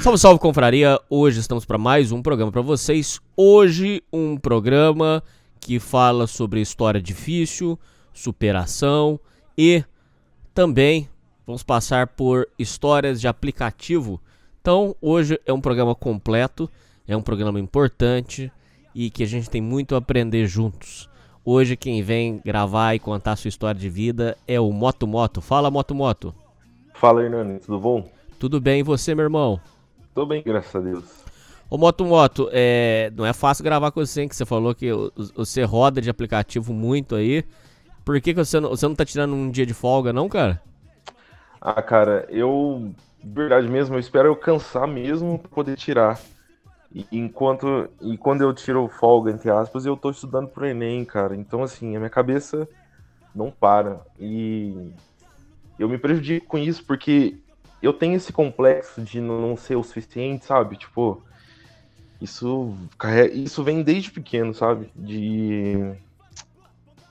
Salve, salve, confraria! Hoje estamos para mais um programa para vocês. Hoje, um programa que fala sobre história difícil, superação e também vamos passar por histórias de aplicativo. Então, hoje é um programa completo, é um programa importante e que a gente tem muito a aprender juntos. Hoje, quem vem gravar e contar sua história de vida é o Moto Moto. Fala, Moto Moto! Fala, Hernani, tudo bom? Tudo bem, e você, meu irmão? Tô bem, graças a Deus. Ô Moto Moto, é, não é fácil gravar com você, hein, que você falou que você roda de aplicativo muito aí. Por que, que você, não, você não tá tirando um dia de folga, não, cara? Ah, cara, eu. Verdade mesmo, eu espero eu cansar mesmo pra poder tirar. E enquanto. E quando eu tiro folga, entre aspas, eu tô estudando pro Enem, cara. Então, assim, a minha cabeça não para. E eu me prejudico com isso porque eu tenho esse complexo de não ser o suficiente, sabe? Tipo, isso, isso vem desde pequeno, sabe? De.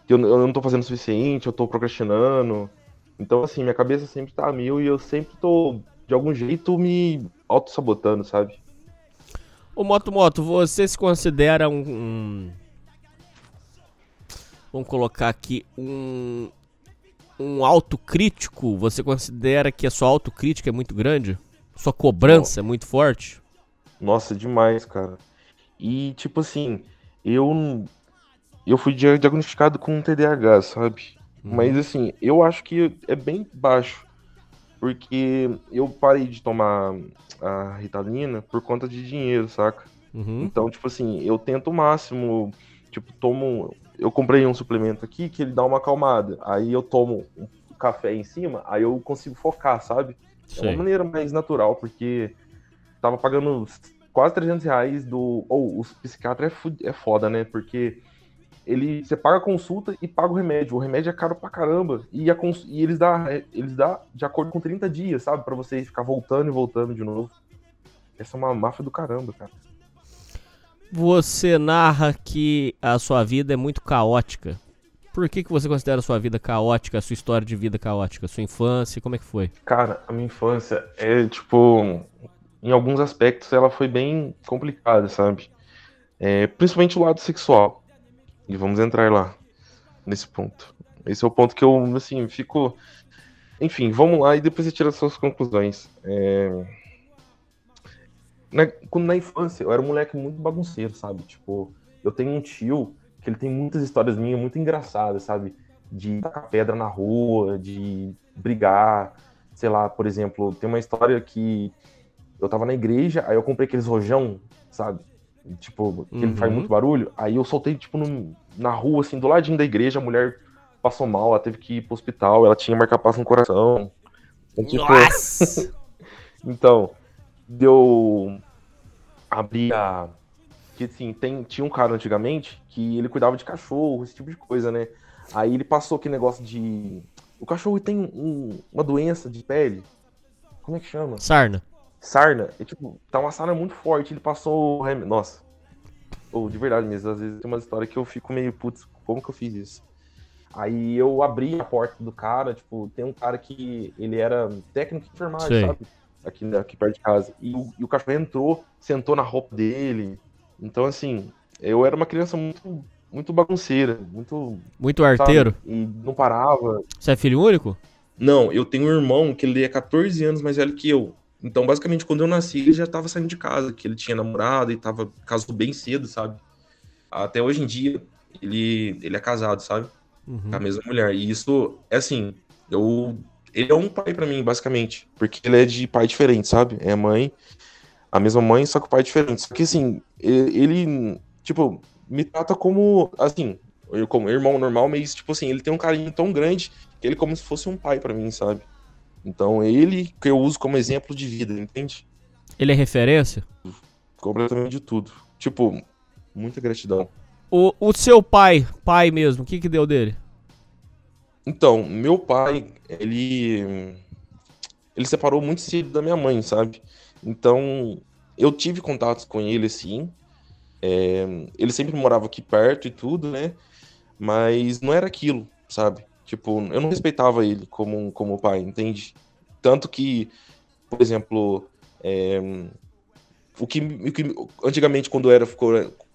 Eu, eu não tô fazendo o suficiente, eu tô procrastinando. Então, assim, minha cabeça sempre tá a mil e eu sempre tô, de algum jeito, me auto-sabotando, sabe? Ô Moto Moto, você se considera um, um. Vamos colocar aqui um um autocrítico, você considera que a sua autocrítica é muito grande? Sua cobrança é muito forte? Nossa, demais, cara. E, tipo assim, eu eu fui diagnosticado com um TDAH, sabe? Uhum. Mas, assim, eu acho que é bem baixo. Porque eu parei de tomar a Ritalina por conta de dinheiro, saca? Uhum. Então, tipo assim, eu tento o máximo, tipo, tomo eu comprei um suplemento aqui que ele dá uma acalmada. Aí eu tomo um café em cima, aí eu consigo focar, sabe? Sim. É uma maneira mais natural, porque tava pagando quase 300 reais do. Ou oh, o psiquiatra é, é foda, né? Porque ele você paga a consulta e paga o remédio. O remédio é caro pra caramba. E, a cons... e eles dão eles dá de acordo com 30 dias, sabe? para você ficar voltando e voltando de novo. Essa é uma máfia do caramba, cara. Você narra que a sua vida é muito caótica. Por que, que você considera a sua vida caótica, a sua história de vida caótica? Sua infância, como é que foi? Cara, a minha infância é, tipo, em alguns aspectos ela foi bem complicada, sabe? É, principalmente o lado sexual. E vamos entrar lá, nesse ponto. Esse é o ponto que eu, assim, fico. Enfim, vamos lá e depois você tira as suas conclusões. É na, quando na infância, eu era um moleque muito bagunceiro, sabe? Tipo, eu tenho um tio que ele tem muitas histórias minhas muito engraçadas, sabe? De tacar pedra na rua, de brigar, sei lá, por exemplo, tem uma história que eu tava na igreja, aí eu comprei aqueles rojão, sabe? Tipo, que uhum. ele faz muito barulho. Aí eu soltei, tipo, no, na rua, assim, do ladinho da igreja, a mulher passou mal, ela teve que ir pro hospital, ela tinha marca-passo no coração. Então, tipo... Nossa! então, deu abrir a. Que assim, tem, tinha um cara antigamente que ele cuidava de cachorro, esse tipo de coisa, né? Aí ele passou aquele negócio de. O cachorro tem um, uma doença de pele. Como é que chama? Sarna. Sarna. E, tipo, tá uma sarna muito forte. Ele passou. Nossa. Ou oh, de verdade mesmo, às vezes tem uma história que eu fico meio, putz, como que eu fiz isso? Aí eu abri a porta do cara, tipo, tem um cara que ele era técnico de enfermagem, Sei. sabe? Aqui, aqui perto de casa. E o, e o cachorro entrou, sentou na roupa dele. Então, assim, eu era uma criança muito, muito bagunceira, muito. Muito arteiro. Sabe? E não parava. Você é filho único? Não, eu tenho um irmão que ele é 14 anos mais velho que eu. Então, basicamente, quando eu nasci, ele já tava saindo de casa, que ele tinha namorado e tava casou bem cedo, sabe? Até hoje em dia, ele, ele é casado, sabe? Uhum. Com a mesma mulher. E isso, é assim, eu. Ele é um pai pra mim, basicamente. Porque ele é de pai diferente, sabe? É mãe, a mesma mãe, só que o pai é diferente. Só que assim, ele, tipo, me trata como, assim, eu como irmão normal, mas, tipo assim, ele tem um carinho tão grande que ele é como se fosse um pai pra mim, sabe? Então, ele que eu uso como exemplo de vida, entende? Ele é referência? Completamente de tudo. Tipo, muita gratidão. O, o seu pai, pai mesmo, o que que deu dele? Então, meu pai, ele ele separou muito cedo da minha mãe, sabe? Então, eu tive contatos com ele, sim. É, ele sempre morava aqui perto e tudo, né? Mas não era aquilo, sabe? Tipo, eu não respeitava ele como, como pai, entende? Tanto que, por exemplo, é, o, que, o que antigamente, quando eu era,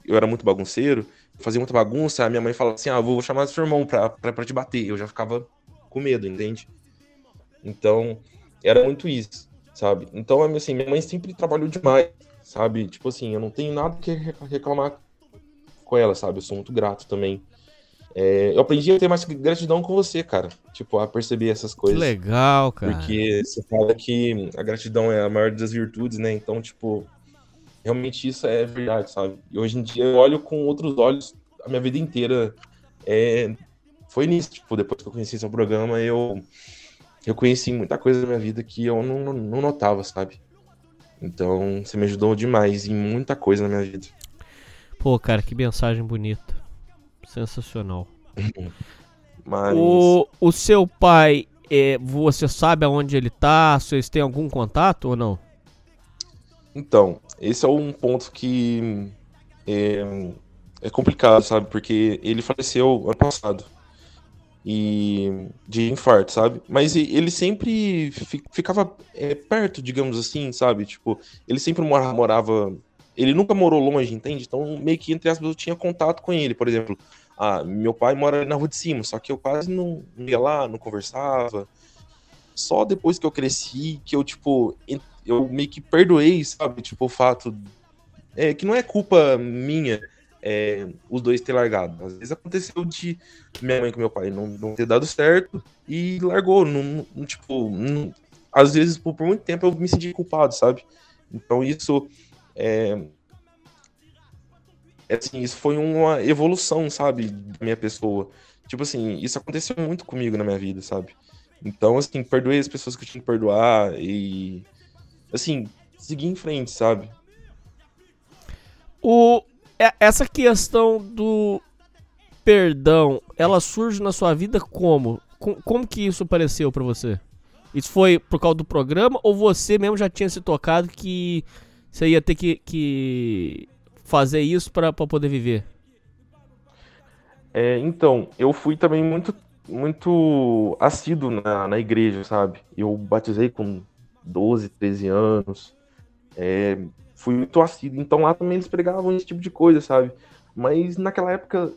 eu era muito bagunceiro, fazia muita bagunça, a minha mãe falava assim, ah, vou chamar seu irmão pra, pra, pra te bater. Eu já ficava com medo, entende? Então, era muito isso, sabe? Então, assim, minha mãe sempre trabalhou demais, sabe? Tipo assim, eu não tenho nada que re- reclamar com ela, sabe? Eu sou muito grato também. É, eu aprendi a ter mais gratidão com você, cara. Tipo, a perceber essas Que coisas. legal, cara. Porque você fala que a gratidão é a maior das virtudes, né? Então, tipo, realmente isso é verdade, sabe? E hoje em dia eu olho com outros olhos a minha vida inteira. É... Foi nisso, tipo, depois que eu conheci seu programa, eu, eu conheci muita coisa da minha vida que eu não, não, notava, sabe? Então, você me ajudou demais em muita coisa na minha vida. Pô, cara, que mensagem bonita. Sensacional. Mas. O, o seu pai, é, você sabe aonde ele tá? Vocês têm algum contato ou não? Então, esse é um ponto que é, é complicado, sabe? Porque ele faleceu ano passado. E de infarto, sabe? Mas ele sempre fi- ficava é, perto, digamos assim, sabe? Tipo, ele sempre mora- morava. Ele nunca morou longe, entende? Então, meio que entre aspas, eu tinha contato com ele. Por exemplo, ah, meu pai mora na rua de cima, só que eu quase não ia lá, não conversava. Só depois que eu cresci, que eu, tipo, eu meio que perdoei, sabe? Tipo, o fato. É, que não é culpa minha é, os dois ter largado. Às vezes aconteceu de minha mãe com meu pai não, não ter dado certo e largou. Não, não- tipo, não- às vezes por, por muito tempo eu me senti culpado, sabe? Então isso é, é assim, isso foi uma evolução, sabe, da minha pessoa. Tipo assim, isso aconteceu muito comigo na minha vida, sabe? Então, assim, perdoei as pessoas que eu tinha que perdoar e assim, seguir em frente, sabe? O, é- essa questão do perdão, ela surge na sua vida como? Com- Como que isso apareceu pra você? Isso foi por causa do programa ou você mesmo já tinha se tocado que você ia ter que, que fazer isso pra pra poder viver? É, então, eu fui também muito, muito assíduo na, na igreja, sabe? Eu batizei com 12, 13 anos. É, fui muito assíduo. Então lá também eles pregavam esse tipo de coisa, sabe? Mas naquela época,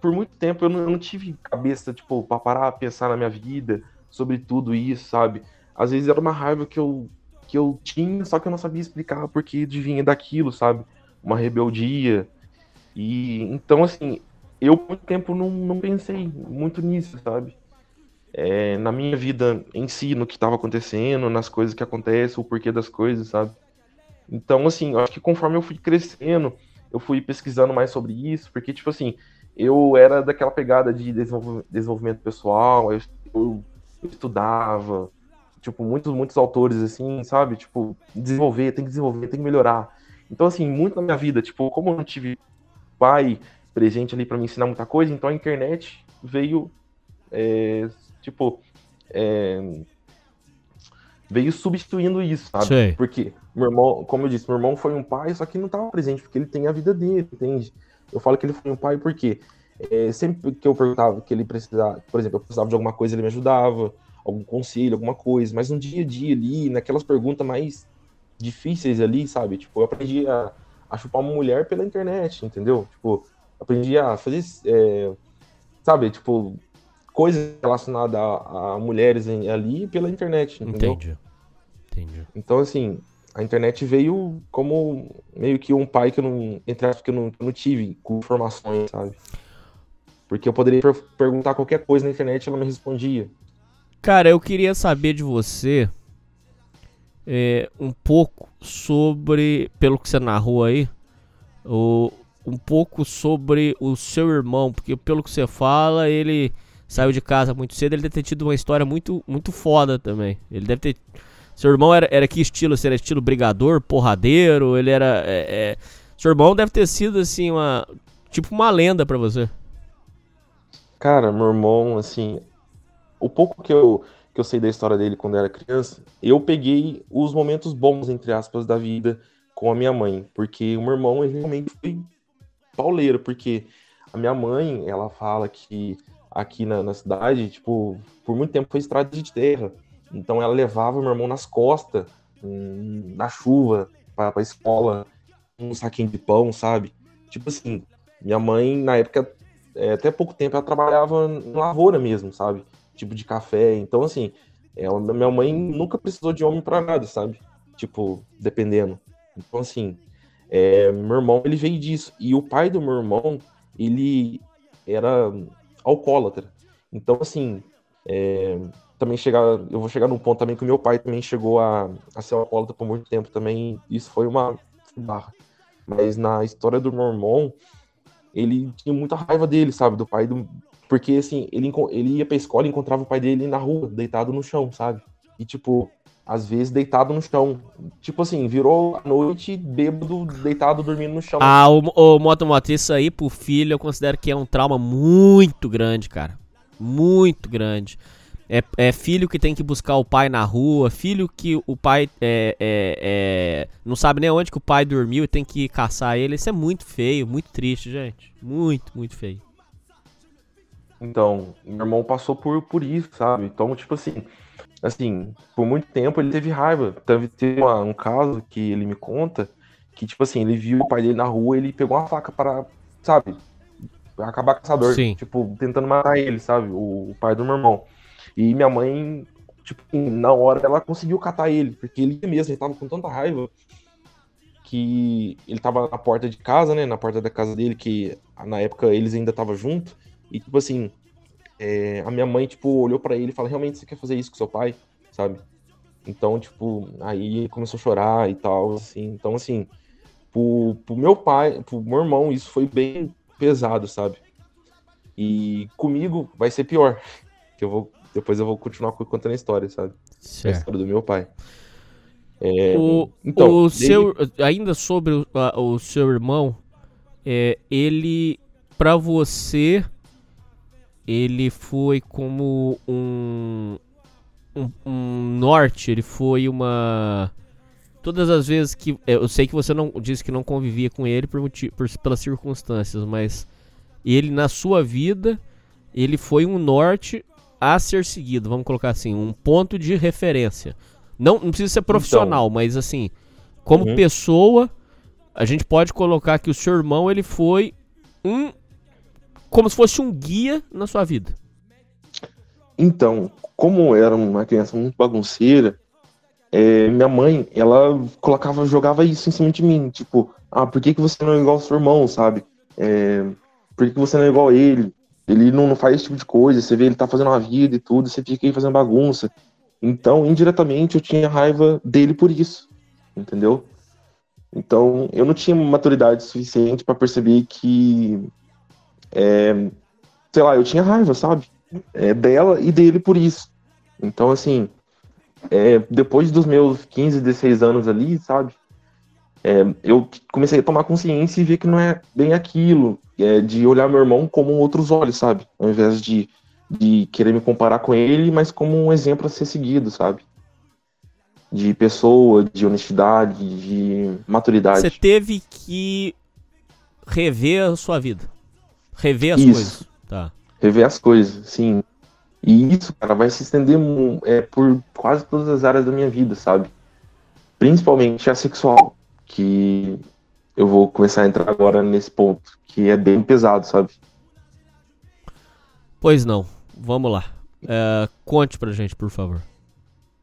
por muito tempo, eu não, eu não tive cabeça, tipo, pra parar, pensar na minha vida sobre tudo isso, sabe? Às vezes era uma raiva que eu, que eu tinha, só que eu não sabia explicar porque vinha daquilo, sabe? Uma rebeldia. E então, assim, eu por muito tempo não, não pensei muito nisso, sabe? É, na minha vida em si, no que estava acontecendo, nas coisas que acontecem, o porquê das coisas, sabe? Então, assim, acho que conforme eu fui crescendo, eu fui pesquisando mais sobre isso, porque, tipo assim, eu era daquela pegada de desenvolv- desenvolvimento pessoal, eu- eu estudava, tipo, muitos, muitos autores, assim, sabe? Tipo, desenvolver, tem que desenvolver, tem que melhorar. Então, assim, muito na minha vida, tipo, como eu não tive pai presente ali para me ensinar muita coisa, então a internet veio, é, tipo, é, veio substituindo isso, sabe? Sei. Porque meu irmão, como eu disse, meu irmão foi um pai, só que não estava presente, porque ele tem a vida dele, entende? Eu falo que ele foi um pai porque é, sempre que eu perguntava que ele precisava, por exemplo, eu precisava de alguma coisa, ele me ajudava, algum conselho, alguma coisa, mas no dia a dia ali, naquelas perguntas mais difíceis ali, sabe? Tipo, eu aprendi a, a chupar uma mulher pela internet, entendeu? Tipo, aprendi a fazer, é, sabe, tipo, coisas relacionadas a, a mulheres em- ali pela internet, entendeu? Entendi. Entendi. Então, assim, a internet veio como meio que um pai que eu não, entre aspas, que eu não, que eu não tive com informações, sabe? Porque eu poderia per- perguntar qualquer coisa na internet e ela me respondia. Cara, eu queria saber de você é, um pouco sobre, pelo que você narrou aí, o, um pouco sobre o seu irmão, porque pelo que você fala, ele saiu de casa muito cedo, ele deve ter tido uma história muito, muito foda também. Ele deve ter. Seu irmão era, era que estilo? Você era estilo brigador, porradeiro? Ele era. é, é, Seu irmão deve ter sido assim, uma. Tipo uma lenda pra você. Cara, meu irmão, assim, o pouco que eu, que eu sei da história dele quando era criança, eu peguei os momentos bons, entre aspas, da vida com a minha mãe. Porque o meu irmão, ele realmente foi pauleiro, porque a minha mãe, ela fala que aqui na, na cidade, tipo, por muito tempo foi estrada de terra. Então ela levava meu irmão nas costas, hum, na chuva, pra, pra escola, um saquinho de pão, sabe? Tipo assim, minha mãe, na época, é, até pouco tempo, ela trabalhava na lavoura mesmo, sabe? Tipo de café. Então, assim, ela, minha mãe nunca precisou de homem pra nada, sabe? Tipo, dependendo. Então, assim, é, meu irmão, ele veio disso. E o pai do meu irmão, ele era alcoólatra. Então, assim, é, também chegar, eu vou chegar num ponto também que o meu pai também chegou a, a ser alcoólatra por muito tempo também. Isso foi uma barra. Mas na história do meu irmão, ele tinha muita raiva dele, sabe? Do pai do. Porque, assim, ele, ele ia pra escola e encontrava o pai dele na rua, deitado no chão, sabe? E, tipo, às vezes deitado no chão. Tipo assim, virou a noite bêbado, deitado, dormindo no chão. Ah, o, o Moto Moto, isso aí pro filho eu considero que é um trauma muito grande, cara. Muito grande. É, é filho que tem que buscar o pai na rua, filho que o pai é, é, é, não sabe nem onde que o pai dormiu e tem que caçar ele. Isso é muito feio, muito triste, gente. Muito, muito feio. Então, meu irmão passou por, por isso, sabe? Então, tipo assim, assim, por muito tempo ele teve raiva. Teve, teve uma- um caso que ele me conta que, tipo assim, ele viu o pai dele na rua ele pegou uma faca para, sabe, acabar caçador. Sim. Tipo, tentando matar ele, sabe? O, o pai do meu irmão. E minha mãe, tipo, na hora ela conseguiu catar ele, porque ele mesmo, ele tava com tanta raiva que ele tava na porta de casa, né? Na porta da casa dele, que na época eles ainda estavam juntos. E, tipo assim, é, a minha mãe, tipo, olhou pra ele e falou: realmente você quer fazer isso com seu pai? Sabe? Então, tipo, aí começou a chorar e tal, assim. Então, assim, pro, pro meu pai, pro meu irmão, isso foi bem pesado, sabe? E comigo vai ser pior. Que eu vou, depois eu vou continuar contando a história, sabe? A Certo. história do meu pai. É, O, então, o desde- seu, ainda sobre o, a- o seu irmão, é, ele, pra você, ele foi como um, um, um norte, ele foi uma... Todas as vezes que... é, Eu sei que você não disse que não convivia com ele por, por- pelas circunstâncias, mas ele na sua vida, ele foi um norte a ser seguido, vamos colocar assim, um ponto de referência. Não, não precisa ser profissional, mas assim, como Uhum. pessoa, a gente pode colocar que o seu irmão ele foi um como se fosse um guia na sua vida. Então, como eu era uma criança muito bagunceira, é, minha mãe, ela colocava, jogava isso em cima de mim, tipo, ah, por que, que você não é igual ao seu irmão, sabe? É, por que, que você não é igual a ele? Ele não, não faz esse tipo de coisa, você vê ele tá fazendo uma vida e tudo, você fica aí fazendo bagunça. Então, indiretamente, eu tinha raiva dele por isso, entendeu? Então, eu não tinha maturidade suficiente pra perceber que, é, sei lá, eu tinha raiva, sabe? é, dela e dele por isso. Então, assim, é, depois dos meus 15, 16 anos ali, sabe? é, eu comecei a tomar consciência e ver que não é bem aquilo, é, de olhar meu irmão como outros olhos, sabe? Ao invés de, de querer me comparar com ele, mas como um exemplo a ser seguido, sabe? De pessoa, de honestidade, de maturidade. Você teve que rever a sua vida. Rever as Isso. coisas. Tá. rever as coisas, sim. E isso, cara, vai se estender é, por quase todas as áreas da minha vida, sabe? Principalmente a sexual, que eu vou começar a entrar agora nesse ponto, que é bem pesado, sabe? Pois não. Vamos lá. É, conte pra gente, por favor.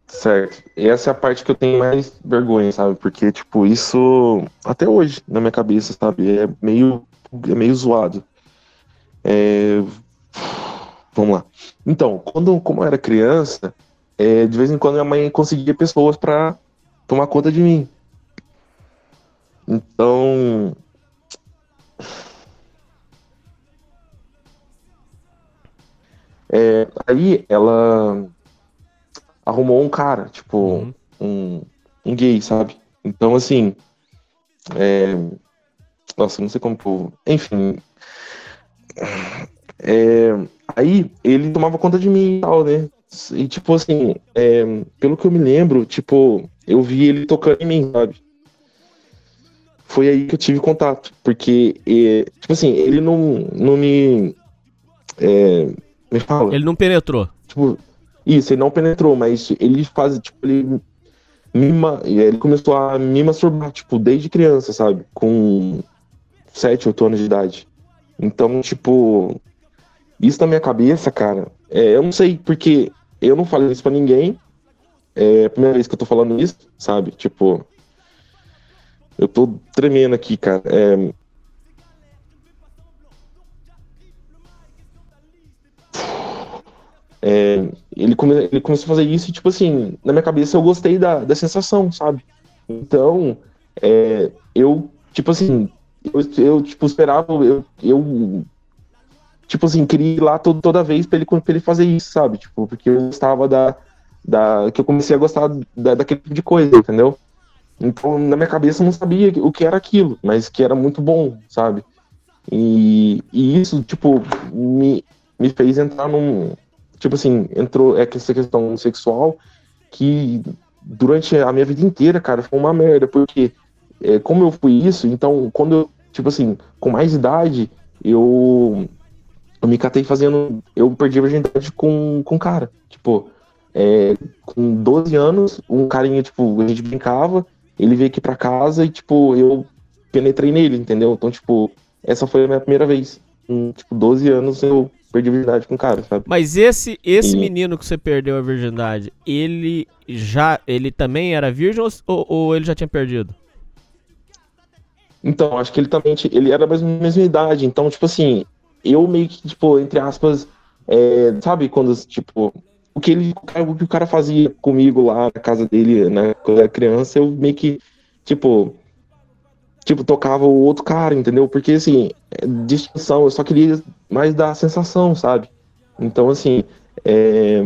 Certo. Essa é a parte que eu tenho mais vergonha, sabe? Porque, tipo, isso até hoje na minha cabeça, sabe? É meio, é meio zoado. É... Vamos lá. Então, quando, como eu era criança, é, de vez em quando minha mãe conseguia pessoas para tomar conta de mim. Então. É, aí ela arrumou um cara, tipo, uhum. um, um gay, sabe? Então, assim. É... Nossa, não sei como. Enfim. É... Aí ele tomava conta de mim e tal, né? E, tipo, assim, é... pelo que eu me lembro, tipo, eu vi ele tocando em mim, sabe? Foi aí que eu tive contato. Porque, é... tipo assim, ele não, não me. É... Me fala. Ele não penetrou. Tipo, isso, ele não penetrou, mas ele faz, tipo, ele mima, ele começou a me masturbar, tipo, desde criança, sabe? Com 7, 8 anos de idade. Então, tipo, isso na minha cabeça, cara, é, eu não sei, porque eu não falei isso pra ninguém. É a primeira vez que eu tô falando isso, sabe? Tipo, eu tô tremendo aqui, cara. É, É, ele, come, ele começou a fazer isso e, tipo assim, na minha cabeça eu gostei da, da sensação, sabe? Então, é, eu, tipo assim, eu, eu tipo, esperava, eu, eu, tipo assim, queria ir lá todo, toda vez pra ele, pra ele fazer isso, sabe? Tipo, porque eu gostava da, da, que eu comecei a gostar da, daquele tipo de coisa, entendeu? Então, na minha cabeça eu não sabia o que era aquilo, mas que era muito bom, sabe? E, e isso, tipo, me, me fez entrar num, tipo assim, entrou essa questão sexual que durante a minha vida inteira, cara, foi uma merda, porque é, como eu fui isso, então quando eu, tipo assim, com mais idade, eu, eu me catei fazendo, eu perdi a virgindade com, com cara, tipo, é, com 12 anos, um carinha, tipo, a gente brincava, ele veio aqui pra casa e, tipo, eu penetrei nele, entendeu? Então, tipo, essa foi a minha primeira vez. Com, tipo, 12 anos eu perdi a virgindade com o cara, sabe? Mas esse esse e... menino que você perdeu a virgindade, ele já ele também era virgem ou, ou ele já tinha perdido? Então, acho que ele também ele era da mesma, mesma idade, então tipo assim, eu meio que tipo entre aspas, é, sabe quando tipo o que ele o que o cara fazia comigo lá na casa dele, né, quando eu era criança, eu meio que tipo tipo, tocava o outro cara, entendeu? Porque, assim, é distinção, eu só queria mais dar sensação, sabe? Então, assim, é...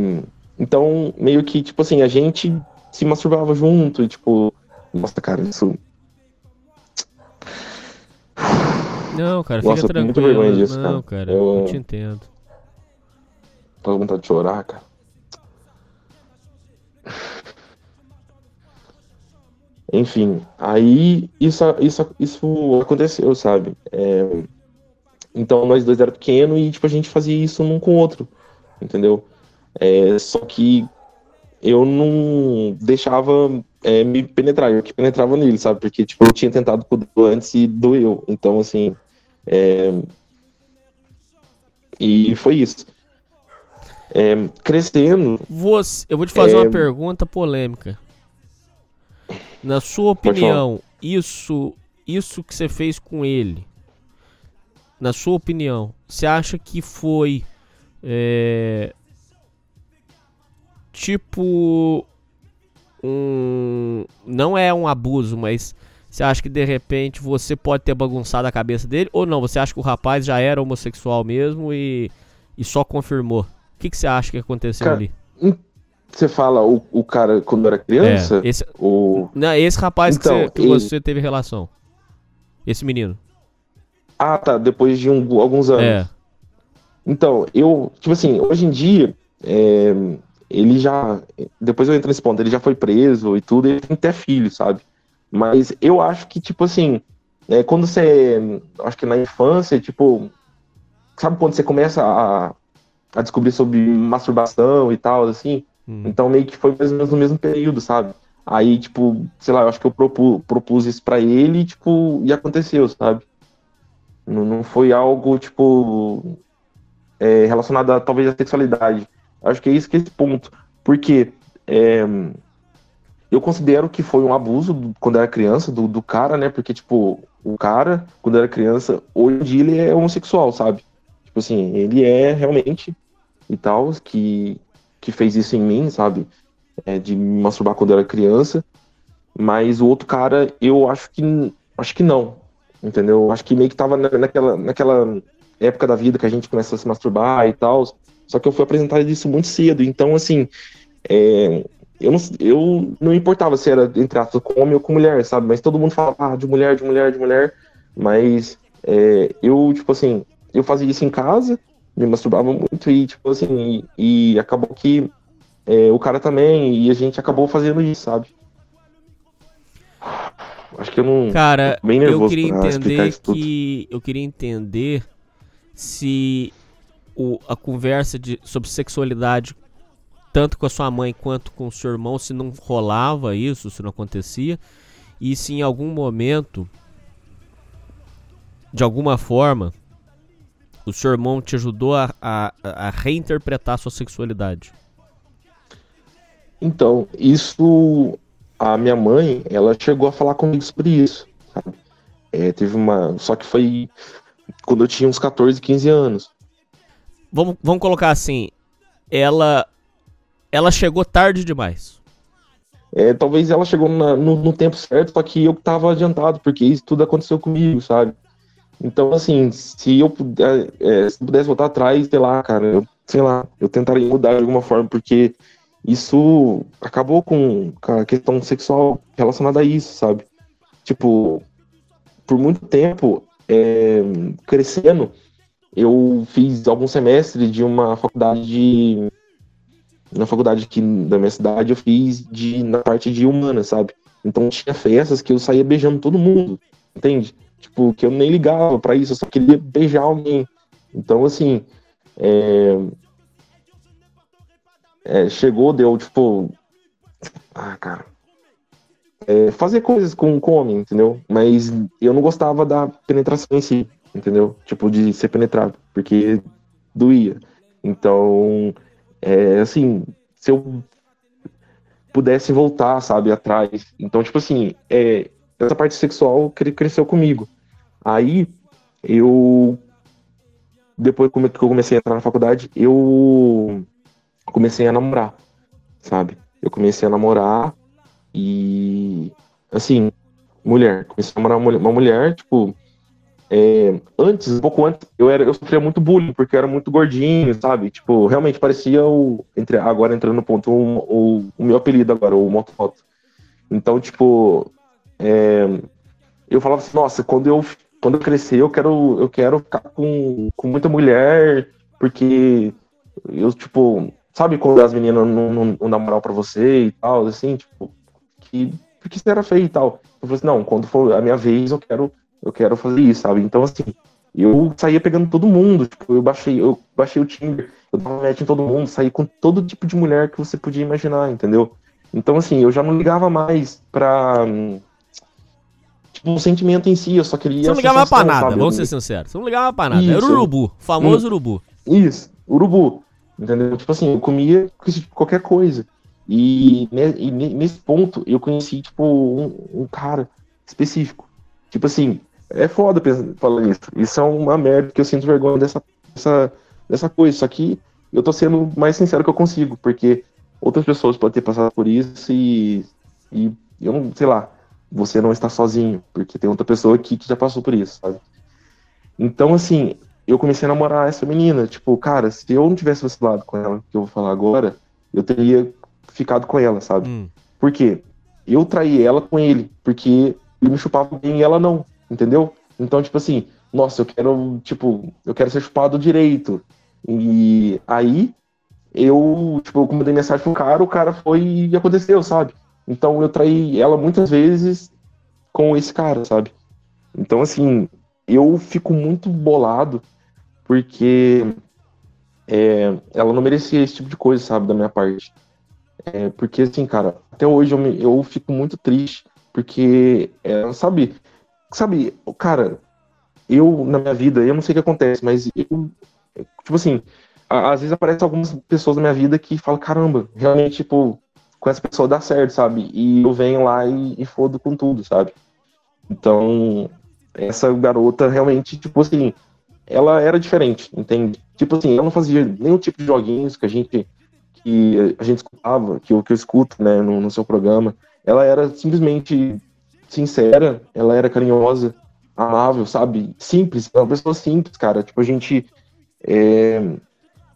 então, meio que, tipo assim, a gente se masturbava junto, e, tipo, nossa, cara, isso... Não, cara, nossa, fica tranquilo. Muito vergonha disso, Não, cara, eu, eu te entendo. Tô com vontade de chorar, cara. Enfim, aí isso, isso, isso aconteceu, sabe? É, então nós dois era pequeno e tipo, a gente fazia isso um com o outro, entendeu? É, só que eu não deixava é, me penetrar, eu que penetrava nele, sabe? Porque tipo, eu tinha tentado com o antes e doeu. Então, assim. É... E foi isso. É, crescendo. Você, eu vou te fazer uma é, pergunta polêmica. Na sua opinião, isso, isso que você fez com ele, na sua opinião, você acha que foi é, tipo um, não é um abuso, mas você acha que de repente você pode ter bagunçado a cabeça dele ou não? Você acha que o rapaz já era homossexual mesmo e, e só confirmou? O que, que você acha que aconteceu Cara, ali? Você fala o, o cara quando era criança? É, esse, o... Não, esse rapaz então, que, você, que ele... você teve relação. Esse menino. Ah, tá. Depois de um, alguns anos. É. Então, eu, tipo assim, hoje em dia, é, ele já. Depois eu entro nesse ponto, ele já foi preso e tudo, ele tem até filho, sabe? Mas eu acho que, tipo assim, é, quando você. Acho que na infância, tipo. Sabe quando você começa a, a descobrir sobre masturbação e tal, assim? Hum. Então meio que foi mais ou menos no mesmo período, sabe? Aí, tipo, sei lá, eu acho que eu propus, propus isso pra ele e, tipo, e aconteceu, sabe? Não, não foi algo, tipo, é, relacionado a, talvez à sexualidade. Acho que é isso que é esse ponto. Porque é, eu considero que foi um abuso do- quando era criança do, do cara, né? Porque, tipo, o cara, quando era criança, hoje em dia ele é homossexual, sabe? Tipo assim, ele é realmente e tal, que, que fez isso em mim, sabe? É, de me masturbar quando era criança. Mas o outro cara, eu acho que acho que não. Entendeu? Acho que meio que tava na- naquela, naquela época da vida que a gente começa a se masturbar e tal. Só que eu fui apresentado isso muito cedo. Então, assim, é, eu, não, eu não importava se era entre aspas com homem ou com mulher, sabe? Mas todo mundo falava ah, de mulher, de mulher, de mulher. Mas é, eu, tipo assim, eu fazia isso em casa, me masturbava muito e, tipo assim, e, e acabou que é, o cara também, e a gente acabou fazendo isso, sabe? Acho que eu não. Cara, bem eu nervoso queria pra explicar entender que. Eu queria entender se o, a conversa de, sobre sexualidade, tanto com a sua mãe quanto com o seu irmão, se não rolava isso, se não acontecia. E se em algum momento, de alguma forma, o seu irmão te ajudou a, a, a reinterpretar a sua sexualidade. Então, isso. A minha mãe, ela chegou a falar comigo sobre isso, sabe? É, teve uma. Só que foi quando eu tinha uns 14, 15 anos. Vamos, vamos colocar assim, ela ela chegou tarde demais. É, talvez ela chegou na- no, no tempo certo, só que eu tava adiantado, porque isso tudo aconteceu comigo, sabe? Então, assim, se eu puder, é, se eu pudesse voltar atrás, sei lá, cara, eu, sei lá, eu tentaria mudar de alguma forma, porque isso acabou com, com a questão sexual relacionada a isso, sabe? Tipo, por muito tempo, é, crescendo, eu fiz alguns semestres de uma faculdade de na faculdade aqui da minha cidade eu fiz de na parte de humana, sabe? Então tinha festas que eu saía beijando todo mundo, entende? Tipo, que eu nem ligava pra isso, eu só queria beijar alguém. Então, assim, é... é, chegou, deu, tipo. Ah, cara. É, fazer coisas com, com homem, entendeu? Mas eu não gostava da penetração em si, entendeu? Tipo, de ser penetrado, porque doía. Então, é, assim, se eu pudesse voltar, sabe, atrás. Então, tipo assim, é, essa parte sexual cre- cresceu comigo. Aí, eu. Depois que eu comecei a entrar na faculdade, eu comecei a namorar, sabe? Eu comecei a namorar e. Assim, mulher. Comecei a namorar uma mulher tipo. É, antes, um pouco antes, eu, era, eu sofria muito bullying, porque eu era muito gordinho, sabe? Tipo, realmente parecia o. Entre, agora entrando no ponto, o, o, o meu apelido agora, o Motomoto. Então, tipo. é, eu falava assim, nossa, quando eu, quando eu crescer, eu quero, eu quero ficar com, com muita mulher, porque eu, tipo, sabe quando as meninas não, não, não dão moral pra você e tal, assim, tipo, que, porque você era feio e tal. Eu falei assim, não, quando for a minha vez, eu quero, eu quero fazer isso, sabe? Então, assim, eu saía pegando todo mundo, tipo, eu baixei, eu baixei o Tinder, eu dava match em todo mundo, saí com todo tipo de mulher que você podia imaginar, entendeu? Então, assim, eu já não ligava mais pra. Tipo, o sentimento em si, eu só queria. Você não ligava pra nada, sabe? vamos ser sinceros. Você não ligava pra nada. Era o Isso. urubu, famoso urubu. Isso, urubu. Entendeu? Tipo assim, eu comia qualquer coisa. E, e ne- nesse ponto eu conheci, tipo, um, um cara específico. Tipo assim, é foda falar isso. Isso é uma merda que eu sinto vergonha dessa, dessa, dessa coisa. Só que eu tô sendo o mais sincero que eu consigo, porque outras pessoas podem ter passado por isso e, e eu não, sei lá, você não está sozinho, porque tem outra pessoa aqui que já passou por isso, sabe? Então, assim, eu comecei a namorar essa menina. Tipo, cara, se eu não tivesse vacilado com ela, que eu vou falar agora, eu teria ficado com ela, sabe? Hum. Por quê? Eu traí ela com ele, porque ele me chupava bem e ela não, entendeu? Então, tipo assim, nossa, eu quero, tipo, eu quero ser chupado direito. E aí, eu, tipo, eu mandei mensagem pro cara, o cara foi e aconteceu, sabe? Então eu traí ela muitas vezes com esse cara, sabe? Então, assim, eu fico muito bolado porque é, ela não merecia esse tipo de coisa, sabe, da minha parte. É, porque, assim, cara, até hoje eu, me- eu fico muito triste porque, é, sabe, sabe, cara, eu, na minha vida, eu não sei o que acontece, mas eu, tipo assim, às vezes aparecem algumas pessoas na minha vida que falam, caramba, realmente, tipo, com essa pessoa dá certo, sabe? E eu venho lá e, e fodo com tudo, sabe? Então, essa garota realmente, tipo assim, ela era diferente, entende? Tipo assim, ela não fazia nenhum tipo de joguinhos que a gente que a gente escutava, que eu, que eu escuto, né, no, no seu programa. Ela era simplesmente sincera, ela era carinhosa, amável, sabe? Simples, uma pessoa simples, cara. Tipo, a gente. É...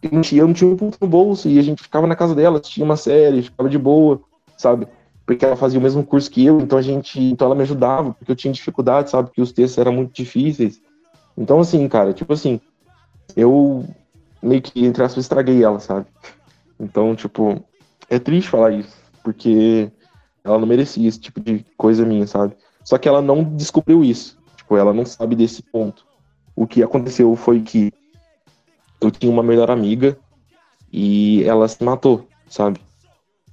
Eu não tinha um ponto no bolso e a gente ficava na casa dela, tinha uma série, ficava de boa, sabe? Porque ela fazia o mesmo curso que eu, então a gente. Então ela me ajudava, porque eu tinha dificuldade, sabe? Porque os textos eram muito difíceis. Então, assim, cara, tipo assim, eu meio que, entre aspas, estraguei ela, sabe? Então, tipo, é triste falar isso, porque ela não merecia esse tipo de coisa minha, sabe? Só que ela não descobriu isso. Tipo, ela não sabe desse ponto. O que aconteceu foi que eu tinha uma melhor amiga e ela se matou, sabe?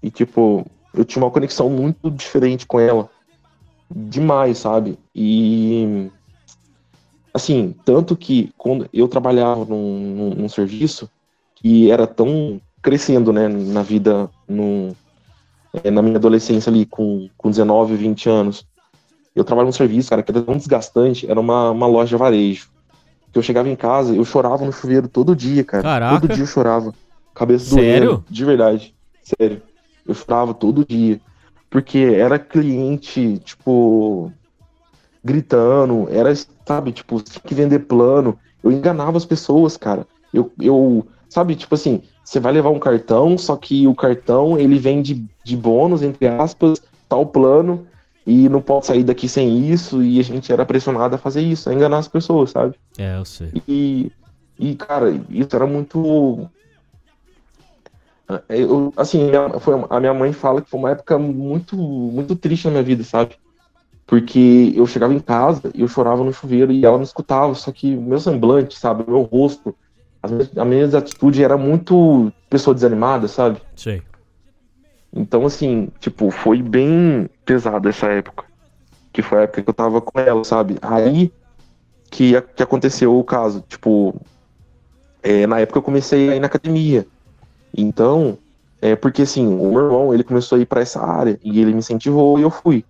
E, tipo, eu tinha uma conexão muito diferente com ela. Demais, sabe? E Assim, tanto que quando eu trabalhava num, num, num serviço que era tão crescendo, né, na vida, no, é, na minha adolescência ali, com, com 19, 20 anos. Eu trabalhava num serviço, cara, que era tão desgastante, era uma, uma loja de varejo. Que eu chegava em casa, eu chorava no chuveiro todo dia, cara. Caraca. Todo dia eu chorava. Cabeça Sério? doendo. De verdade. Sério. Eu chorava todo dia. Porque era cliente, tipo, gritando, era, sabe, tipo, tinha que vender plano. Eu enganava as pessoas, cara. Eu, eu sabe, tipo assim, você vai levar um cartão, só que o cartão ele vem de, de bônus, entre aspas, tal plano, e não pode sair daqui sem isso, e a gente era pressionado a fazer isso, a enganar as pessoas, sabe? É, eu sei. E, e cara, isso era muito. Eu, assim, foi, a minha mãe fala que foi uma época muito, muito triste na minha vida, sabe? Porque eu chegava em casa e eu chorava no chuveiro e ela me escutava, só que o meu semblante, sabe, o meu rosto, a minha atitude era muito pessoa desanimada, sabe? Sei. Então, assim, tipo, foi bem pesado essa época. Que foi a época que eu tava com ela, sabe? Aí que, que aconteceu o caso. Tipo, é, na época eu comecei a ir na academia. Então, é porque assim, o meu irmão, ele começou a ir para essa área e ele me incentivou e eu fui.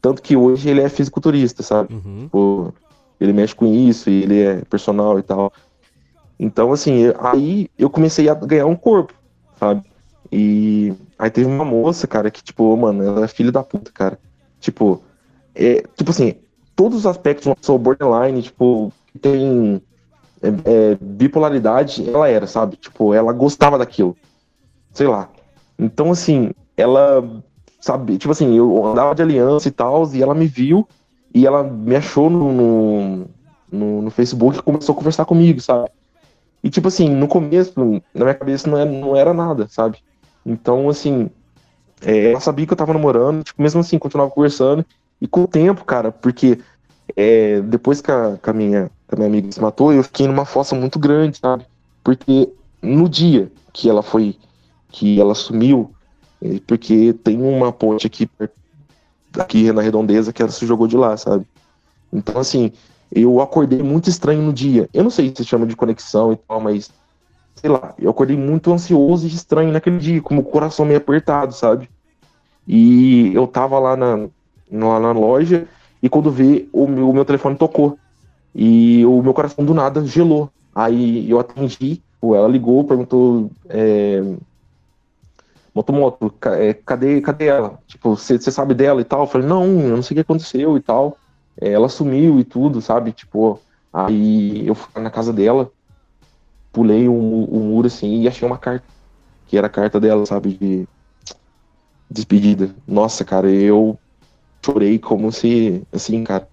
Tanto que hoje ele é fisiculturista, sabe? Uhum. Tipo, ele mexe com isso e ele é personal e tal. Então, assim, aí eu comecei a ganhar um corpo, sabe? E aí teve uma moça, cara, que, tipo, mano, ela é filha da puta, cara. Tipo, é, tipo assim, todos os aspectos de uma pessoa borderline, tipo, tem é, é, bipolaridade, ela era, sabe? Tipo, ela gostava daquilo. Sei lá. Então, assim, ela sabe, tipo assim, eu andava de aliança e tal, e ela me viu e ela me achou no, no, no, no Facebook e começou a conversar comigo, sabe? E tipo assim, no começo, na minha cabeça não era, não era nada, sabe? Então, assim, é, ela sabia que eu tava namorando, tipo, mesmo assim, continuava conversando. E com o tempo, cara, porque é, depois que a, que a, minha, que a minha amiga se matou, eu fiquei numa fossa muito grande, sabe? Porque no dia que ela foi, que ela sumiu, é, porque tem uma ponte aqui, aqui na redondeza que ela se jogou de lá, sabe? Então, assim, eu acordei muito estranho no dia. Eu não sei se chama de conexão e tal, mas sei lá, eu acordei muito ansioso e estranho naquele dia, com o coração meio apertado, sabe? E eu tava lá na, lá na loja e quando vi, o meu, o meu telefone tocou. E o meu coração do nada gelou. Aí eu atendi, ela ligou, perguntou. É, Motomoto, é, cadê, cadê ela? Tipo, você sabe dela e tal? Eu falei, não, eu não sei o que aconteceu e tal. É, ela sumiu e tudo, sabe? Tipo, aí eu fui na casa dela, pulei o um, um muro assim e achei uma carta. Que era a carta dela, sabe? De despedida. Nossa, cara, eu chorei como se, assim, cara,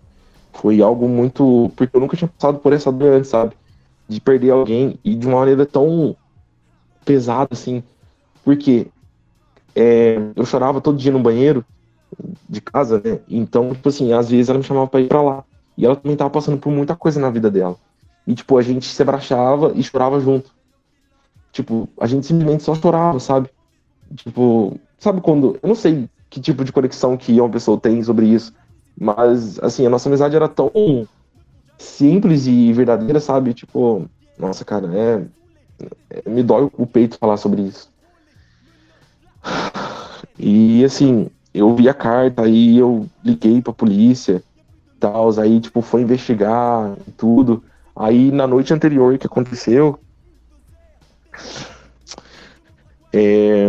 foi algo muito. Porque eu nunca tinha passado por essa dor antes, sabe? De perder alguém e de uma maneira tão pesada, assim. Porque é, eu chorava todo dia no banheiro de casa, né? Então, tipo assim, às vezes ela me chamava pra ir pra lá. E ela também tava passando por muita coisa na vida dela. E, tipo, a gente se abraçava e chorava junto. Tipo, a gente simplesmente só chorava, sabe? Tipo, sabe quando. Eu não sei que tipo de conexão que uma pessoa tem sobre isso. Mas, assim, a nossa amizade era tão simples e verdadeira, sabe? Tipo, nossa, cara, é. é me dói o peito falar sobre isso. E assim, eu vi a carta, aí eu liguei pra polícia, tal, aí tipo foi investigar tudo. Aí na noite anterior que aconteceu, é,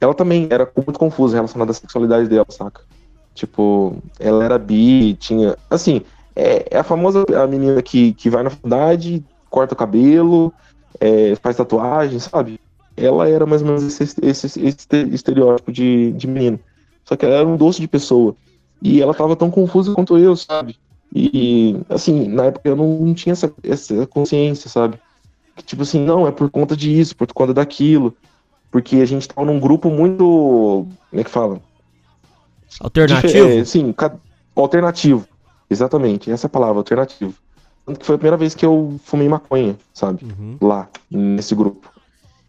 ela também era muito confusa relacionada à sexualidade dela, saca? Tipo, ela era bi, tinha. Assim, é, é a famosa a menina que, que vai na faculdade, corta o cabelo, é, faz tatuagem, sabe? Ela era mais ou menos esse, esse, esse estereótipo de, de menino. Só que ela era um doce de pessoa. E ela tava tão confusa quanto eu, sabe? E, assim, na época eu não, não tinha essa, essa consciência, sabe? Que, tipo assim, não, é por conta disso, por conta daquilo. Porque a gente tava num grupo muito. Como é que fala? Alternativo? É, sim, alternativo. Exatamente, essa é a palavra, alternativo. Tanto que foi a primeira vez que eu fumei maconha, sabe? Uhum. Lá, nesse grupo.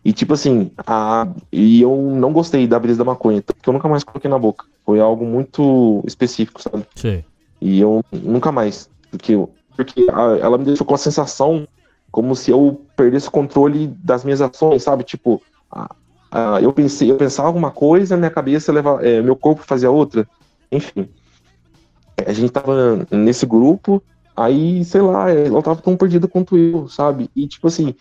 E tipo assim, a... e eu não gostei da brisa da maconha, porque eu nunca mais coloquei na boca. Foi algo muito específico, sabe? Sim. E eu nunca mais. Porque, eu... porque a... ela me deixou com a sensação como se eu perdesse o controle das minhas ações, sabe? Tipo, a... A... eu pensei, eu pensava uma coisa, minha cabeça leva, é, meu corpo fazia outra. Enfim. A gente tava nesse grupo, aí, sei lá, ela tava tão perdida quanto eu, sabe? E tipo assim,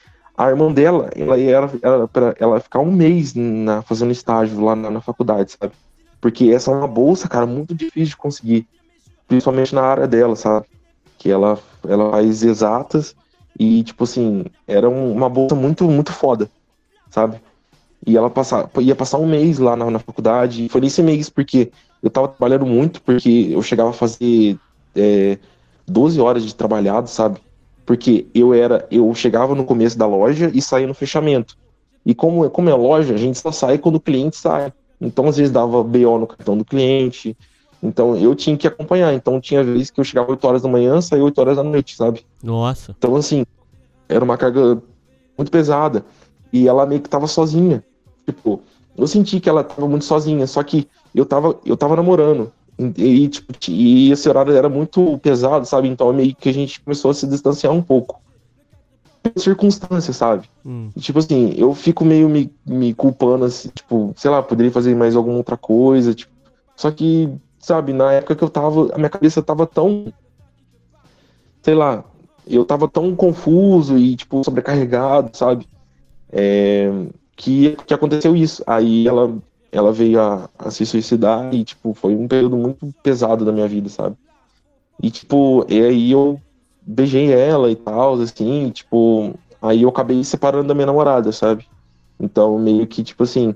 a irmã dela, ela ia ela, ela, ela ficar um mês na, fazendo estágio lá na, na, faculdade, sabe? Porque essa é uma bolsa, cara, muito difícil de conseguir. Principalmente na área dela, sabe? Que ela, ela faz exatas e, tipo assim, era um, uma bolsa muito, muito foda, sabe? E ela passar, ia passar um mês lá na, na faculdade. E foi nesse mês porque eu tava trabalhando muito, porque eu chegava a fazer é, 12 horas de trabalhado, sabe? Porque eu era, eu chegava no começo da loja e saía no fechamento. E como, como é loja, a gente só sai quando o cliente sai. Então, às vezes, dava BO no cartão do cliente. Então, eu tinha que acompanhar. Então, tinha vezes que eu chegava 8 horas da manhã, saía 8 horas da noite, sabe? Nossa. Então, assim, era uma carga muito pesada. E ela meio que tava sozinha. Tipo, eu senti que ela tava muito sozinha. Só que eu tava, eu tava namorando. E, tipo, e esse horário era muito pesado, sabe? Então meio que a gente começou a se distanciar um pouco. Circunstâncias, sabe? Hum. E, tipo assim, eu fico meio me, me culpando, assim, tipo, sei lá, poderia fazer mais alguma outra coisa, tipo. Só que, sabe, na época que eu tava, a minha cabeça tava tão. Sei lá, eu tava tão confuso e, tipo, sobrecarregado, sabe? É, que, que aconteceu isso. Aí ela ela veio a, a, se suicidar e, tipo, foi um período muito pesado da minha vida, sabe? E, tipo, e aí eu beijei ela e tal, assim, tipo, aí eu acabei separando da minha namorada, sabe? Então, meio que, tipo assim,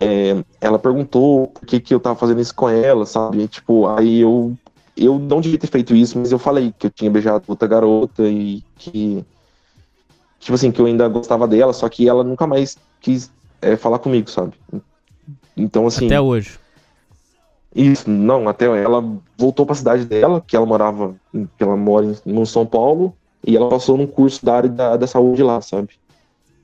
é, ela perguntou por que, que eu tava fazendo isso com ela, sabe? E, tipo, aí eu, eu não devia ter feito isso, mas eu falei que eu tinha beijado outra garota e que, tipo assim, que eu ainda gostava dela, só que ela nunca mais quis é, falar comigo, sabe? Então, assim. Até hoje. Isso, não, até ela voltou para a cidade dela, que ela morava, que ela mora em, no São Paulo, e ela passou num curso da área da, da saúde lá, sabe?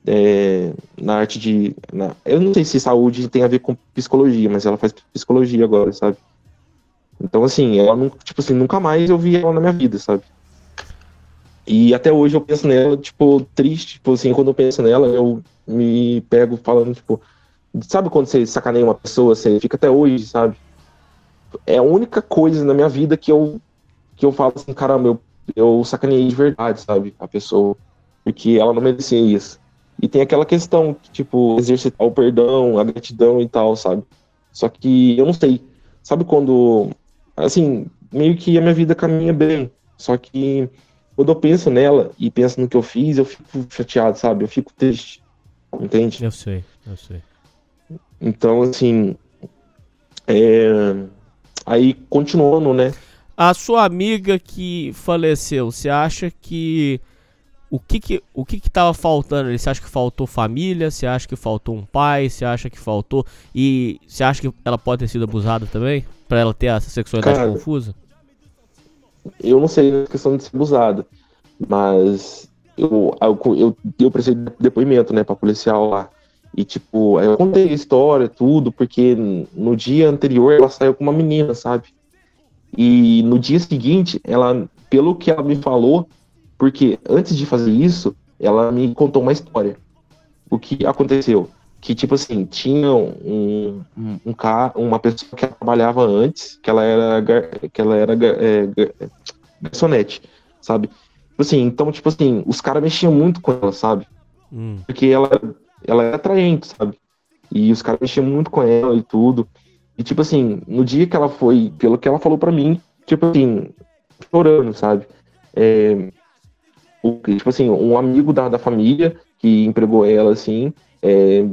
É, na arte de. Na, eu não sei se saúde tem a ver com psicologia, mas ela faz psicologia agora, sabe? Então, assim, ela não, tipo assim, nunca mais eu vi ela na minha vida, sabe? E até hoje eu penso nela, tipo, triste, tipo assim, quando eu penso nela, eu me pego falando, tipo, Sabe quando você sacaneia uma pessoa, você fica até hoje, sabe? É a única coisa na minha vida que eu, que eu falo assim, caramba, eu, eu sacaneei de verdade, sabe? A pessoa. Porque ela não merecia isso. E tem aquela questão, tipo, exercitar o perdão, a gratidão e tal, sabe? Só que eu não sei. Sabe quando. Assim, meio que a minha vida caminha bem. Só que quando eu penso nela e penso no que eu fiz, eu fico chateado, sabe? Eu fico triste. Entende? Eu sei, eu sei. Então, assim. É... Aí, continuando, né? A sua amiga que faleceu, você acha que. O que que, o que que tava faltando ali? Você acha que faltou família? Você acha que faltou um pai? Você acha que faltou. E você acha que ela pode ter sido abusada também? Pra ela ter essa sexualidade Cara, confusa? Eu não sei a questão de ser abusada, mas eu, eu, eu, eu prestei depoimento, né, pra policial lá. E, tipo, eu contei a história, tudo, porque no dia anterior ela saiu com uma menina, sabe? E no dia seguinte, ela, pelo que ela me falou, porque antes de fazer isso, ela me contou uma história. O que aconteceu? que, tipo assim, tinha um, um, um cara, uma pessoa que trabalhava antes, que ela era, que ela era é, garçonete, sabe? Tipo assim, então, tipo assim, os caras mexiam muito com ela, sabe? Hum. Porque ela, ela era atraente, sabe? E os caras mexiam muito com ela e tudo. E, tipo assim, no dia que ela foi, pelo que ela falou para mim, tipo assim, chorando, sabe? É, o, tipo assim, um amigo da, da família que empregou ela, assim, é,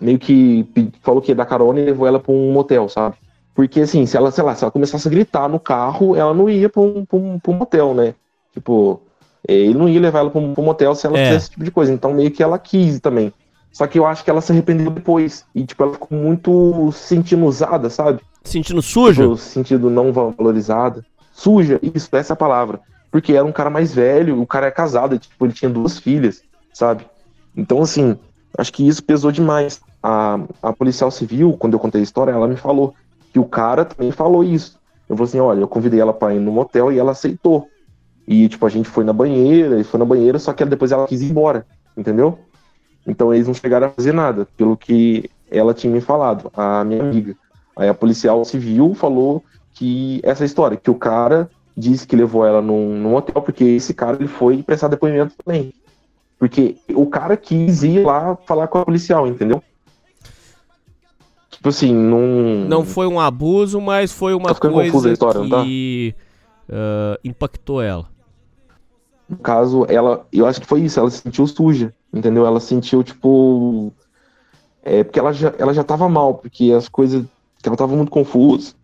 meio que falou que ia dar carona e levou ela pra um motel, sabe? Porque, assim, se ela, sei lá, se ela começasse a gritar no carro, ela não ia pra um, pra um, pra um motel, né? Tipo, é, ele não ia levar ela pra um, pra um motel se ela é. fizesse esse tipo de coisa. Então, meio que ela quis também. Só que eu acho que ela se arrependeu depois. E, tipo, ela ficou muito se sentindo usada, sabe? Sentindo suja? Tipo, sentindo não valorizada. Suja, isso, essa é a palavra. Porque era um cara mais velho, o cara é casado, e, tipo, ele tinha duas filhas, sabe? Então, assim, acho que isso pesou demais. A, a policial civil, quando eu contei a história, ela me falou que o cara também falou isso. Eu falei assim, olha, eu convidei ela para ir no motel e ela aceitou. E, tipo, a gente foi na banheira, e foi na banheira, só que depois ela quis ir embora, entendeu? Então eles não chegaram a fazer nada, pelo que ela tinha me falado, a minha amiga. Aí a policial civil falou que essa história, que o cara disse que levou ela num, num hotel, porque esse cara ele foi prestar depoimento também. Porque o cara quis ir lá falar com a policial, entendeu? Tipo assim, não. Não foi um abuso, mas foi uma tá coisa história, que tá? uh, impactou ela. No caso, ela. Eu acho que foi isso, ela se sentiu suja, entendeu? Ela sentiu, tipo. É, porque ela já, ela já tava mal, porque as coisas. Ela tava muito confusa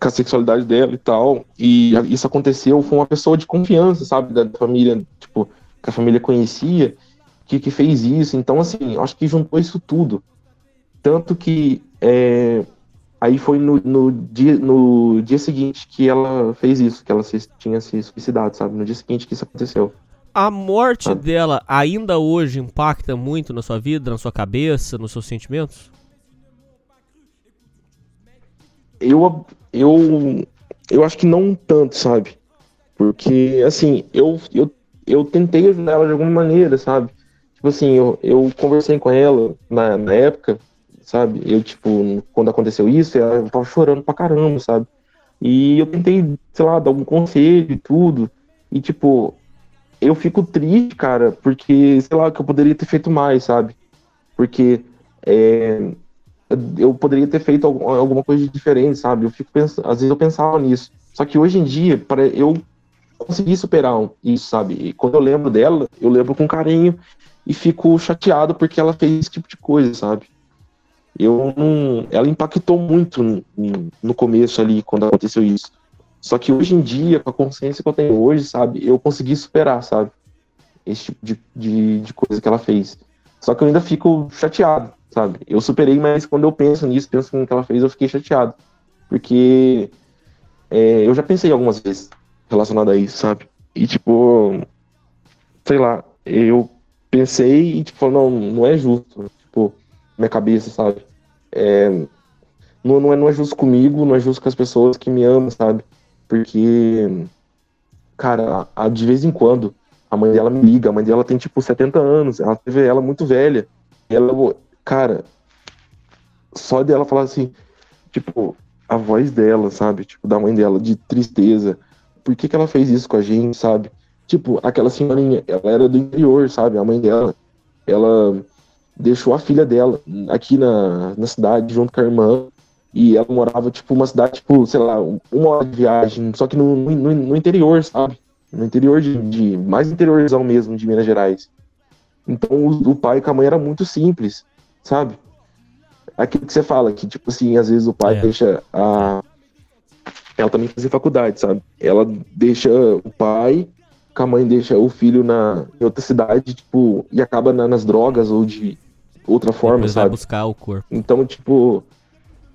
com a sexualidade dela e tal. E isso aconteceu, foi uma pessoa de confiança, sabe? Da família, tipo, que a família conhecia, que, que fez isso. Então, assim, acho que juntou isso tudo. Tanto que é, aí foi no, no, dia, no dia seguinte que ela fez isso, que ela se, tinha se suicidado, sabe? No dia seguinte que isso aconteceu. A morte dela ainda hoje impacta muito na sua vida, na sua cabeça, nos seus sentimentos? Eu, eu, eu acho que não tanto, sabe? Porque, assim, eu, eu, eu tentei ajudar ela de alguma maneira, sabe? Tipo assim, eu, eu conversei com ela na, na época, sabe? Eu, tipo, quando aconteceu isso, eu tava chorando pra caramba, sabe? E eu tentei, sei lá, dar algum conselho e tudo. E, tipo, eu fico triste, cara, porque, sei lá, que eu poderia ter feito mais, sabe? Porque é, eu poderia ter feito alguma coisa diferente, sabe? Eu fico pensando, às vezes eu pensava nisso. Só que hoje em dia, para eu consegui superar isso, sabe? E quando eu lembro dela, eu lembro com carinho e fico chateado porque ela fez esse tipo de coisa, sabe? Eu não, ela impactou muito no, no começo ali quando aconteceu isso. Só que hoje em dia, com a consciência que eu tenho hoje, sabe, eu consegui superar, sabe? Esse tipo de, de, de coisa que ela fez. Só que eu ainda fico chateado, sabe? Eu superei, mas quando eu penso nisso, penso no que ela fez, eu fiquei chateado. Porque é, eu já pensei algumas vezes relacionado a isso, sabe? E tipo, sei lá, eu pensei e tipo, não, não é justo, tipo, minha cabeça, sabe? É, não, não, é, não é justo comigo, não é justo com as pessoas que me amam, sabe? Porque, cara, a, de vez em quando, a mãe dela me liga, a mãe dela tem tipo 70 anos, ela teve ela muito velha. ela, cara, só dela falar assim, tipo, a voz dela, sabe? Tipo, da mãe dela, de tristeza. Por que, que ela fez isso com a gente, sabe? Tipo, aquela senhorinha, ela era do interior, sabe? A mãe dela, ela deixou a filha dela aqui na, na cidade junto com a irmã e ela morava, tipo, uma cidade, tipo, sei lá, uma hora de viagem, só que no, no, no interior, sabe? No interior de, de, mais interiorzão mesmo, de Minas Gerais. Então o, o pai com a mãe era muito simples, sabe? Aquilo que você fala, que, tipo assim, às vezes o pai é. deixa a. Ela também fazia faculdade, sabe? Ela deixa o pai, com a mãe deixa o filho na, em outra cidade, tipo, e acaba na, nas drogas ou de outra forma, Depois sabe? Vai buscar o corpo. Então, tipo,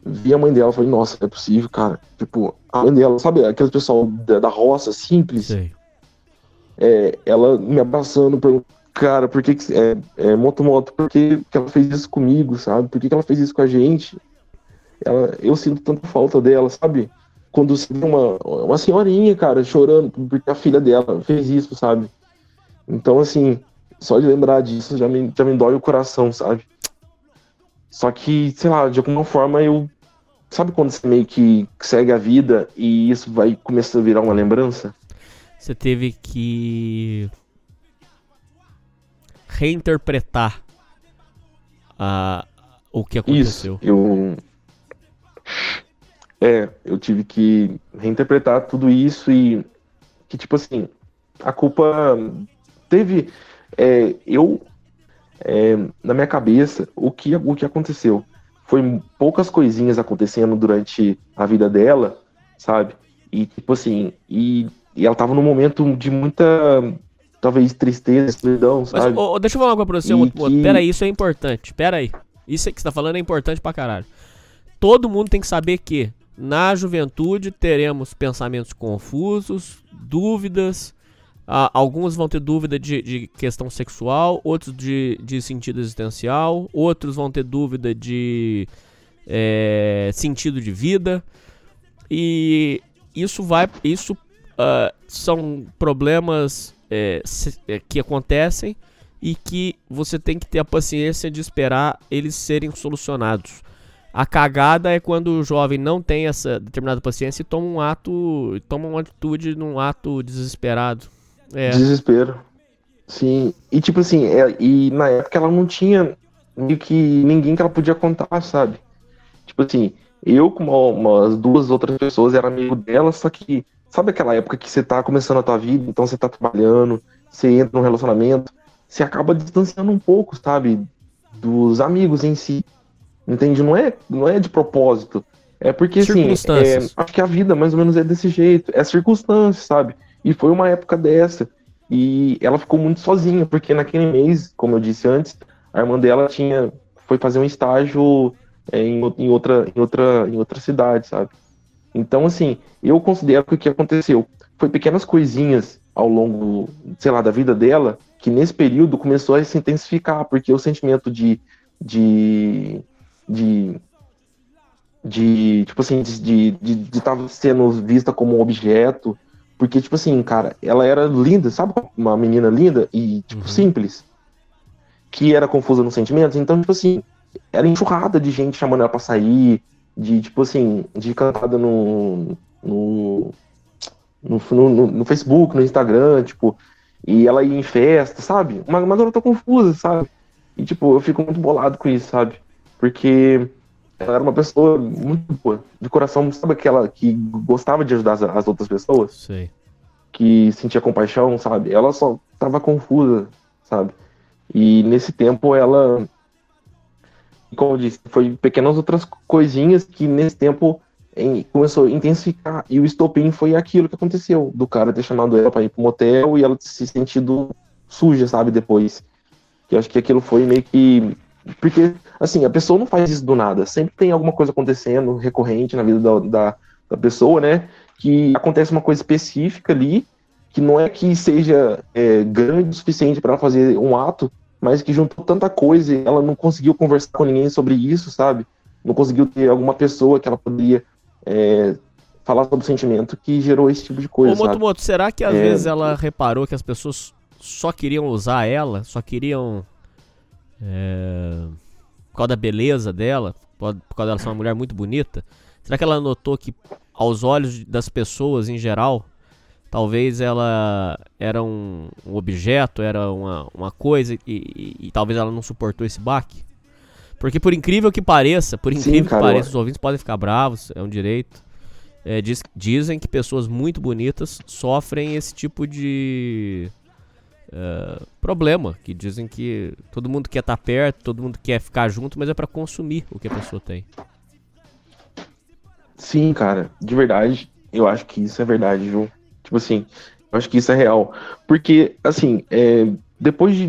vi a mãe dela, falei, nossa, é possível, cara. Tipo, a mãe dela, sabe, aquele pessoal da, da roça, simples. Sei. É, ela me abraçando, perguntando, cara, por que, que é, é, moto moto, por que, que ela fez isso comigo, sabe? Por que, que ela fez isso com a gente? Ela, eu sinto tanta falta dela, sabe? Quando você vê uma, uma senhorinha, cara, chorando porque a filha dela fez isso, sabe? Então, assim, só de lembrar disso já me, já me dói o coração, sabe? Só que, sei lá, de alguma forma eu. Sabe quando você meio que segue a vida e isso vai começar a virar uma lembrança? Você teve que reinterpretar a, o que aconteceu. Isso, eu. É, eu tive que reinterpretar tudo isso e que, tipo assim, a culpa teve. É, eu, é, na minha cabeça, o que, o que aconteceu? Foi poucas coisinhas acontecendo durante a vida dela, sabe? E, tipo assim, e, e ela tava num momento de muita, talvez, tristeza, solidão, sabe? Mas, oh, deixa eu falar uma coisa pra você, outro, que- Pera aí, isso é importante. Pera aí. Isso que você tá falando é importante pra caralho. Todo mundo tem que saber que na juventude teremos pensamentos confusos, dúvidas. Ah, alguns vão ter dúvida de, de questão sexual, outros de, de sentido existencial, outros vão ter dúvida de é, sentido de vida. E isso vai. Isso ah, são problemas é, se- é, que acontecem e que você tem que ter a paciência de esperar eles serem solucionados. A cagada é quando o jovem não tem essa determinada paciência e toma um ato, toma uma atitude num ato desesperado. É, Desespero. Sim. E tipo assim, é- e na época ela não tinha meio que ninguém que ela podia contar, sabe? Tipo assim, eu com uma- umas duas outras pessoas era amigo dela, só que sabe aquela época que você tá começando a tua vida, então você tá trabalhando, você entra num relacionamento, você acaba distanciando um pouco, sabe? Dos amigos em si. Entende? Não é, não é de propósito. É porque assim, é, acho que a vida mais ou menos é desse jeito. É circunstância, sabe? E foi uma época dessa. E ela ficou muito sozinha, porque naquele mês, como eu disse antes, a irmã dela tinha foi fazer um estágio é, em, em outra, em, outra, em outra cidade, sabe? Então, assim, eu considero que o que aconteceu foi pequenas coisinhas ao longo, sei lá, da vida dela, que nesse período começou a se intensificar, porque o sentimento de. de. de. de tipo assim, de estar de, de estar sendo vista como um objeto. Porque, tipo assim, cara, ela era linda, sabe? Uma menina linda e, tipo, Uhum. simples. Que era confusa nos sentimentos. Então, tipo assim, era enxurrada de gente chamando ela pra sair, de, tipo assim, de cantada no, no, no, no, no Facebook, no Instagram, tipo, e ela ia em festa, sabe? Uma, uma garota confusa, sabe? E, tipo, eu fico muito bolado com isso, sabe? Porque ela era uma pessoa muito boa, de coração, sabe aquela que gostava de ajudar as, as outras pessoas? sei. que sentia compaixão, sabe? Ela só tava confusa, sabe? E nesse tempo ela, como eu disse, foi pequenas outras coisinhas que nesse tempo em- começou a intensificar. E o estopim foi aquilo que aconteceu, do cara ter chamado ela pra ir pro motel e ela se sentindo suja, sabe? Depois. Que eu acho que aquilo foi meio que. Porque, assim, a pessoa não faz isso do nada. Sempre tem alguma coisa acontecendo recorrente na vida da, da, da pessoa, né? que acontece uma coisa específica ali, que não é que seja é, grande o suficiente para ela fazer um ato, mas que juntou tanta coisa e ela não conseguiu conversar com ninguém sobre isso, sabe? Não conseguiu ter alguma pessoa que ela poderia é, falar sobre o sentimento que gerou esse tipo de coisa, Ô, sabe? Motomoto, será que às É. vezes ela reparou que as pessoas só queriam usar ela, só queriam. É, por causa da beleza dela, por por causa dela ser uma mulher muito bonita? Será que ela notou que, aos olhos das pessoas em geral, talvez ela era um, um objeto, era uma, uma coisa e, e- e talvez ela não suportou esse baque? Porque, por incrível que pareça, por Sim, incrível cara, que pareça, os ouvintes podem ficar bravos, é um direito. É, diz- dizem que pessoas muito bonitas sofrem esse tipo de é, problema. Que dizem que todo mundo quer estar perto, todo mundo quer ficar junto, mas é pra consumir o que a pessoa tem. Sim, cara, de verdade, eu acho que isso é verdade, viu? Tipo assim, eu acho que isso é real. Porque, assim, é, depois de,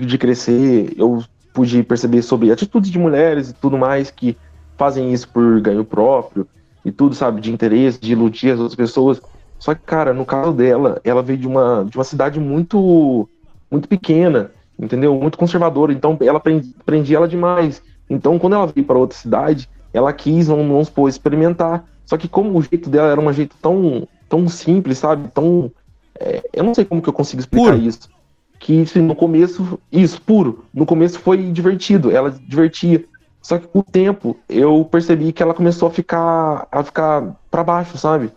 de crescer, eu pude perceber sobre atitudes de mulheres e tudo mais que fazem isso por ganho próprio e tudo, sabe, de interesse, de iludir as outras pessoas. Só que, cara, no caso dela, ela veio de uma, de uma cidade muito, muito pequena, entendeu? Muito conservadora. Então, ela prendi- prendia ela demais. Então, quando ela veio para outra cidade, ela quis, vamos, vamos supor, experimentar. Só que como o jeito dela era um jeito tão, tão simples, sabe? Tão. é, eu não sei como que eu consigo explicar Puro. isso. Que assim, no começo, isso, puro. No começo foi divertido. Ela divertia. Só que com o tempo eu percebi que ela começou a ficar a ficar para baixo, sabe?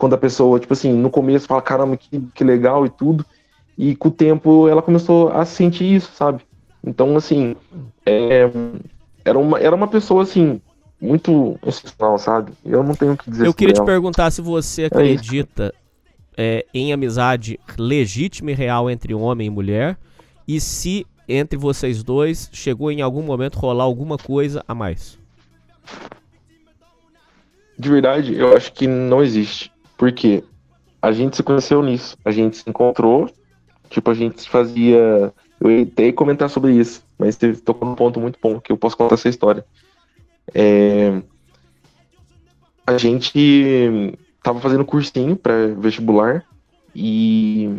Quando a pessoa, tipo assim, no começo fala, caramba, que, que legal e tudo. E com o tempo ela começou a sentir isso, sabe? Então, assim, é, era, uma, era uma pessoa, assim, muito excepcional, sabe? Eu não tenho o que dizer Eu queria te ela. perguntar se você acredita é, em amizade legítima e real entre homem e mulher. E se entre vocês dois chegou em algum momento rolar alguma coisa a mais. De verdade, eu acho que não existe. Porque a gente se conheceu nisso. A gente se encontrou. Tipo, a gente fazia. Eu até comentar sobre isso. Mas você tocou num ponto muito bom que eu posso contar essa história. É... A gente tava fazendo cursinho para vestibular. E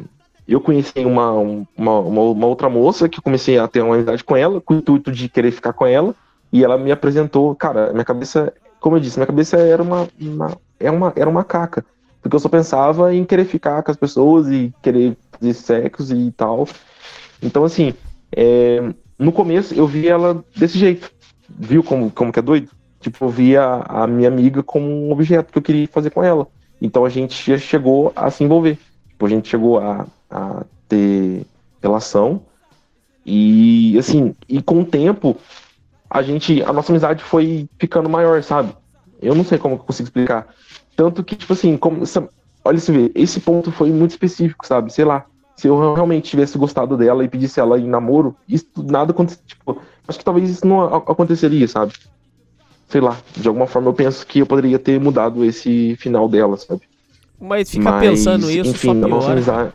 eu conheci uma, uma, uma, outra moça que eu comecei a ter uma amizade com ela, com o intuito de querer ficar com ela. E ela me apresentou. Cara, minha cabeça. Como eu disse, minha cabeça era uma, uma, era uma, era uma caca. Porque eu só pensava em querer ficar com as pessoas e querer fazer sexo e tal. Então, assim, é, no começo eu vi ela desse jeito. Viu como, como que é doido? Tipo, eu via a, minha amiga como um objeto que eu queria fazer com ela. Então a gente chegou a se envolver. Tipo, a gente chegou a, a ter relação. E, assim, e com o tempo, a gente, a nossa amizade foi ficando maior, sabe? Eu não sei como eu consigo explicar. Tanto que, tipo assim, como, olha se vê, esse ponto foi muito específico, sabe? Sei lá, se eu realmente tivesse gostado dela e pedisse ela em namoro, isso nada aconteceria. Tipo, acho que talvez isso não aconteceria, sabe? Sei lá, de alguma forma eu penso que eu poderia ter mudado esse final dela, sabe? Mas ficar pensando isso enfim, só nossa piora. amizade.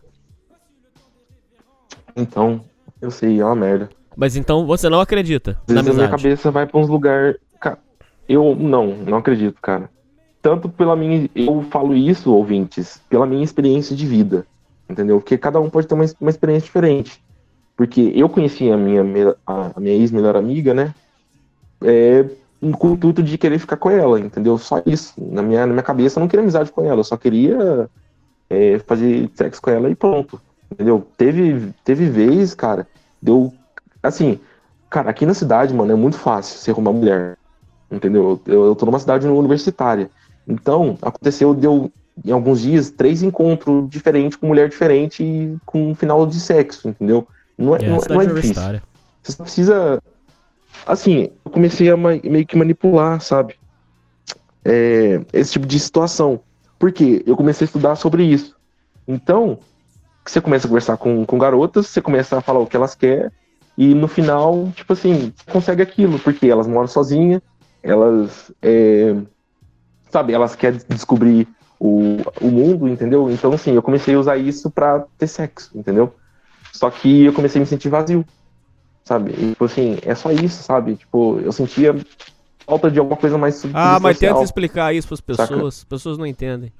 Então, eu sei, é uma merda. Mas então você não acredita Às na vezes a minha amizade. cabeça vai pra uns lugares. Eu não, não acredito, cara. Tanto pela minha. Eu falo isso, ouvintes, pela minha experiência de vida. Entendeu? Porque cada um pode ter uma, uma experiência diferente. Porque eu conheci a minha, a, minha ex-melhor amiga, né? É, com o intuito de querer ficar com ela, entendeu? Só isso. Na minha, na minha cabeça eu não queria amizade com ela, eu só queria é, fazer sexo com ela e pronto. Entendeu? Teve, teve vez, cara, deu. Assim, cara, aqui na cidade, mano, é muito fácil você arrumar mulher. Entendeu? Eu, eu tô numa cidade universitária. Então, aconteceu, deu em alguns dias, três encontros diferentes com mulher diferente e com um final de sexo, entendeu? Não é, É, não, não é difícil. universitária. Você só precisa. Assim, eu comecei a meio que manipular, sabe? É, esse tipo de situação. Por quê? Eu comecei a estudar sobre isso. Então, você começa a conversar com, com garotas, você começa a falar o que elas querem, e no final, tipo assim, você consegue aquilo, porque elas moram sozinhas, elas. é, sabe, elas querem descobrir o, o mundo, entendeu? Então, assim, eu comecei a usar isso pra ter sexo, entendeu? Só que eu comecei a me sentir vazio, sabe? E, tipo assim, é só isso, sabe? Tipo, eu sentia falta de alguma coisa mais Ah, mas tenta explicar isso pras Saca? pessoas. As pessoas não entendem.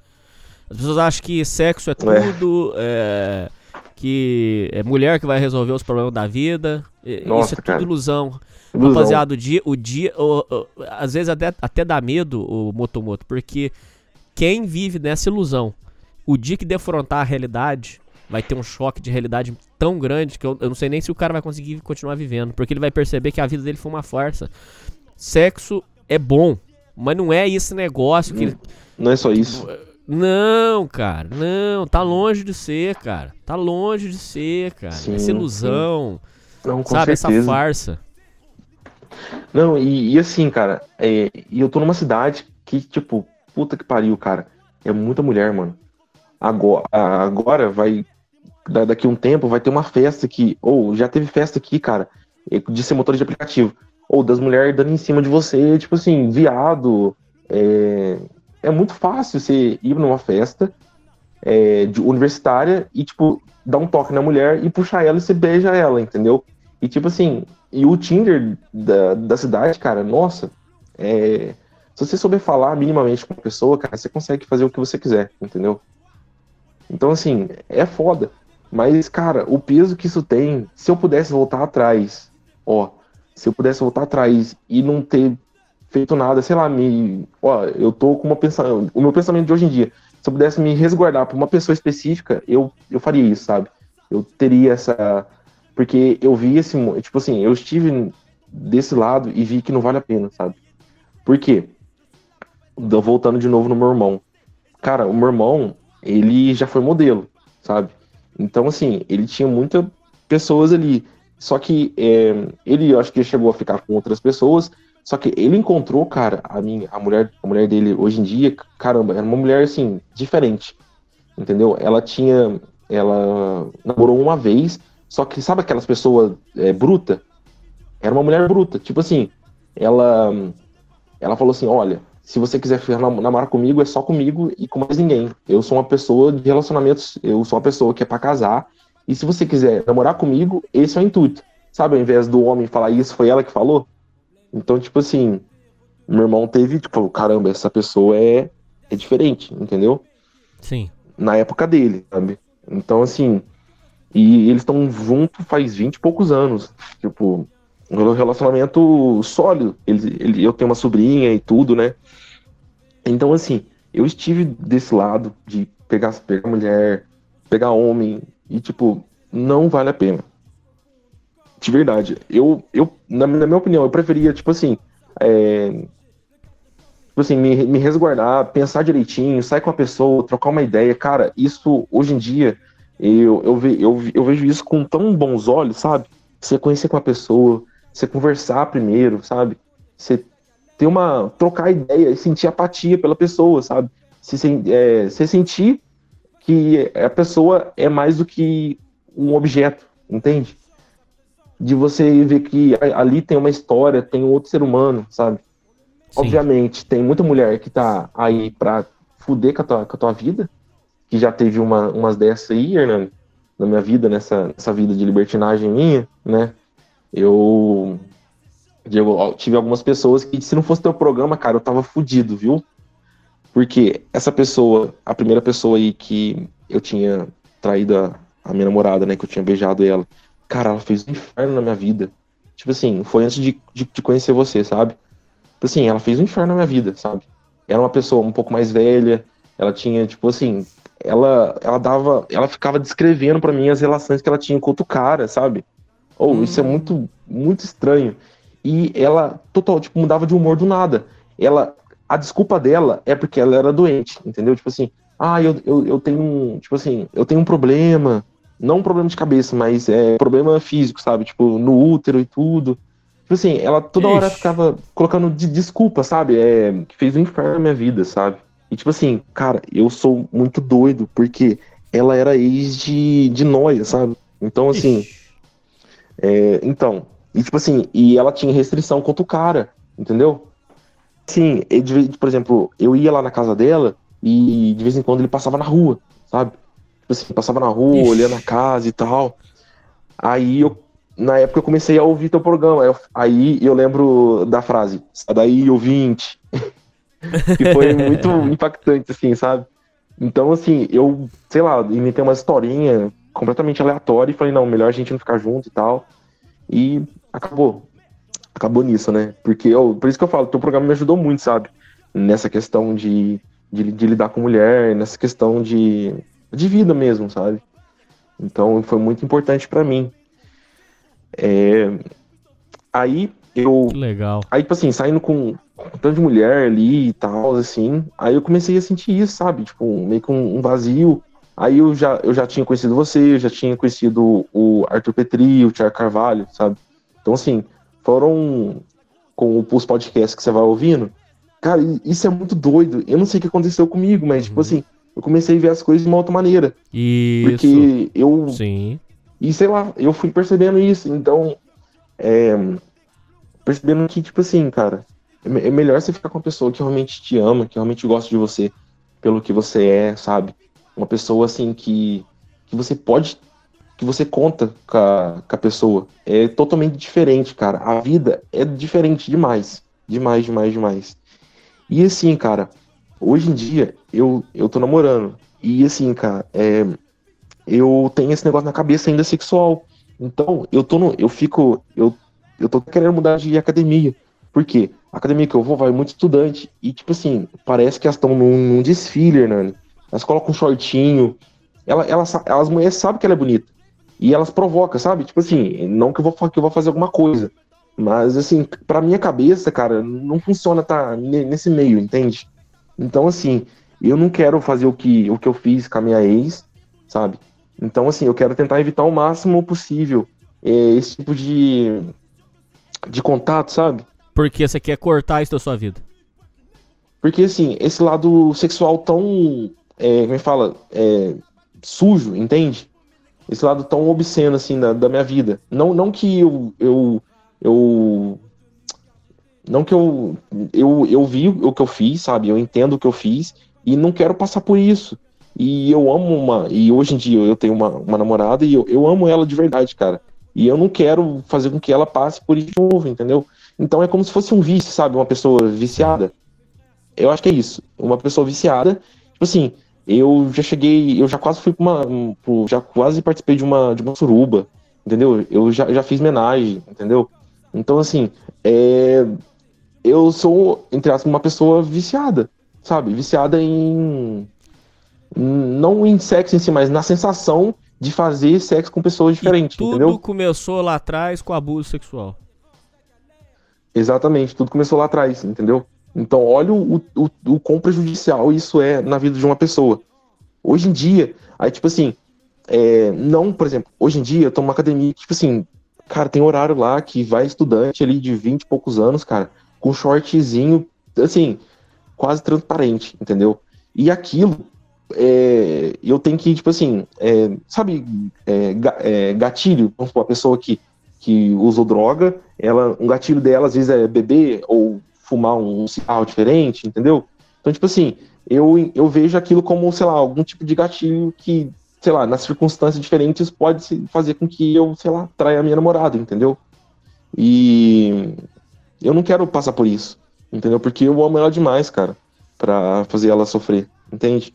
As pessoas acham que sexo é É. tudo, é, que é mulher que vai resolver os problemas da vida. Nossa, isso é tudo cara. ilusão. Ilusão. Rapaziada, o dia, o dia o- o- às vezes até, até dá medo o Motomoto, porque quem vive nessa ilusão, o dia que defrontar a realidade, vai ter um choque de realidade tão grande que eu, eu não sei nem se o cara vai conseguir continuar vivendo, porque ele vai perceber que a vida dele foi uma farsa. Sexo é bom, mas não é esse negócio que ele, Não é só isso. Não, cara, não, tá longe de ser, cara. Tá longe de ser, cara. Sim, essa ilusão, Não, com sabe? Essa certeza. farsa. Não, e, e assim, cara, é, e eu tô numa cidade que, tipo, puta que pariu, cara. É muita mulher, mano. Agora, agora vai. da- Daqui a um tempo vai ter uma festa aqui. Ou já teve festa aqui, cara, de ser motor de aplicativo. Ou das mulheres dando em cima de você, tipo assim, viado. É, é muito fácil você ir numa festa é, de universitária e, tipo, dar um toque na mulher e puxar ela e você beija ela, entendeu? E, tipo assim, e o Tinder da, da cidade, cara, nossa, é, se você souber falar minimamente com a pessoa, cara, você consegue fazer o que você quiser, entendeu? Então, assim, é foda. Mas, cara, o peso que isso tem, se eu pudesse voltar atrás, ó, se eu pudesse voltar atrás e não ter feito nada, sei lá, me. Ó, eu tô com uma pensamento. O meu pensamento de hoje em dia, se eu pudesse me resguardar por uma pessoa específica, eu, eu faria isso, sabe? Eu teria essa. Porque eu vi esse. Tipo assim, eu estive desse lado e vi que não vale a pena, sabe? Por quê? Voltando de novo no meu irmão. Cara, o meu irmão, ele já foi modelo, sabe? Então, assim, ele tinha muitas pessoas ali. Só que é, ele, eu acho que chegou a ficar com outras pessoas. Só que ele encontrou, cara, a minha, a mulher, a mulher dele hoje em dia, caramba, era uma mulher assim diferente, entendeu? Ela tinha, ela namorou uma vez, só que sabe aquelas pessoas é, bruta? Era uma mulher bruta, tipo assim, ela, ela falou assim, olha, se você quiser namorar comigo, é só comigo e com mais ninguém. Eu sou uma pessoa de relacionamentos, eu sou uma pessoa que é para casar. E se você quiser namorar comigo, esse é o intuito. Sabe, ao invés do homem falar isso, foi ela que falou. Então, tipo assim, meu irmão teve, tipo, caramba, essa pessoa é, é diferente, entendeu? Sim. Na época dele, sabe? Então, assim, e eles estão juntos faz 20 e poucos anos. Tipo, um relacionamento sólido. Ele, ele, eu tenho uma sobrinha e tudo, né? Então, assim, eu estive desse lado de pegar, pegar mulher, pegar homem, e, tipo, não vale a pena. De verdade. Eu, eu na, na minha opinião, eu preferia, tipo assim, é, tipo assim, me, me resguardar, pensar direitinho, sair com a pessoa, trocar uma ideia. Cara, isso, hoje em dia, eu, eu, ve, eu, eu vejo isso com tão bons olhos, sabe? Você conhecer com a pessoa, você conversar primeiro, sabe? Você ter uma. trocar ideia e sentir apatia pela pessoa, sabe? Se, é, você sentir que a pessoa é mais do que um objeto, entende? De você ver que ali tem uma história, tem outro ser humano, sabe? Sim. Obviamente, tem muita mulher que tá aí pra fuder com a tua, com a tua vida, que já teve uma, umas dessas aí, Hernani, na minha vida, nessa, nessa vida de libertinagem minha, né? Eu Diego, tive algumas pessoas que, se não fosse teu programa, cara, eu tava fudido, viu? Porque essa pessoa, a primeira pessoa aí que eu tinha traído a, a minha namorada, né? Que eu tinha beijado ela, cara, ela fez um inferno na minha vida. Tipo assim, foi antes de, de, de conhecer você, sabe? Tipo assim, ela fez um inferno na minha vida, sabe? Era uma pessoa um pouco mais velha, ela tinha, tipo assim, ela, ela dava, ela ficava descrevendo para mim as relações que ela tinha com outro cara, sabe? Ou oh, hum. isso é muito, muito estranho e ela total, tipo, mudava de humor do nada. Ela, a desculpa dela é porque ela era doente, entendeu? Tipo assim, ah, eu, eu, eu tenho um, tipo assim, eu tenho um problema, não um problema de cabeça, mas é problema físico, sabe? Tipo, no útero e tudo. Tipo assim, ela toda Ixi. hora ficava colocando de desculpa, sabe? É, que fez um inferno na minha vida, sabe? E tipo assim, cara, eu sou muito doido, porque ela era ex de, de noia, sabe? Então, assim. É, então, e tipo assim, e ela tinha restrição contra o cara, entendeu? Sim, por exemplo, eu ia lá na casa dela e de vez em quando ele passava na rua, sabe? Tipo assim, passava na rua, Ixi. olhando a casa e tal. Aí eu, na época eu comecei a ouvir teu programa. Eu, aí eu lembro da frase, sai daí, ouvinte. que foi muito impactante, assim, sabe? Então, assim, eu, sei lá, inventei uma historinha completamente aleatória e falei, não, melhor a gente não ficar junto e tal. E acabou. Acabou nisso, né? Porque eu, por isso que eu falo, teu programa me ajudou muito, sabe? Nessa questão de, de, de lidar com mulher, nessa questão de, de vida mesmo, sabe? Então foi muito importante para mim. É... Aí eu. Que legal. Aí, tipo assim, saindo com, com tanto de mulher ali e tal, assim. Aí eu comecei a sentir isso, sabe? Tipo, meio que um, um vazio. Aí eu já, eu já tinha conhecido você, eu já tinha conhecido o Arthur Petri, o Thiago Carvalho, sabe? Então, assim, foram com os podcasts que você vai ouvindo. Cara, isso é muito doido. Eu não sei o que aconteceu comigo, mas, tipo uhum. tipo assim, eu comecei a ver as coisas de uma outra maneira. Isso. Porque eu. Sim. E sei lá, eu fui percebendo isso. Então, é, percebendo que, tipo assim, cara, é, é melhor você ficar com uma pessoa que realmente te ama, que realmente gosta de você pelo que você é, sabe? Uma pessoa assim que, que você pode que você conta com a, com a pessoa. É totalmente diferente, cara. A vida é diferente demais. Demais, demais, demais. E assim, cara, hoje em dia eu, eu tô namorando. E assim, cara, é, eu tenho esse negócio na cabeça ainda sexual. Então, eu tô no, eu fico, eu, eu tô querendo mudar de academia. Por quê? A academia que eu vou vai muito estudante. E, tipo assim, parece que elas estão num, num desfile, Hernani. Elas colocam um shortinho. Ela, ela, elas mulheres sabem que ela é bonita. E elas provocam, sabe? Tipo assim, não que eu vou, que eu vou fazer alguma coisa. Mas, assim, pra minha cabeça, cara, não funciona tá nesse meio, entende? Então, assim, eu não quero fazer o que, o que eu fiz com a minha ex, sabe? Então, assim, eu quero tentar evitar o máximo possível é, esse tipo de, de contato, sabe? Porque você quer cortar isso da sua vida. Porque, assim, esse lado sexual tão, é, como é que fala, é, sujo, entende? Esse lado tão obsceno, assim, da, da minha vida. Não, não que eu, eu, eu não que eu, eu eu vi o que eu fiz, sabe? Eu entendo o que eu fiz e não quero passar por isso. E eu amo uma. E hoje em dia eu tenho uma, uma namorada e eu, eu amo ela de verdade, cara. E eu não quero fazer com que ela passe por isso de novo, entendeu? Então é como se fosse um vício, sabe? Uma pessoa viciada. Eu acho que é isso. Uma pessoa viciada. Tipo assim, eu já cheguei. Eu já quase fui pra uma. Já quase participei de uma, de uma suruba, entendeu? Eu já, já fiz homenagem, entendeu? Então, assim, é, eu sou, entre aspas, uma pessoa viciada, sabe? Viciada em. Não em sexo em si, mas na sensação de fazer sexo com pessoas diferentes, e tudo entendeu? começou lá atrás com abuso sexual. Exatamente, tudo começou lá atrás, entendeu? Então, olha o, o, o quão prejudicial isso é na vida de uma pessoa. Hoje em dia, aí, tipo assim, é, não, por exemplo, hoje em dia eu tô numa academia, tipo assim, cara, tem horário lá que vai estudante ali de 20 e poucos anos, cara, com shortzinho, assim, quase transparente, entendeu? E aquilo, é, eu tenho que, tipo assim, é, sabe, é, é, gatilho, vamos supor, a pessoa que, que usou droga, ela, um gatilho dela às vezes é beber ou fumar um cigarro diferente, entendeu? Então, tipo assim, eu, eu vejo aquilo como, sei lá, algum tipo de gatilho que, sei lá, nas circunstâncias diferentes pode fazer com que eu, sei lá, traia a minha namorada, entendeu? E eu não quero passar por isso, entendeu? Porque eu amo ela demais, cara, pra fazer ela sofrer, entende?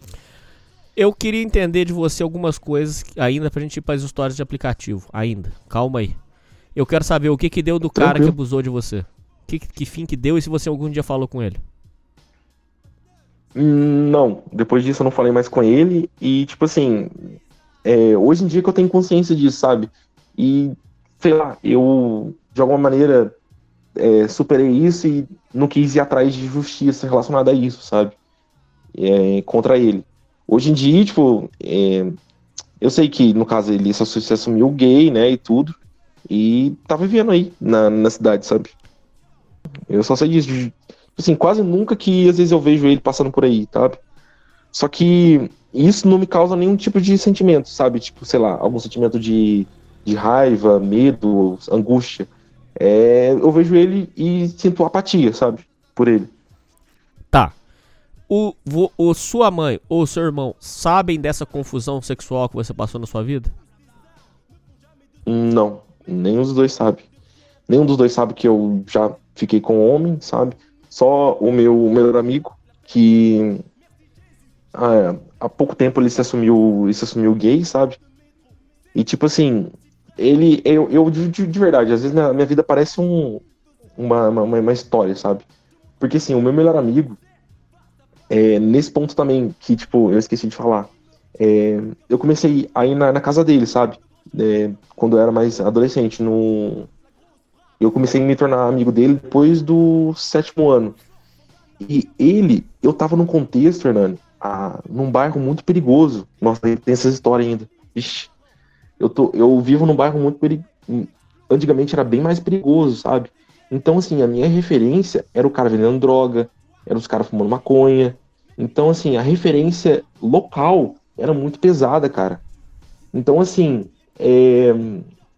Eu queria entender de você algumas coisas ainda pra gente ir para as histórias de aplicativo. Ainda. Calma aí. Eu quero saber o que que deu do Tranquilo. cara que abusou de você. Que, que fim que deu e se você algum dia falou com ele? Não, depois disso eu não falei mais com ele e, tipo assim, é, hoje em dia que eu tenho consciência disso, sabe? E, sei lá, eu, de alguma maneira, é, superei isso e não quis ir atrás de justiça relacionada a isso, sabe? É, contra ele. Hoje em dia, tipo, é, eu sei que, no caso, ele se, se assumiu gay, né, e tudo, e tá vivendo aí, na, na cidade, sabe? Eu só sei disso, de, assim, quase nunca que, às vezes, eu vejo ele passando por aí, sabe? Só que isso não me causa nenhum tipo de sentimento, sabe? Tipo, sei lá, algum sentimento de, de raiva, medo, angústia é, eu vejo ele e sinto apatia, sabe? Por ele. Tá. O, o, sua mãe ou seu irmão sabem dessa confusão sexual que você passou na sua vida? Não, nem os dois sabem. Nenhum dos dois sabe que eu já fiquei com homem, sabe? Só o meu melhor amigo, que ah, há pouco tempo ele se assumiu, ele se assumiu gay, sabe? E tipo assim, ele, eu, eu de, de, verdade, às vezes minha, minha vida parece um, uma, uma, uma, história, sabe? Porque assim, o meu melhor amigo, é, nesse ponto também, que tipo, eu esqueci de falar, é, eu comecei a ir na, na casa dele, sabe? É, quando eu era mais adolescente, no... eu comecei a me tornar amigo dele depois do sétimo ano. E ele, eu tava num contexto, Hernani, a, num bairro muito perigoso. Nossa, tem essa história ainda. Ixi, eu, tô, eu vivo num bairro muito perigoso. Antigamente era bem mais perigoso, sabe? Então, assim, a minha referência era o cara vendendo droga, era os caras fumando maconha. Então, assim, a referência local era muito pesada, cara. Então, assim, é,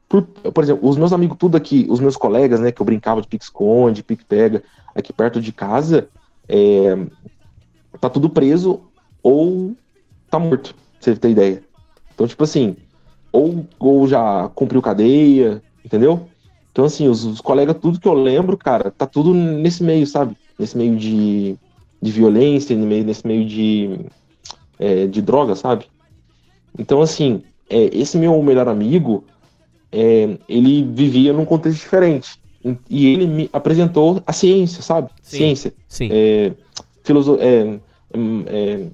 por, por, exemplo, os meus amigos, tudo aqui, os meus colegas, né, que eu brincava de pique-esconde, pique-pega, aqui perto de casa, é, tá tudo preso ou tá morto, pra você ter ideia. Então, tipo assim, ou, ou já cumpriu cadeia, entendeu? Então, assim, os, os, colegas, tudo que eu lembro, cara, tá tudo nesse meio, sabe? Nesse meio de, de violência, nesse meio de, é, de droga, sabe? Então, assim, é, esse meu melhor amigo, é, ele vivia num contexto diferente. E ele me apresentou a ciência, sabe? Sim, ciência. Sim. É, filoso é, é,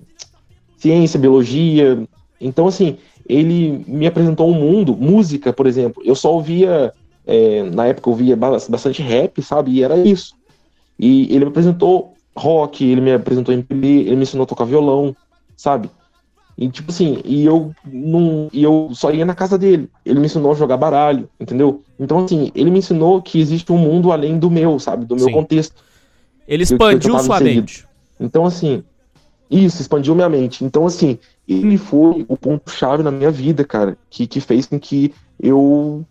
ciência, biologia. Então, assim, ele me apresentou um mundo, música, por exemplo. Eu só ouvia é, na época eu via bastante rap, sabe? E era isso. E ele me apresentou rock, ele me apresentou MPB, ele me ensinou a tocar violão, sabe? E tipo assim, e eu não, e eu só ia na casa dele. Ele me ensinou a jogar baralho, entendeu? Então assim, ele me ensinou que existe um mundo além do meu, sabe? Do meu Sim. contexto. Ele expandiu sua mente. Então assim, isso expandiu minha mente. Então assim, ele foi o ponto chave na minha vida, cara, que que fez com que eu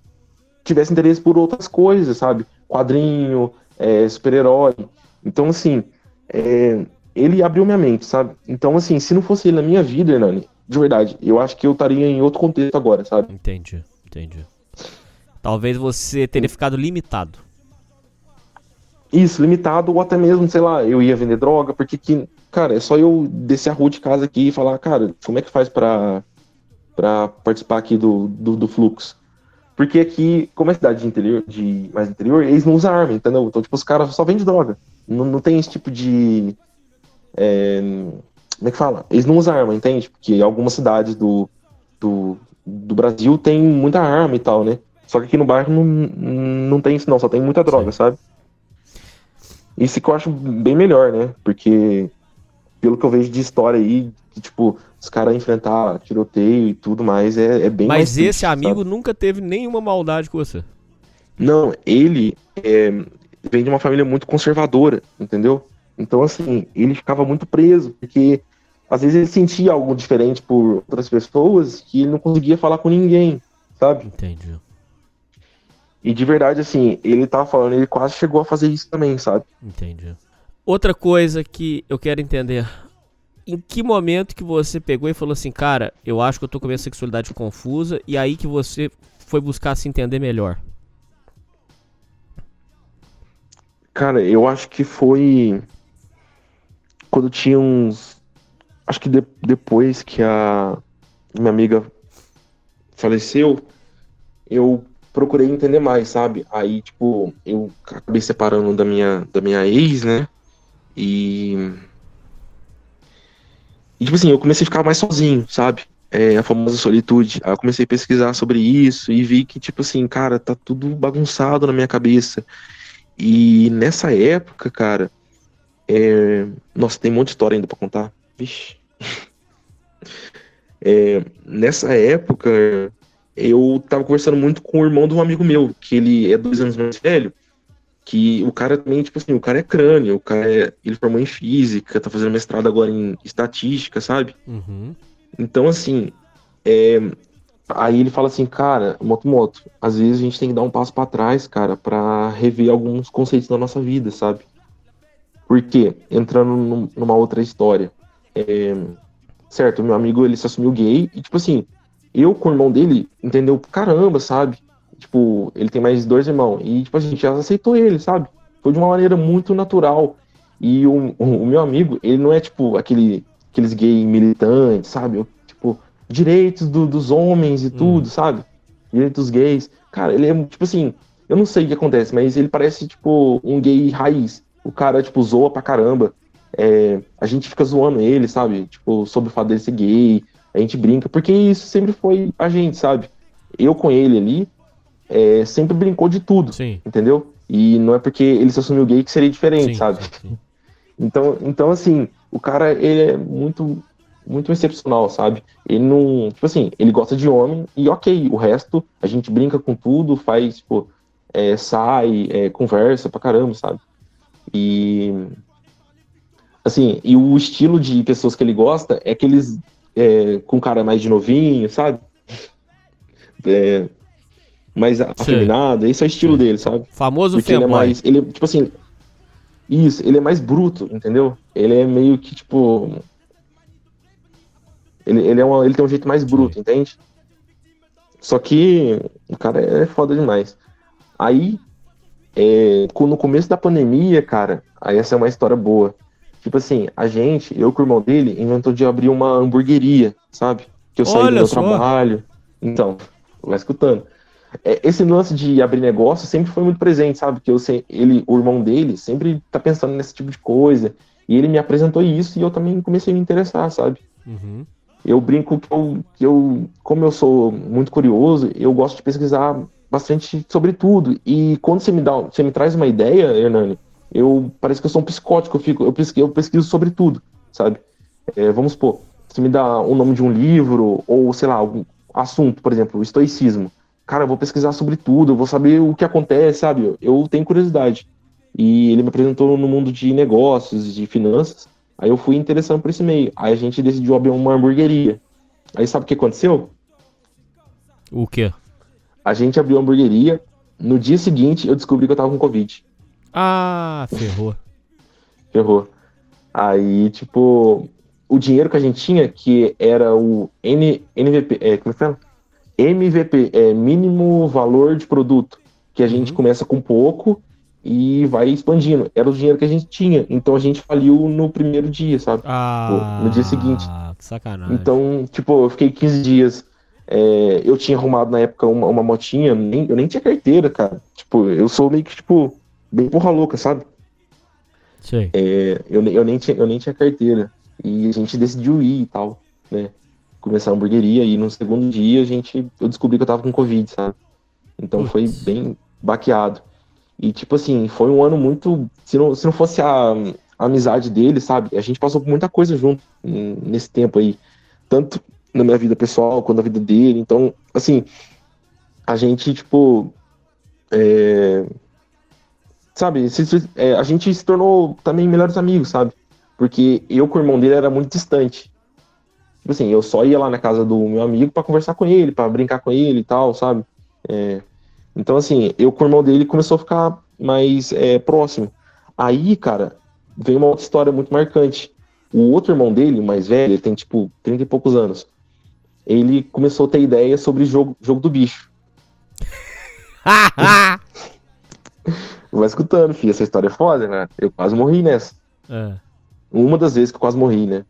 tivesse interesse por outras coisas, sabe? Quadrinho, é, super-herói. Então assim, é, ele abriu minha mente, sabe? Então, assim, se não fosse ele na minha vida, Hernani, de verdade, eu acho que eu estaria em outro contexto agora, sabe? Entendi, entendi. Talvez você teria ficado limitado. Isso, limitado, ou até mesmo, sei lá, eu ia vender droga, porque que, cara, é só eu descer a rua de casa aqui e falar, cara, como é que faz pra, pra participar aqui do, do, do fluxo? Porque aqui, como é cidade de interior, de mais interior, eles não usam arma, entendeu? Então, tipo, os caras só vendem droga. Não, não tem esse tipo de. É, como é que fala? Eles não usam arma, entende? Porque algumas cidades do, do, do Brasil tem muita arma e tal, né? Só que aqui no bairro não, não tem isso, não, só tem muita droga, Sim. sabe? Isso que eu acho bem melhor, né? Porque, pelo que eu vejo de história aí, que, tipo, os caras enfrentar tiroteio e tudo mais, é, é bem Mas esse triste, amigo sabe? nunca teve nenhuma maldade com você. Não, ele é, vem de uma família muito conservadora, entendeu? Então, assim, ele ficava muito preso, porque às vezes ele sentia algo diferente por outras pessoas que ele não conseguia falar com ninguém, sabe? Entendi. E de verdade, assim, ele tava falando, ele quase chegou a fazer isso também, sabe? Entendi. Outra coisa que eu quero entender. Em que momento que você pegou e falou assim, cara, eu acho que eu tô com a minha sexualidade confusa, e aí que você foi buscar se entender melhor? Cara, eu acho que foi quando tinha uns. Acho que de, depois que a minha amiga faleceu, eu procurei entender mais, sabe? Aí, tipo, eu acabei separando da minha, da minha ex, né? E. E, tipo assim, eu comecei a ficar mais sozinho, sabe? É, a famosa solitude. Aí eu comecei a pesquisar sobre isso e vi que, tipo assim, cara, tá tudo bagunçado na minha cabeça. E nessa época, cara, é... nossa, tem um monte de história ainda pra contar. Vixe. É... Nessa época, eu tava conversando muito com o irmão de um amigo meu, que ele é dois anos mais velho, que o cara também, tipo assim, o cara é crânio, o cara é, ele formou em física, tá fazendo mestrado agora em estatística, sabe? Uhum. Então, assim, é, Aí ele fala assim, cara, Moto às vezes a gente tem que dar um passo para trás, cara, para rever alguns conceitos da nossa vida, sabe? Porque, entrando num, numa outra história, é, certo, meu amigo, ele se assumiu gay, e tipo assim, eu com o irmão dele, entendeu? Caramba, sabe? Tipo, ele tem mais dois irmãos, e tipo, a gente já aceitou ele, sabe? Foi de uma maneira muito natural. E o, o, o meu amigo, ele não é tipo aquele, aqueles gay militantes, sabe? Tipo, direitos do, dos homens e tudo, hum. sabe? Direitos gays. Cara, ele é, tipo assim, eu não sei o que acontece, mas ele parece, tipo, um gay raiz. O cara, tipo, zoa pra caramba. É, a gente fica zoando ele, sabe? Tipo, sobre o fato dele ser gay. A gente brinca, porque isso sempre foi a gente, sabe? Eu com ele ali, é, sempre brincou de tudo, sim. entendeu? E não é porque ele se assumiu gay que seria diferente, sim, sabe? Sim. Então, então, assim, o cara, ele é muito muito excepcional, sabe? Ele não. Tipo assim, ele gosta de homem e ok, o resto a gente brinca com tudo, faz, tipo, é, sai, é, conversa pra caramba, sabe? E. Assim, e o estilo de pessoas que ele gosta é aqueles é, com cara mais de novinho, sabe? É, mais afeminado, esse é o estilo dele, sabe? Famoso Porque ele é mais. Ele, tipo assim. Isso, ele é mais bruto, entendeu? Ele é meio que, tipo ele, ele, é uma, ele tem um jeito mais bruto, entende? Só que o cara é foda demais. Aí, é, no começo da pandemia, cara, aí essa é uma história boa. Tipo assim, a gente, eu com o irmão dele, inventou de abrir uma hamburgueria, sabe? Que eu saí Olha do meu só. trabalho. Então, vai escutando. É, esse lance de abrir negócio sempre foi muito presente, sabe? Que eu sei, ele, o irmão dele, sempre tá pensando nesse tipo de coisa. E ele me apresentou isso e eu também comecei a me interessar, sabe? Uhum. Eu brinco que eu, que eu, como eu sou muito curioso, eu gosto de pesquisar bastante sobre tudo. E quando você me dá, você me traz uma ideia, Hernani, eu parece que eu sou um psicótico, eu fico, eu pesquiso, eu pesquiso sobre tudo, sabe? É, vamos supor, você me dá o nome de um livro ou sei lá, algum assunto, por exemplo, o estoicismo. Cara, eu vou pesquisar sobre tudo, eu vou saber o que acontece, sabe? Eu tenho curiosidade. E ele me apresentou no mundo de negócios, de finanças. Aí eu fui interessando por esse meio. Aí a gente decidiu abrir uma hamburgueria. Aí sabe o que aconteceu? O quê? A gente abriu a hamburgueria. No dia seguinte, eu descobri que eu tava com Covid. Ah, ferrou. Ferrou. Aí, tipo, o dinheiro que a gente tinha, que era o N, NVP, é, como é que fala? MVP, é mínimo valor de produto, que a gente começa com pouco e vai expandindo. Era o dinheiro que a gente tinha, então a gente faliu no primeiro dia, sabe? Ah, no dia seguinte. que sacanagem. Então, tipo, eu fiquei 15 dias. é, eu tinha arrumado na época uma, uma motinha, nem, eu nem tinha carteira, cara. Tipo, eu sou meio que, tipo, bem porra louca, sabe? Sei. É, eu, eu, nem tinha, eu nem tinha carteira. E a gente decidiu ir e tal, né? Começar a hamburgueria e no segundo dia a gente, eu descobri que eu tava com Covid, sabe? Então foi Putz. bem baqueado. E tipo assim, foi um ano muito. Se não, se não fosse a, a amizade dele, sabe? A gente passou por muita coisa junto nesse tempo aí. Tanto na minha vida pessoal quanto na vida dele. Então, assim, a gente, tipo. é, sabe, se- se- é, a gente se tornou também melhores amigos, sabe? Porque eu com o irmão dele era muito distante. Tipo assim, eu só ia lá na casa do meu amigo pra conversar com ele, pra brincar com ele e tal, sabe? É, então, assim, eu com o irmão dele começou a ficar mais é, próximo. Aí, cara, veio uma outra história muito marcante. O outro irmão dele, o mais velho, ele tem tipo 30 e poucos anos. Ele começou a ter ideia sobre jogo, jogo do bicho. Vai escutando, filho, essa história é foda, né? Eu quase morri nessa. É. Uma das vezes que eu quase morri, né?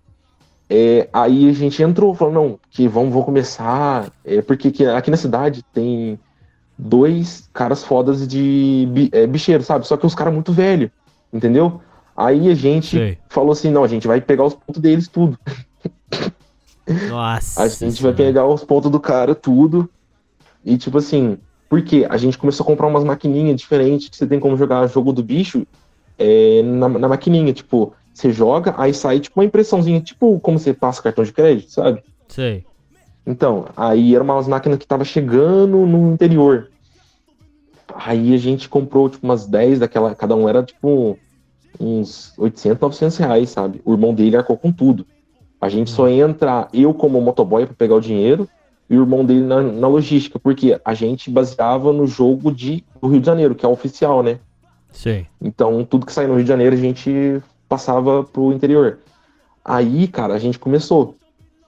É, aí a gente entrou, falou, não, que vamos, vamos começar. É, porque que aqui na cidade tem dois caras fodas de bi- é, bicheiro, sabe? Só que os caras muito velhos, entendeu? Aí a gente Sei. falou assim, não, a gente vai pegar os pontos deles tudo. Nossa. A gente vai pegar os pontos do cara, tudo. E tipo assim, porque a gente começou a comprar umas maquininhas diferentes que você tem como jogar jogo do bicho é, na, na maquininha. Tipo, você joga, aí sai tipo uma impressãozinha, tipo como você passa cartão de crédito, sabe? Sei. Então, aí eram umas máquinas que tava chegando no interior. Aí a gente comprou tipo umas 10 daquela, cada um era tipo uns 800, 900 reais, sabe? O irmão dele arcou com tudo. A gente só entra, eu como motoboy para pegar o dinheiro e o irmão dele na, na logística, porque a gente baseava no jogo de, do Rio de Janeiro, que é o oficial, né? Sei. Então, tudo que sai no Rio de Janeiro a gente passava pro interior. Aí, cara, a gente começou.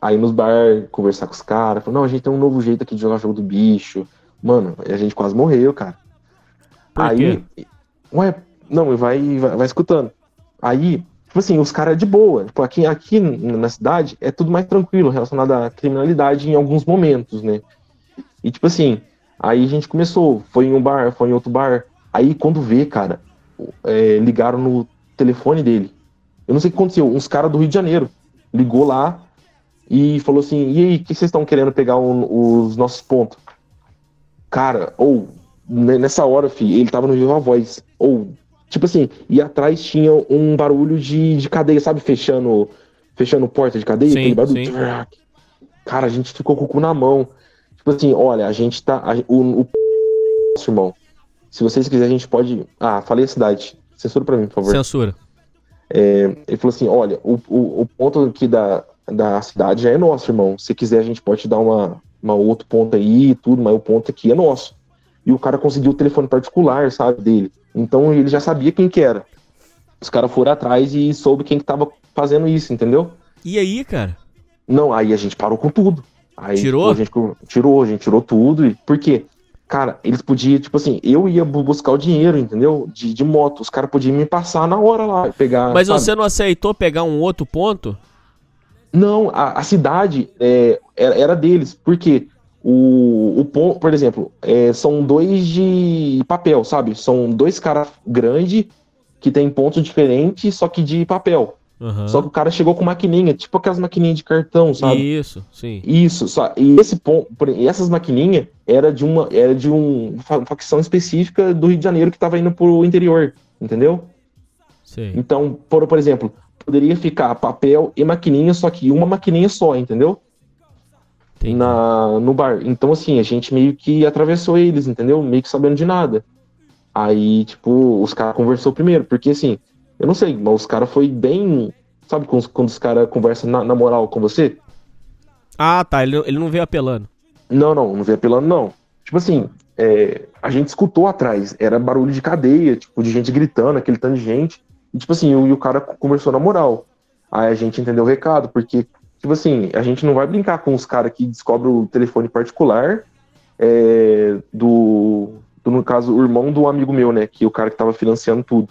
Aí nos bar, conversar com os caras, falou, não, a gente tem um novo jeito aqui de jogar jogo do bicho. Mano, a gente quase morreu, cara. Por aí, ué, não, vai, vai, vai escutando. Aí, tipo assim, os caras de boa. Tipo, aqui, aqui na cidade é tudo mais tranquilo relacionado à criminalidade em alguns momentos, né? E tipo assim, aí a gente começou, foi em um bar, foi em outro bar. Aí quando vê, cara, é, ligaram no telefone dele. Eu não sei o que aconteceu, uns caras do Rio de Janeiro ligou lá e falou assim: e aí, o que vocês estão querendo pegar o- os nossos pontos? Cara, ou ne- nessa hora, fi, ele tava no Viva Voz. Ou, tipo assim, e atrás tinha um barulho de, de cadeia, sabe? Fechando, fechando porta de cadeia, Sim, aquele barulho. sim. Cara, a gente ficou com o cu na mão. Tipo assim, olha, a gente tá. a- o, o irmão. Se vocês quiserem, a gente pode. Ah, falei a cidade. Censura pra mim, por favor. Censura. Ele falou assim: olha, o, o, o ponto aqui da, da cidade já é nosso, irmão. Se quiser, a gente pode dar uma, uma outro ponto aí e tudo, mas o ponto aqui é nosso. E o cara conseguiu o telefone particular, sabe, dele. Então ele já sabia quem que era. Os caras foram atrás e soube quem que tava fazendo isso, entendeu? E aí, cara? Não, aí a gente parou com tudo. Aí, Tirou? a gente tirou, a gente tirou tudo. E, por quê? Cara, eles podiam, tipo assim, eu ia bu- buscar o dinheiro, entendeu? De, de moto. Os caras podiam me passar na hora lá, pegar. Mas sabe? você não aceitou pegar um outro ponto? Não, a, a cidade é, era, era deles, porque o, o ponto, por exemplo, é, são dois de papel, sabe? São dois caras grandes que tem pontos diferentes, só que de papel. Aham. Só que o cara chegou com maquininha, tipo aquelas maquininhas de cartão, sabe? Isso, sim. Isso, só. E esse ponto, e essas maquininhas era de uma, era de um, uma facção específica do Rio de Janeiro que tava indo pro interior, entendeu? Sei. Então, por, por exemplo, poderia ficar papel e maquininha, só que uma maquininha só, entendeu? Entendi. Na, no bar. Então, assim, a gente meio que atravessou eles, entendeu? Meio que sabendo de nada. Aí, tipo, os caras conversou primeiro, porque assim, eu não sei, mas os caras foi bem. Sabe quando, quando os caras conversam na, na moral com você? Ah, tá. Ele, ele não veio apelando. Não, não, não veio apelando, não. Tipo assim, é, a gente escutou atrás, era barulho de cadeia, tipo, de gente gritando, aquele tanto de gente. E, tipo assim, o, e o cara conversou na moral. Aí a gente entendeu o recado, porque, tipo assim, a gente não vai brincar com os caras que descobrem o telefone particular é, do, do, no caso, o irmão do amigo meu, né? Que é o cara que tava financiando tudo.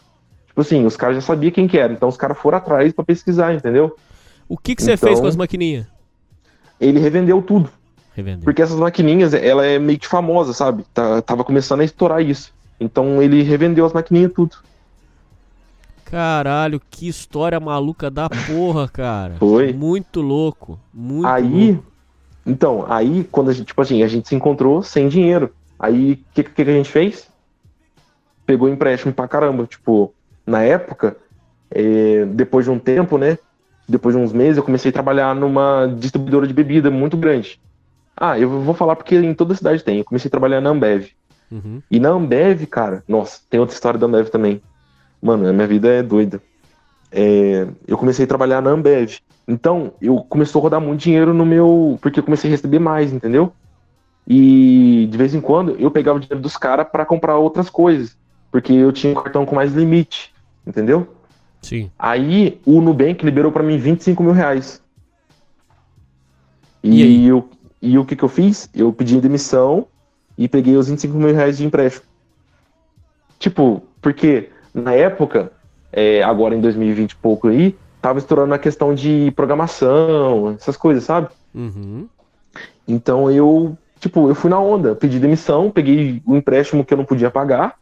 Tipo assim, os caras já sabiam quem que era, então os caras foram atrás pra pesquisar, entendeu? O que, que você Então- fez com as maquininhas? Ele revendeu tudo. Revendeu. Porque essas maquininhas, ela é meio que famosa, sabe? Tá, tava começando a estourar isso. Então ele revendeu as maquininhas tudo. Caralho, que história maluca da porra, cara. Foi. Muito louco. Muito aí, louco. então, aí quando a gente, tipo assim, a gente se encontrou sem dinheiro. Aí, o que, que, que a gente fez? Pegou empréstimo pra caramba. Tipo, na época, é, depois de um tempo, né? Depois de uns meses, eu comecei a trabalhar numa distribuidora de bebida muito grande. Ah, eu vou falar porque em toda cidade tem. Eu comecei a trabalhar na Ambev. Uhum. E na Ambev, cara, nossa, tem outra história da Ambev também. Mano, a minha vida é doida. É, eu comecei a trabalhar na Ambev. Então, eu começou a rodar muito dinheiro no meu. Porque eu comecei a receber mais, entendeu? E de vez em quando eu pegava o dinheiro dos caras pra comprar outras coisas. Porque eu tinha um cartão com mais limite, entendeu? Sim. Aí o Nubank liberou pra mim 25 mil reais. E aí? E, eu, e o que, que eu fiz? Eu pedi demissão e peguei os 25 mil reais de empréstimo. Tipo, porque na época, é, agora em 2020 e pouco aí, tava estourando a questão de programação, essas coisas, sabe? Uhum. Então eu, tipo, eu fui na onda, pedi demissão, peguei o empréstimo que eu não podia pagar,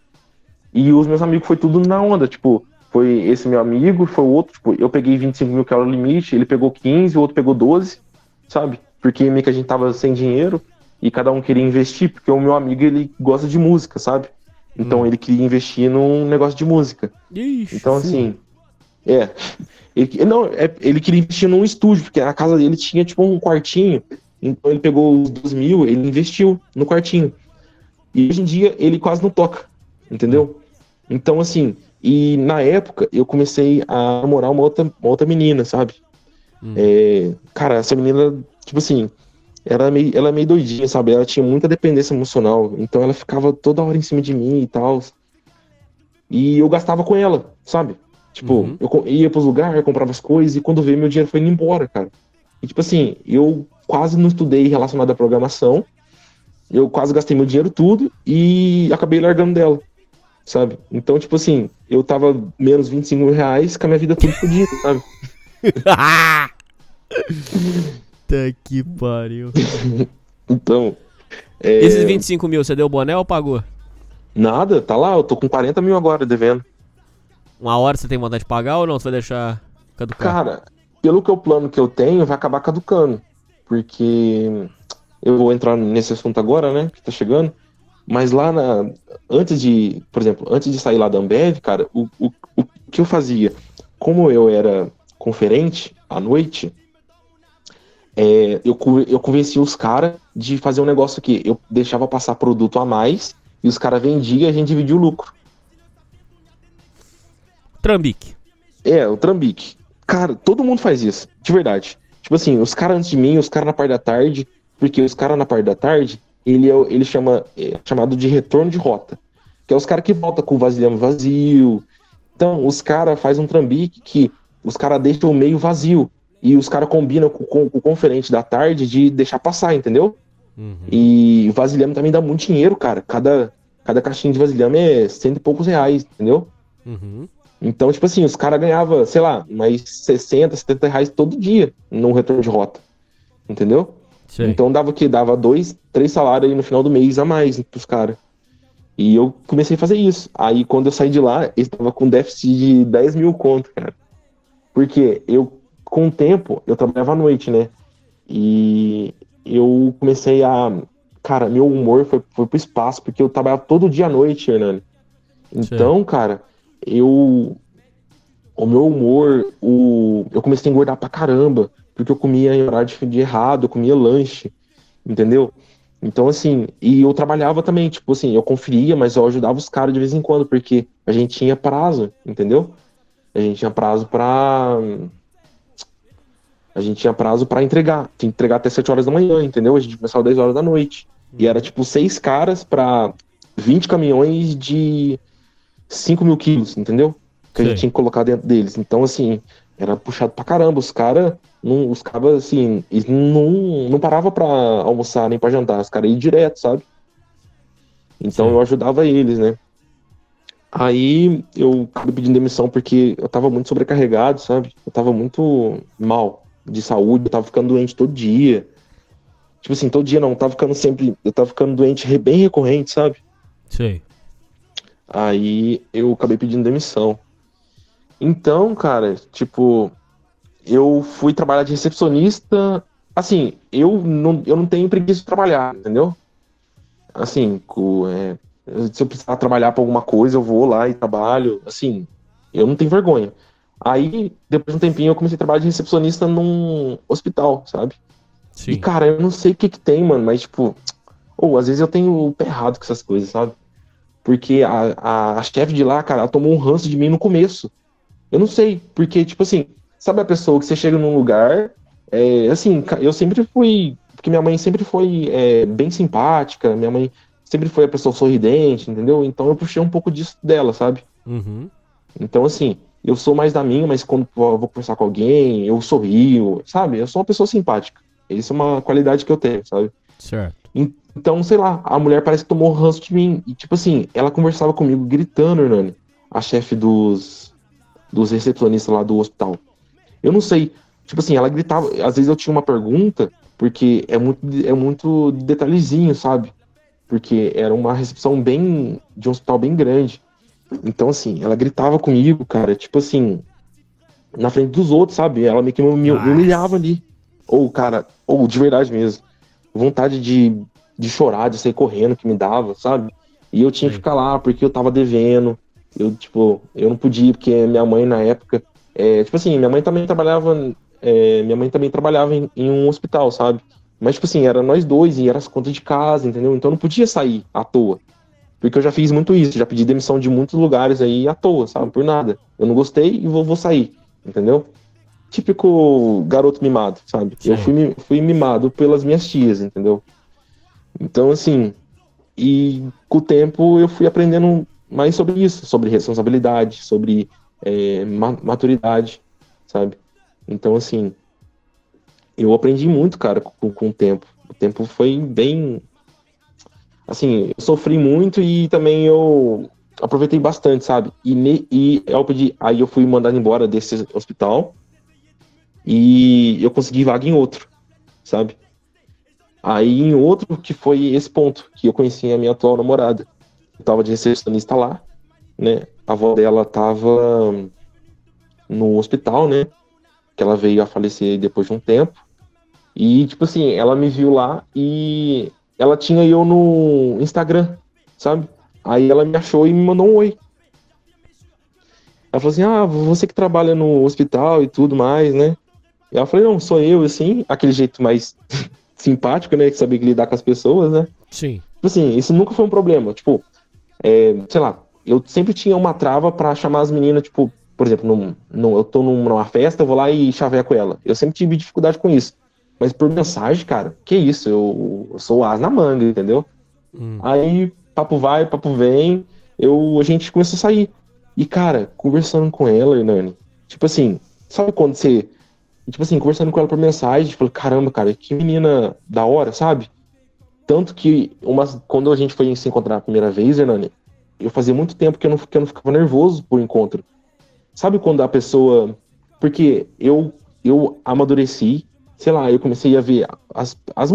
e os meus amigos foi tudo na onda, tipo, foi esse meu amigo, foi o outro, tipo, eu peguei 25 mil que era o limite, ele pegou 15, o outro pegou 12, sabe? Porque meio que a gente tava sem dinheiro e cada um queria investir, porque o meu amigo ele gosta de música, sabe? Então Hum. ele queria investir num negócio de música. Ixi, Então, assim, é. Ele, não, é, ele queria investir num estúdio, porque a casa dele tinha, tipo, um quartinho. Então ele pegou os 2 mil, ele investiu no quartinho. E hoje em dia ele quase não toca, entendeu? Então, assim, e na época eu comecei a namorar uma outra, uma outra menina, sabe? Hum. É, cara, essa menina, tipo assim, ela é, meio, ela é meio doidinha, sabe? Ela tinha muita dependência emocional. Então ela ficava toda hora em cima de mim e tal. E eu gastava com ela, sabe? Tipo, Uhum. eu ia pros lugares, comprava as coisas e quando veio meu dinheiro foi indo embora, cara. E tipo assim, eu quase não estudei relacionado à programação. Eu quase gastei meu dinheiro tudo e acabei largando dela, sabe? Então, tipo assim, eu tava menos 25 mil reais com a minha vida tudo fodida, sabe? Tá que pariu. Então. é, Esses 25 mil, você deu boné ou pagou? Nada, tá lá, eu tô com 40 mil agora devendo. Uma hora você tem vontade de pagar ou não? Você vai deixar caducar? Cara, pelo que o plano que eu tenho, vai acabar caducando. Porque eu vou entrar nesse assunto agora, né? Que tá chegando. Mas lá na. Antes de. Por exemplo, antes de sair lá da Ambev, cara, o, o, o que eu fazia? Como eu era conferente à noite, é, eu, eu convencia os caras de fazer um negócio aqui. Eu deixava passar produto a mais e os caras vendiam e a gente dividia o lucro. Trambique. É, o trambique. Cara, todo mundo faz isso, de verdade. Tipo assim, os caras antes de mim, os caras na parte da tarde, porque os caras na parte da tarde, ele, é, ele chama, é chamado de retorno de rota. Que é os caras que voltam com o vasilhame vazio. Então, os caras fazem um trambique que os caras deixam o meio vazio. E os caras combinam com, com- com o conferente da tarde de deixar passar, entendeu? Uhum. E o vasilhame também dá muito dinheiro, cara. Cada, cada caixinha de vasilhame é cento e poucos reais, entendeu? Uhum. Então, tipo assim, os caras ganhavam, sei lá, mais 60, 70 reais todo dia no retorno de rota. Entendeu? Sei. Então dava o quê? Dava dois, três salários aí no final do mês a mais pros caras. E eu comecei a fazer isso. Aí quando eu saí de lá, eu estava com déficit de 10 mil conto, cara. Porque eu, com o tempo, eu trabalhava à noite, né? E eu comecei a. Cara, meu humor foi, foi pro espaço, porque eu trabalhava todo dia à noite, Hernani. Então, Sim. cara, eu. O meu humor, o, eu comecei a engordar pra caramba, porque eu comia em horário de errado, eu comia lanche, entendeu? Então, assim, e eu trabalhava também, tipo assim, eu conferia, mas eu ajudava os caras de vez em quando, porque a gente tinha prazo, entendeu? A gente tinha prazo pra. A gente tinha prazo para entregar. Tinha que entregar até 7 horas da manhã, entendeu? A gente começava 10 horas da noite. E era tipo seis caras para 20 caminhões de 5 mil quilos, entendeu? Que Sim. a gente tinha que colocar dentro deles. Então, assim, era puxado pra caramba. Os caras, os caras, assim, não, não paravam pra almoçar nem pra jantar. Os caras iam direto, sabe? Então Sim. eu ajudava eles, né? Aí eu acabei pedindo demissão porque eu tava muito sobrecarregado, sabe? Eu tava muito mal de saúde, eu tava ficando doente todo dia. Tipo assim, todo dia não, eu tava ficando sempre. Eu tava ficando doente bem recorrente, sabe? Sei. Aí eu acabei pedindo demissão. Então, cara, tipo, eu fui trabalhar de recepcionista. Assim, eu não, eu não tenho preguiça de trabalhar, entendeu? Assim, é, se eu precisar trabalhar para alguma coisa, eu vou lá e trabalho. Assim, eu não tenho vergonha. Aí, depois de um tempinho, eu comecei a trabalhar de recepcionista num hospital, sabe? Sim. E, cara, eu não sei o que que tem, mano, mas, tipo, ou às vezes eu tenho o pé errado com essas coisas, sabe? Porque a, a, a chefe de lá, cara, ela tomou um ranço de mim no começo. Eu não sei, porque, tipo assim, sabe a pessoa que você chega num lugar, é, assim, eu sempre fui, porque minha mãe sempre foi é, bem simpática, minha mãe sempre foi a pessoa sorridente, entendeu? Então eu puxei um pouco disso dela, sabe? Uhum. Então, assim, eu sou mais da minha, mas quando eu vou conversar com alguém, eu sorrio, sabe? Eu sou uma pessoa simpática. Isso é uma qualidade que eu tenho, sabe? Certo. Então, sei lá, a mulher parece que tomou ranço de mim. E, tipo assim, ela conversava comigo gritando, Hernani, a chefe dos, dos recepcionistas lá do hospital. Eu não sei, tipo assim, ela gritava, às vezes eu tinha uma pergunta, porque é muito, é muito detalhezinho, sabe? Porque era uma recepção bem, de um hospital bem grande. Então, assim, ela gritava comigo, cara, tipo assim, na frente dos outros, sabe? Ela meio que me, humilhava ali. Ou, cara, ou de verdade mesmo. Vontade de, de chorar, de sair correndo que me dava, sabe? E eu tinha Sim. que ficar lá porque eu tava devendo. Eu, tipo, eu não podia, porque minha mãe na época. É, tipo assim, minha mãe também trabalhava. É, minha mãe também trabalhava em, em, um hospital, sabe? Mas, tipo assim, era nós dois e era as contas de casa, entendeu? Então eu não podia sair à toa. Porque eu já fiz muito isso, já pedi demissão de muitos lugares aí à toa, sabe? Por nada. Eu não gostei e vou, vou sair, entendeu? Típico garoto mimado, sabe? Sim. Eu fui, fui mimado pelas minhas tias, entendeu? Então, assim, e com o tempo eu fui aprendendo mais sobre isso, sobre responsabilidade, sobre é, maturidade, sabe? Então, assim, eu aprendi muito, cara, com, com o tempo. O tempo foi bem assim, eu sofri muito e também eu aproveitei bastante, sabe? E, e eu pedi, aí eu fui mandado embora desse hospital e eu consegui vaga em outro, sabe? Aí em outro que foi esse ponto, que eu conheci a minha atual namorada. Eu tava de recepcionista lá, né? A avó dela tava no hospital, né? Que ela veio a falecer depois de um tempo. E, tipo assim, ela me viu lá e ela tinha eu no Instagram, sabe? Aí ela me achou e me mandou um oi. Ela falou assim: Ah, você que trabalha no hospital e tudo mais, né? E ela falou: Não, sou eu, assim, aquele jeito mais simpático, né? Que sabia lidar com as pessoas, né? Sim. Tipo assim, isso nunca foi um problema. Tipo, é, sei lá, eu sempre tinha uma trava para chamar as meninas, tipo, por exemplo, num, num, eu tô numa festa, eu vou lá e chaveco ela. Eu sempre tive dificuldade com isso. Mas por mensagem, cara, que isso, eu, eu sou as na manga, entendeu? Hum. Aí, papo vai, papo vem, eu, a gente começou a sair. E, cara, conversando com ela, Hernani, tipo assim, sabe quando você. Tipo assim, conversando com ela por mensagem, tipo, caramba, cara, que menina da hora, sabe? Tanto que uma, quando a gente foi se encontrar a primeira vez, Hernani, eu fazia muito tempo que eu não, que eu não ficava nervoso por encontro. Sabe quando a pessoa. Porque eu, eu amadureci, sei lá, eu comecei a ver as, as,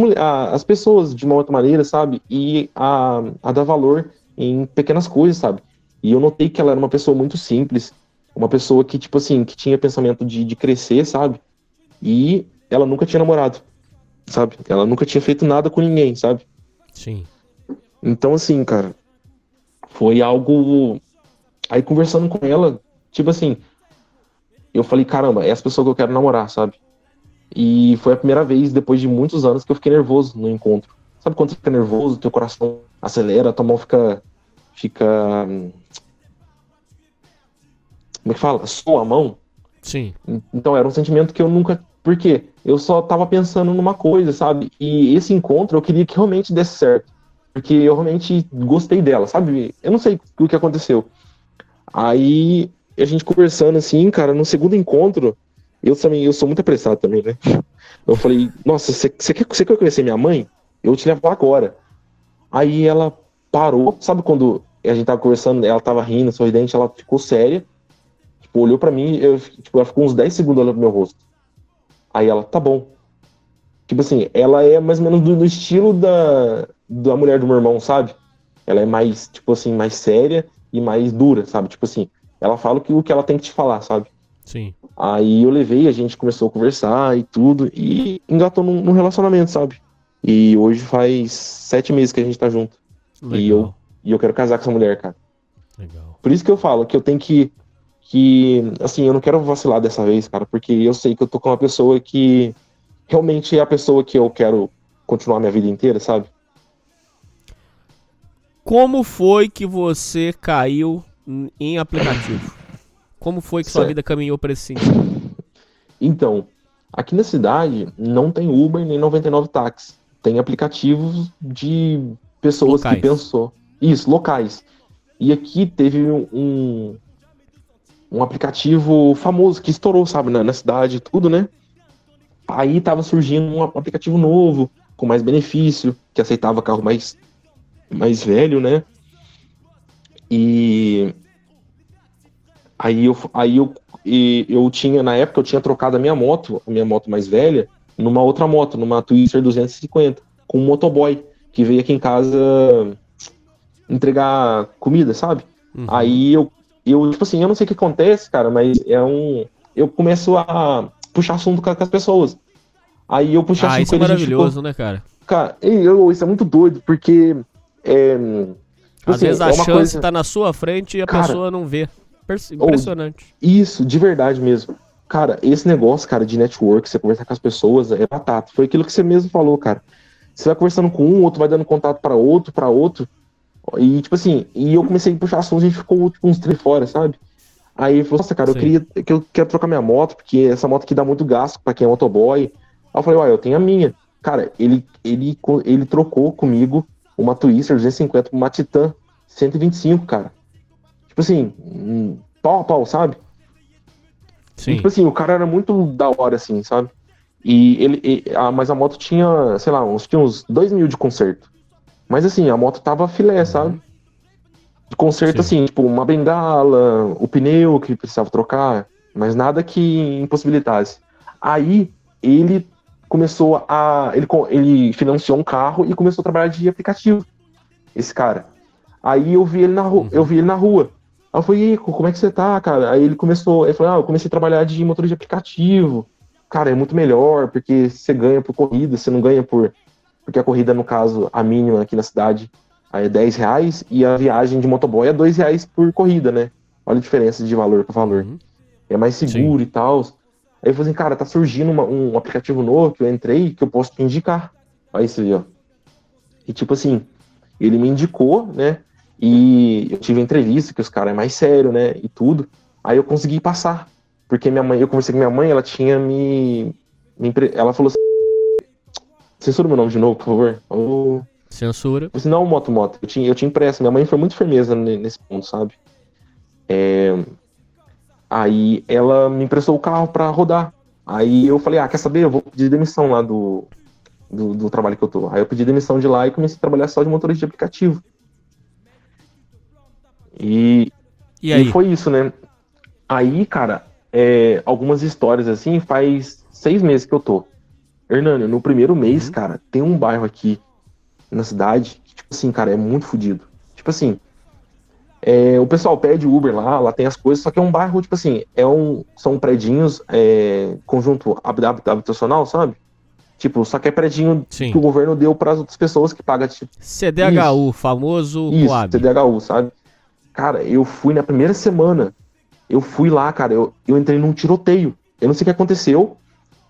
as pessoas de uma outra maneira, sabe? E a, a dar valor em pequenas coisas, sabe? E eu notei que ela era uma pessoa muito simples, Uma pessoa que, tipo assim, que tinha pensamento de, de crescer, sabe? E ela nunca tinha namorado, sabe? Ela nunca tinha feito nada com ninguém, sabe? Sim. Então, assim, cara, foi algo. Aí conversando com ela, tipo assim, eu falei, caramba, é essa pessoa que eu quero namorar, sabe? E foi a primeira vez, depois de muitos anos, que eu fiquei nervoso no encontro. Sabe quando você fica nervoso, teu coração acelera, tua mão fica. fica. Como é que fala? Soa a mão. Sim. Então era um sentimento que eu nunca. Por quê? Eu só tava pensando numa coisa, sabe? E esse encontro eu queria que realmente desse certo. Porque eu realmente gostei dela, sabe? Eu não sei o que aconteceu. Aí a gente conversando assim, cara, no segundo encontro, eu também, eu sou muito apressado também, né? Eu falei, nossa, você quer, você quer conhecer minha mãe? Eu te levo agora. Aí ela parou, sabe quando a gente tava conversando, ela tava rindo, sorridente, ela ficou séria, tipo, olhou para mim, eu, tipo, ela ficou uns 10 segundos olhando pro meu rosto. Aí ela, tá bom. Tipo assim, ela é mais ou menos do, do estilo da, da mulher do meu irmão, sabe? Ela é mais, tipo assim, mais séria e mais dura, sabe? Tipo assim, ela fala o que, o que ela tem que te falar, sabe? Sim. Aí eu levei, a gente começou a conversar e tudo, e engatou num, num relacionamento, sabe? E hoje faz sete meses que a gente tá junto. Legal. E eu, e eu quero casar com essa mulher, cara. Legal. Por isso que eu falo que eu tenho que. que assim, eu não quero vacilar dessa vez, cara, porque eu sei que eu tô com uma pessoa que realmente é a pessoa que eu quero continuar minha vida inteira, sabe? Como foi que você caiu em aplicativo? Como foi que sua Certo. vida caminhou para esse sentido? Então, aqui na cidade não tem Uber nem 99 táxi. Tem aplicativos de pessoas Locais. que pensou. Isso, locais. E aqui teve um, um aplicativo famoso que estourou, sabe, na, na cidade tudo, né? Aí tava surgindo um aplicativo novo, com mais benefício, que aceitava carro mais, mais velho, né? E aí eu, aí eu, eu tinha, na época, eu tinha trocado a minha moto, a minha moto mais velha, numa outra moto, numa Twister 250, com um motoboy, que veio aqui em casa entregar comida, sabe? Uhum. Aí eu, eu, tipo assim, eu não sei o que acontece, cara, mas é um. Eu começo a puxar assunto com, com as pessoas. Aí eu puxo Ah, assunto isso é gente maravilhoso, né, cara? Cara, eu, isso é muito doido, porque. É, tipo Às assim, vezes a é chance coisa- tá na sua frente e a Cara, pessoa não vê. Impressionante. Isso, de verdade mesmo. Cara, esse negócio, cara, de network, você conversar com as pessoas, é batata. Foi aquilo que você mesmo falou, cara. Você vai conversando com um, outro vai dando contato pra outro, pra outro. E, tipo assim, e eu comecei a puxar assunto, a gente ficou, tipo, uns três fora, sabe? Aí ele falou, nossa, cara, eu queria, que eu quero trocar minha moto, porque essa moto aqui dá muito gasto pra quem é motoboy. Aí eu falei, uai, eu tenho a minha. Cara, ele, ele, ele trocou comigo uma Twister 250 por uma Titan 125, cara. Tipo assim, hum, pau a pau, sabe? E, Sim. tipo assim, o cara era muito da hora, assim, sabe? E ele. e- a, mas a moto tinha, sei lá, uns, tinha uns 2 mil de conserto. Mas assim, a moto tava filé, sabe? De conserto, Sim. assim, tipo, uma bengala, o pneu que precisava trocar, mas nada que impossibilitasse. Aí ele começou a. Ele, ele financiou um carro e começou a trabalhar de aplicativo. Esse cara. Aí eu vi ele na rua, Uhum. eu vi ele na rua. Aí eu falei, "E aí, como é que você tá, cara? Aí ele começou, ele falou, ah, eu comecei a trabalhar de motor de aplicativo. Cara, é muito melhor, porque você ganha por corrida, você não ganha por. Porque a corrida, no caso, a mínima aqui na cidade é 10 reais e a viagem de motoboy é 2 reais por corrida, né? Olha a diferença de valor para valor. Uhum. É mais seguro e tal. Aí eu falei assim, cara, tá surgindo uma- um aplicativo novo que eu entrei que eu posso te indicar. Aí você vê, ó. E tipo assim, ele me indicou, né? E eu tive entrevista, que os caras é mais sério, né? E tudo. Aí eu consegui passar. Porque minha mãe, eu conversei com minha mãe, ela tinha me. me ela falou assim. Censura meu nome de novo, por favor. Ô, Censura. eu falei assim, não, moto, moto. Eu tinha, eu tinha impresso. Minha mãe foi muito firmeza ne- nesse ponto, sabe? É, Aí ela me emprestou o carro pra rodar. Aí eu falei, ah, quer saber? Eu vou pedir demissão lá do, do, do trabalho que eu tô. Aí eu pedi demissão de lá e comecei a trabalhar só de motorista de aplicativo. E, E e aí? foi isso, né? Aí, cara, é, algumas histórias assim, faz seis meses que eu tô. Hernani, no primeiro mês, Uhum. cara, tem um bairro aqui na cidade que, tipo assim, cara, é muito fodido. Tipo assim, É, o pessoal pede Uber lá, lá tem as coisas, só que é um bairro, tipo assim, é um, são predinhos, é, conjunto hab- hab- habitacional, sabe? Tipo, só que é predinho Sim. que o governo deu para as outras pessoas que pagam, tipo, CDHU, famoso isso, Coab. TDHU, sabe? Cara, eu fui na primeira semana, eu fui lá, cara, eu, eu entrei num tiroteio. Eu não sei o que aconteceu,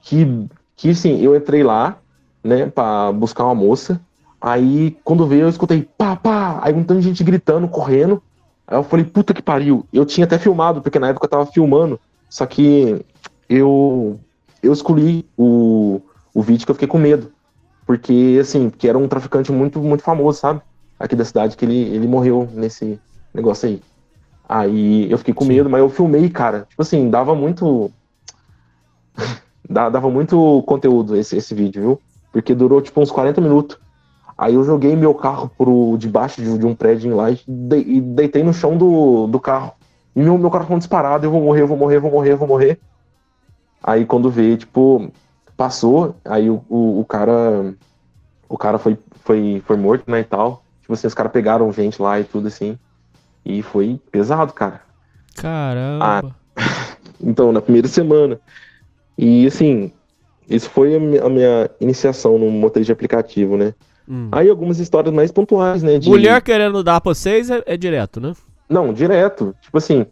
que, que assim, eu entrei lá, né, pra buscar uma moça, aí quando veio eu escutei pá, pá, aí um tanto de gente gritando, correndo, aí eu falei, puta que pariu. Eu tinha até filmado, porque na época eu tava filmando, só que eu, eu escolhi o, o vídeo que eu fiquei com medo. Porque, assim, que era um traficante muito, muito famoso, sabe? Aqui da cidade, que ele, ele morreu nesse negócio aí. Aí eu fiquei com medo, mas eu filmei, cara. Tipo assim, dava muito. Dava muito conteúdo esse, esse vídeo, viu? Porque durou tipo uns 40 minutos. Aí eu joguei meu carro pro debaixo de, de um prédio lá e, de- e deitei no chão do, do carro. E meu, meu coração disparado, eu vou morrer, eu vou morrer, eu vou morrer, eu vou morrer. Aí quando veio, tipo, passou, aí o, o, o cara. O cara foi, foi, foi morto, né, e tal. Tipo assim, os caras pegaram gente lá e tudo assim. E foi pesado, cara. Caramba. Então, na primeira semana. E assim, isso foi a mi- a minha iniciação no motorista de aplicativo, né? Hum. Aí algumas histórias mais pontuais, né? de- Mulher querendo dar pra vocês é, é direto, né? Não, direto. Tipo assim,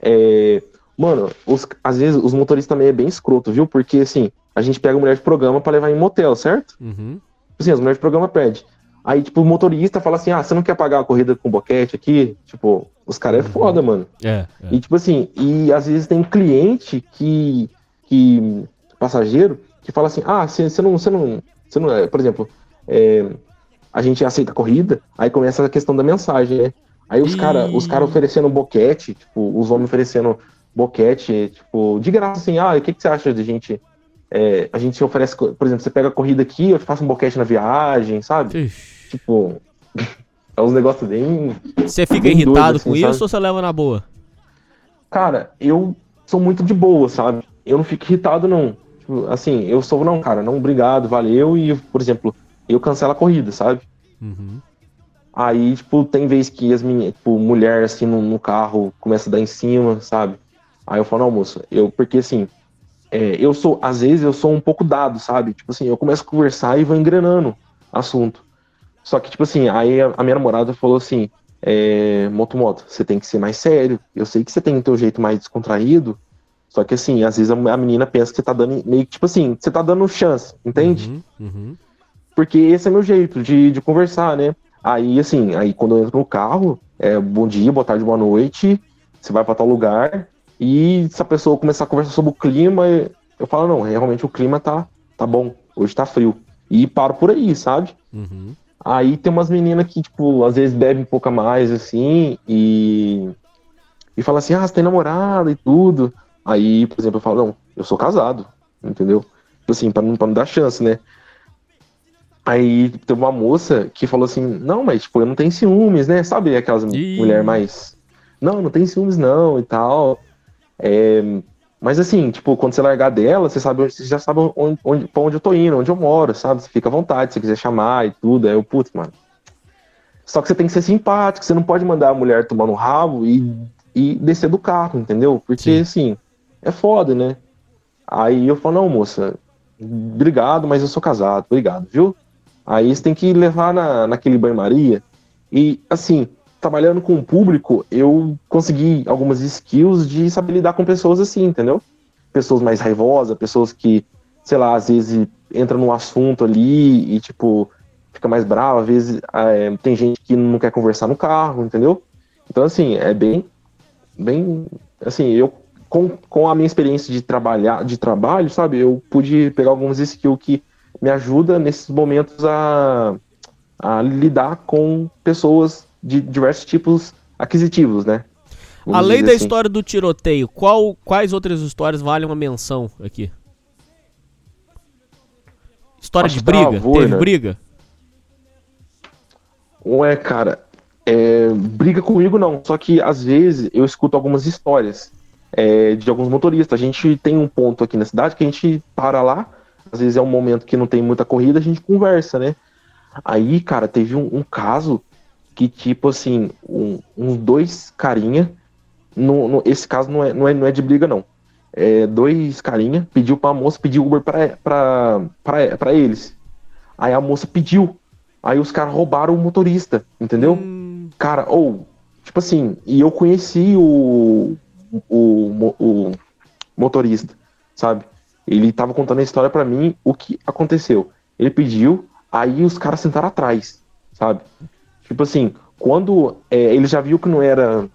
é... mano, os- às vezes os motoristas também é bem escroto, viu? Porque assim, a gente pega mulher de programa pra levar em motel, certo? Uhum. Tipo assim, as mulheres de programa pedem. Aí, tipo, o motorista fala assim, ah, você não quer pagar a corrida com boquete aqui? Tipo, os caras é foda, mano. É, é. E tipo assim, e às vezes tem cliente que, que passageiro, que fala assim, ah, você você não, você não, você não, é, por exemplo, é, a gente aceita a corrida, aí começa a questão da mensagem, né? Aí os caras os cara oferecendo boquete, tipo, os homens oferecendo boquete, tipo, de graça assim, ah, o que, que você acha de gente, é, a gente oferece, por exemplo, você pega a corrida aqui, eu faço um boquete na viagem, sabe? Ixi. Tipo, é uns negócios bem, Você fica bem doido, irritado assim, com sabe? isso ou você leva na boa? Cara, eu sou muito de boa, sabe? Eu não fico irritado, não. Tipo, assim, eu sou, não, cara, não, obrigado, valeu. E, por exemplo, eu cancelo a corrida, sabe? Uhum. Aí, tipo, tem vez que as meninas, tipo, mulher, assim, no, no carro começa a dar em cima, sabe? Aí eu falo, não, moço, eu, porque assim, é, eu sou, às vezes eu sou um pouco dado, sabe? Tipo assim, eu começo a conversar e vou engrenando assunto. Só que, tipo assim, aí a, a minha namorada falou assim, é, Moto Moto, você tem que ser mais sério. Eu sei que você tem o teu jeito mais descontraído, só que assim, às vezes a, a menina pensa que você tá dando meio que, tipo assim, você tá dando chance, entende? Uhum. Uhum. Porque esse é meu jeito de, de conversar, né? Aí, assim, aí quando eu entro no carro, é bom dia, boa tarde, boa noite, você vai pra tal lugar, e se a pessoa começar a conversar sobre o clima, eu falo, não, realmente o clima tá, tá bom, hoje tá frio. E paro por aí, sabe? Uhum. Aí tem umas meninas que, tipo, às vezes bebem um pouco mais, assim, e. E fala assim, ah, você tem namorada e tudo. Aí, por exemplo, eu falo, não, eu sou casado, entendeu? Tipo assim, pra não, pra não dar chance, né? Aí teve uma moça que falou assim, não, mas tipo, eu não tenho ciúmes, né? Sabe aquelas Ih. mulher mais. Não, não tem ciúmes, não, e tal. É, Mas assim, tipo, quando você largar dela, você sabe você já sabe onde, onde, pra onde eu tô indo, onde eu moro, sabe? Você fica à vontade, se você quiser chamar e tudo. Aí eu, putz, mano. Só que você tem que ser simpático, você não pode mandar a mulher tomar no rabo e, e descer do carro, entendeu? Porque, assim, é foda, né? Aí eu falo, não, moça, obrigado, mas eu sou casado, obrigado, viu? Aí você tem que levar na, naquele banho-maria. E, assim, trabalhando com o público, eu consegui algumas skills de saber lidar com pessoas assim, entendeu? Pessoas mais raivosas, pessoas que, sei lá, às vezes entra num assunto ali e, tipo, fica mais brava. Às vezes é, tem gente que não quer conversar no carro, entendeu? Então, assim, é bem, bem, assim, eu com, com a minha experiência de trabalhar, de trabalho, sabe, eu pude pegar algumas skills que me ajudam nesses momentos a, a lidar com pessoas de diversos tipos aquisitivos, né? Vamos Além da assim. história do tiroteio, qual, quais outras histórias valem uma menção aqui? História Acho de que briga? travou, Teve né? briga? Ué, cara, é, briga comigo não, só que às vezes eu escuto algumas histórias é, de alguns motoristas. A gente tem um ponto aqui na cidade que a gente para lá, às vezes é um momento que não tem muita corrida, a gente conversa, né? Aí, cara, teve um, um caso que, tipo assim, um- uns dois carinha. No, no- esse caso não é, não, é, não é de briga, não. É, dois carinha pediu pra moça pedir Uber pra, pra, pra, pra eles. Aí a moça pediu. Aí os caras roubaram o motorista, entendeu? Hum, Cara, ou, tipo assim, e eu conheci o, o, mo- o motorista, sabe? Ele tava contando a história pra mim, o que aconteceu. Ele pediu, aí os caras sentaram atrás, sabe? Tipo assim, quando é, ele já viu que não era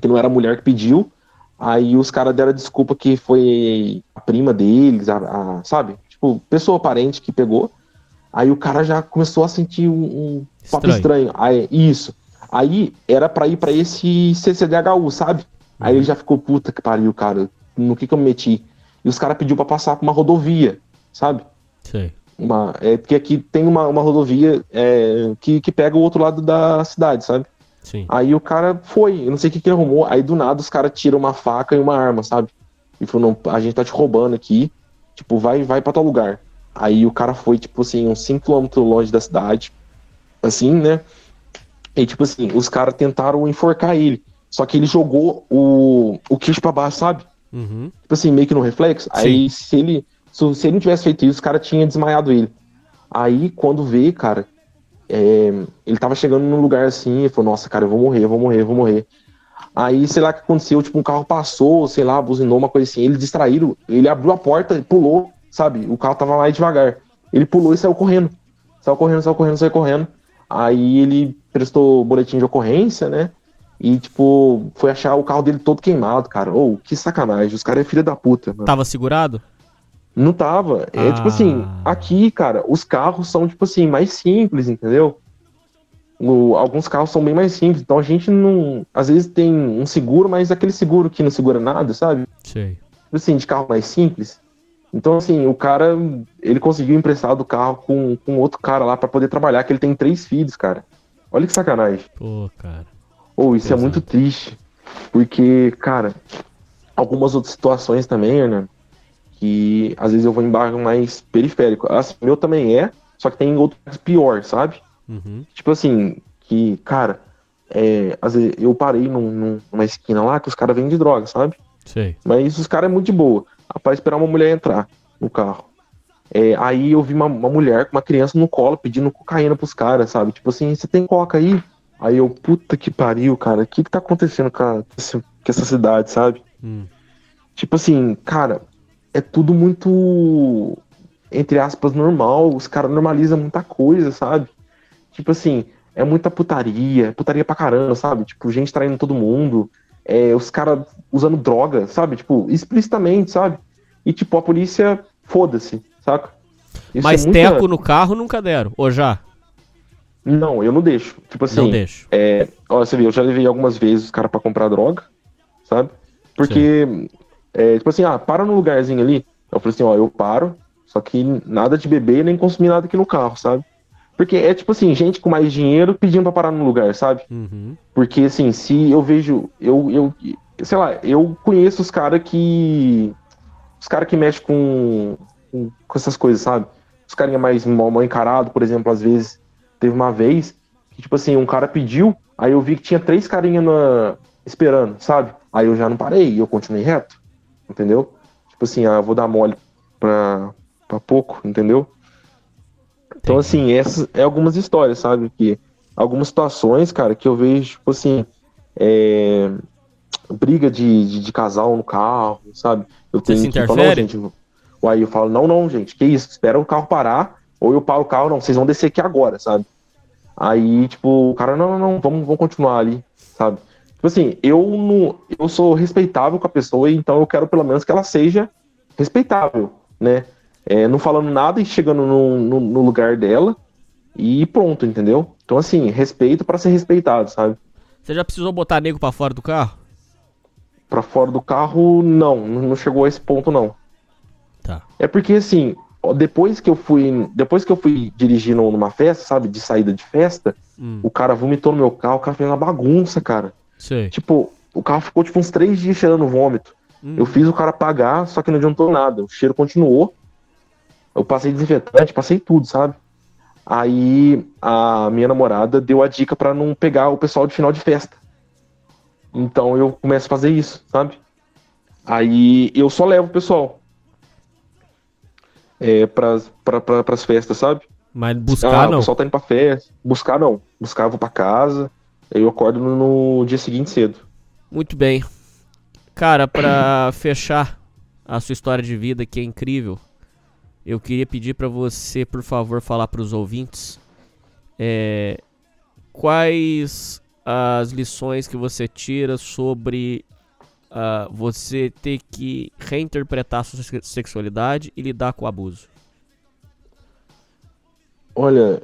que não era a mulher que pediu, aí os caras deram desculpa que foi a prima deles, a, a- sabe? Tipo, pessoa parente que pegou. Aí o cara já começou a sentir um, um papo Estranho. estranho. Aí, isso. Aí era pra ir pra esse CCDHU, sabe? Aí ele já ficou, puta que pariu, cara. No que que eu me meti? E os caras pediu pra passar por uma rodovia, sabe? sei. Uma, é, porque aqui tem uma, uma rodovia é, que, que pega o outro lado da cidade, sabe? Sim. Aí o cara foi, eu não sei o que, que ele arrumou. Aí do nada os caras tiram uma faca e uma arma, sabe? E falou, não, a gente tá te roubando aqui. Tipo, vai, vai pra tal lugar. Aí o cara foi, tipo assim, uns 5km longe da cidade. Assim, né? E tipo assim, os caras tentaram enforcar ele. Só que ele jogou o, o queixo pra baixo, sabe? Uhum. tipo assim, meio que no reflexo. Aí se ele, se, se ele não tivesse feito isso, os caras tinham desmaiado ele. Aí quando vê, cara, é, ele tava chegando num lugar assim, e falou, nossa, cara, eu vou morrer, eu vou morrer, eu vou morrer. Aí, sei lá o que aconteceu, tipo, um carro passou, sei lá, buzinou, uma coisa assim, ele distraíram, ele abriu a porta e pulou, sabe? O carro tava mais devagar. Ele pulou e saiu correndo. Saiu correndo, saiu correndo, saiu correndo. Aí ele prestou boletim de ocorrência, né? E, tipo, foi achar o carro dele todo queimado, cara. Ô, que sacanagem. Os caras é filha da puta, mano. Tava segurado? Não tava. É tipo assim, Ah. aqui, cara, os carros são, tipo assim, mais simples, entendeu? O- alguns carros são bem mais simples. Então a gente não. Às vezes tem um seguro, mas aquele seguro que não segura nada, sabe? Sei. Tipo assim, de carro mais simples. Então, assim, o cara, ele conseguiu emprestar do carro com, com outro cara lá pra poder trabalhar, que ele tem três filhos, cara. Olha que sacanagem. Pô, cara. Ou isso é Pesado. muito triste. Porque, cara, algumas outras situações também, né? Que às vezes eu vou em bairro mais periférico. Assim, meu também é, só que tem outros pior, sabe? Uhum. Tipo assim, que, cara, é, às vezes eu parei num- num- numa esquina lá que os caras vendem droga, sabe? Sei. Mas os caras é muito de boa. Pra esperar uma mulher entrar no carro. É, aí eu vi uma, uma mulher com uma criança no colo pedindo cocaína pros caras, sabe? Tipo assim, você tem coca aí? Aí eu, puta que pariu, cara. O que que tá acontecendo com, a- com essa cidade, sabe? Hum. Tipo assim, cara, é tudo muito, entre aspas, normal. Os caras normalizam muita coisa, sabe? Tipo assim, é muita putaria, putaria pra caramba, sabe? Tipo, gente traindo todo mundo, é, os caras usando droga, sabe? Tipo, explicitamente, sabe? E tipo, a polícia, foda-se, saca? Isso Mas é muita- teco no carro nunca deram. Ou já? Não, eu não deixo. Tipo assim, Não deixo. É, ó, você vê, eu já levei algumas vezes os caras pra comprar droga, sabe? Porque, é, tipo assim, ah, para no lugarzinho ali. Eu falei assim, ó, eu paro, só que nada de beber nem consumir nada aqui no carro, sabe? Porque é tipo assim, gente com mais dinheiro pedindo pra parar no lugar, sabe? Uhum. Porque assim, se eu vejo, eu, eu sei lá, eu conheço os caras que. Os caras que mexem com, com, essas coisas, sabe? Os carinha mais mal, mal encarado, por exemplo, às vezes. Teve uma vez que, tipo assim, um cara pediu, aí eu vi que tinha três carinha na, esperando, sabe? Aí eu já não parei, eu continuei reto, entendeu? Tipo assim, ah, eu vou dar mole pra, pra pouco, entendeu? Então, assim, essas é algumas histórias, sabe? Que algumas situações, cara, que eu vejo, tipo assim, é, briga de, de, de casal no carro, sabe? Eu Você se que falar, interfere? "Não, gente, aí eu falo, não, não, gente, que isso? Espera o carro parar, ou eu paro o carro, não, vocês vão descer aqui agora, sabe? Aí, tipo, o cara, não, não, não, vamos, vamos continuar ali, sabe? Tipo assim, eu não, eu sou respeitável com a pessoa, então eu quero pelo menos que ela seja respeitável, né? É, não falando nada e chegando no, no, no lugar dela e pronto, entendeu? Então, assim, respeito pra ser respeitado, sabe? Você já precisou botar nego pra fora do carro? Pra fora do carro, não, não chegou a esse ponto, não. Tá. É porque assim, depois que eu fui, depois que eu fui dirigir num- numa festa, sabe, de saída de festa, Hum. o cara vomitou no meu carro, o cara fez uma bagunça, cara. Sei. Tipo, o carro ficou tipo uns três dias cheirando vômito. Hum. Eu fiz o cara pagar, só que não adiantou nada. O cheiro continuou. Eu passei desinfetante, passei tudo, sabe? Aí a minha namorada deu a dica pra não pegar o pessoal de final de festa. Então eu começo a fazer isso, sabe? Aí eu só levo o pessoal é, pras, pra, pra, pras festas, sabe? Mas buscar ah, não. o pessoal tá indo pra festa. Buscar não. Buscar eu vou pra casa. Aí eu acordo no, no dia seguinte cedo. Muito bem. Cara, pra fechar a sua história de vida, que é incrível, eu queria pedir pra você, por favor, falar pros ouvintes é, quais as lições que você tira sobre ah, você ter que reinterpretar sua se- sexualidade e lidar com o abuso. Olha,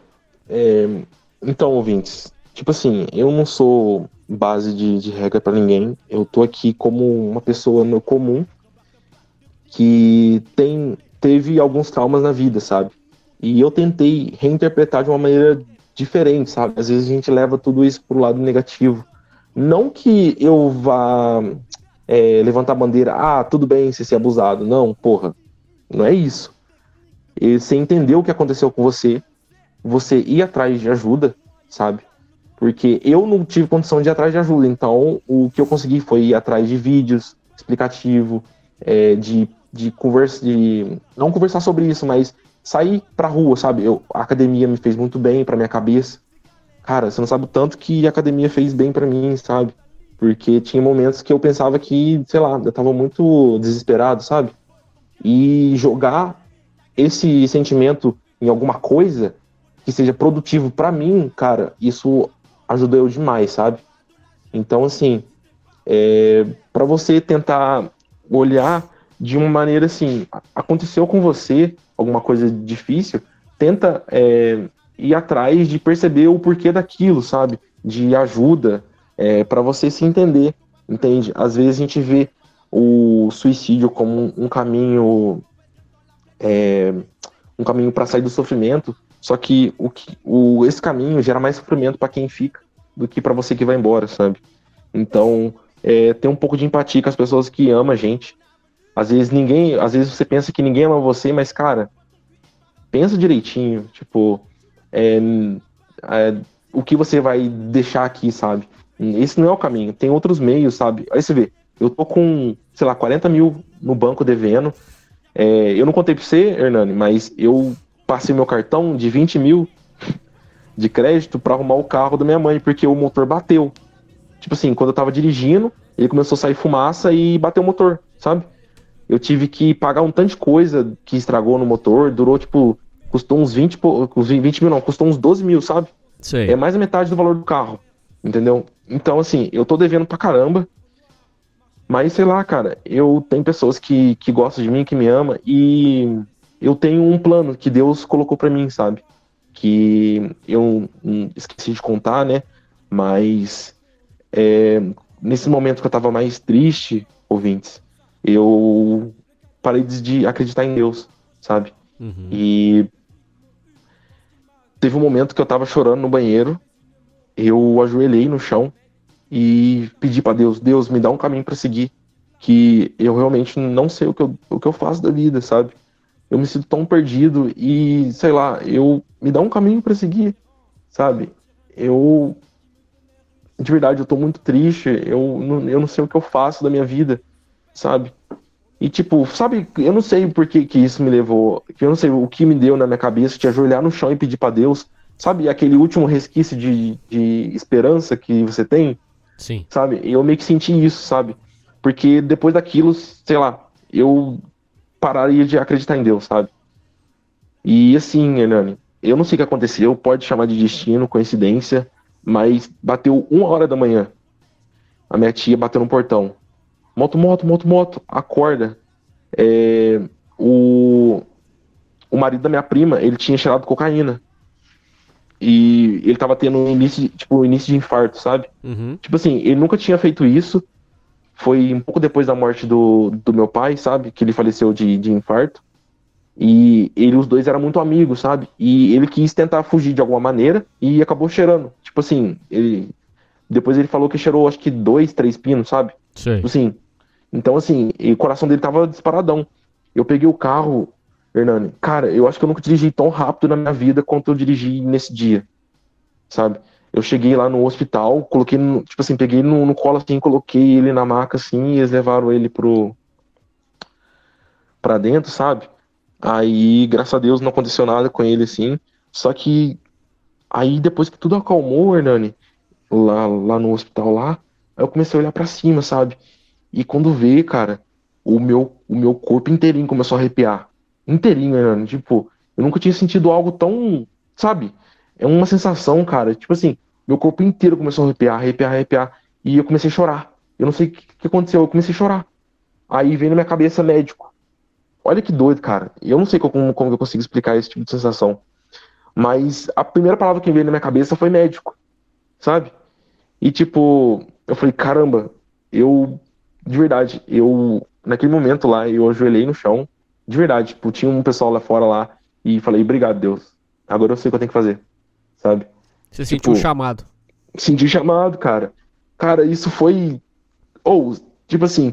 é, então, ouvintes, tipo assim, eu não sou base de, de regra pra ninguém. Eu tô aqui como uma pessoa no comum que tem, teve alguns traumas na vida, sabe? E eu tentei reinterpretar de uma maneira diferente, sabe? Às vezes a gente leva tudo isso pro lado negativo. Não que eu vá é, levantar a bandeira, ah, tudo bem você ser abusado. Não, porra, não é isso. E você entendeu o que aconteceu com você, você ir atrás de ajuda, sabe? Porque eu não tive condição de ir atrás de ajuda, então o que eu consegui foi ir atrás de vídeos explicativo, é, de, de conversa, de não conversar sobre isso, mas sair pra rua, sabe? Eu, a academia me fez muito bem pra minha cabeça. Cara, você não sabe o tanto que a academia fez bem pra mim, sabe? Porque tinha momentos que eu pensava que, sei lá, eu tava muito desesperado, sabe? E jogar esse sentimento em alguma coisa que seja produtivo pra mim, cara, isso ajudou eu demais, sabe? Então, assim, é, para você tentar olhar de uma maneira assim, aconteceu com você alguma coisa difícil, tenta é, ir atrás de perceber o porquê daquilo, sabe? De ajuda é, para você se entender, entende? Às vezes a gente vê o suicídio como um, caminho é, um caminho para sair do sofrimento, só que o, o esse caminho gera mais sofrimento para quem fica do que para você que vai embora, sabe? Então, é, ter um pouco de empatia com as pessoas que amam a gente. Às vezes ninguém, às vezes você pensa que ninguém ama você, mas cara, pensa direitinho, tipo, é, é, o que você vai deixar aqui, sabe? Esse não é o caminho. Tem outros meios, sabe? Aí você vê, eu tô com, sei lá, 40 mil no banco devendo. É, eu não contei pra você, Hernani, mas eu passei meu cartão de 20 mil de crédito pra arrumar o carro da minha mãe, porque o motor bateu. Tipo assim, quando eu tava dirigindo, ele começou a sair fumaça e bateu o motor, sabe? Eu tive que pagar um tanto de coisa que estragou no motor, durou tipo, custou uns 20, e pou- uns 20 mil, não, custou uns 12 mil, sabe? Sei. É mais da metade do valor do carro, entendeu? Então, assim, eu tô devendo pra caramba, mas sei lá, cara, eu tenho pessoas que, que gostam de mim, que me amam, e eu tenho um plano que Deus colocou pra mim, sabe? Que eu hum, esqueci de contar, né? Mas é, nesse momento que eu tava mais triste, ouvintes, eu parei de de acreditar em Deus, sabe? Uhum. E teve um momento que eu tava chorando no banheiro, eu ajoelhei no chão e pedi pra Deus, Deus, me dá um caminho pra seguir, que eu realmente não sei o que eu, o que eu faço da vida, sabe? Eu me sinto tão perdido e, sei lá, eu me dá um caminho pra seguir, sabe? Eu de verdade eu tô muito triste, eu não, eu não sei o que eu faço da minha vida, sabe? E tipo, sabe, eu não sei por que, que isso me levou, que eu não sei o que me deu na minha cabeça de ajoelhar no chão e pedir pra Deus, sabe, aquele último resquício de, de esperança que você tem, Sim. sabe? Eu meio que senti isso, sabe? Porque depois daquilo, sei lá, eu pararia de acreditar em Deus, sabe? E assim, Hernani, eu não sei o que aconteceu, pode chamar de destino, coincidência, mas bateu uma hora da manhã. A minha tia bateu no portão. Moto, moto, moto, moto, acorda. É, o, o marido da minha prima, ele tinha cheirado cocaína. E ele tava tendo um início, de- tipo, início de infarto, sabe? Uhum. Tipo assim, ele nunca tinha feito isso. Foi um pouco depois da morte do, do meu pai, sabe? Que ele faleceu de, de infarto. E ele, os dois eram muito amigos, sabe? E ele quis tentar fugir de alguma maneira e acabou cheirando. Tipo assim, ele. Depois ele falou que cheirou acho que dois, três pinos, sabe? Sei. Tipo assim. Então, assim, e o coração dele tava disparadão. Eu peguei o carro Hernani, cara, eu acho que eu nunca dirigi tão rápido na minha vida quanto eu dirigi nesse dia, sabe? Eu cheguei lá no hospital, coloquei, no, tipo assim, peguei no, no colo assim, coloquei ele na maca assim, e eles levaram ele pro. pra dentro, sabe? Aí, graças a Deus, não aconteceu nada com ele assim. Só que aí depois que tudo acalmou, Hernani, lá, lá no hospital lá, eu comecei a olhar para cima, sabe? E quando vê, cara, o meu, o meu corpo inteirinho começou a arrepiar. Inteirinho, Hernani. Tipo, eu nunca tinha sentido algo tão, sabe? É uma sensação, cara. Tipo assim, meu corpo inteiro começou a arrepiar, arrepiar, arrepiar. E eu comecei a chorar. Eu não sei o que, que aconteceu, eu comecei a chorar. Aí veio na minha cabeça médico. Olha que doido, cara. Eu não sei como, como eu consigo explicar esse tipo de sensação. Mas a primeira palavra que veio na minha cabeça foi médico, sabe? E tipo, eu falei, caramba, eu, de verdade, eu, naquele momento lá, eu ajoelhei no chão, de verdade, tipo, tinha um pessoal lá fora lá, e falei, obrigado, Deus, agora eu sei o que eu tenho que fazer, sabe? Você tipo, sentiu um chamado. Senti chamado, cara. Cara, isso foi, ou, tipo assim,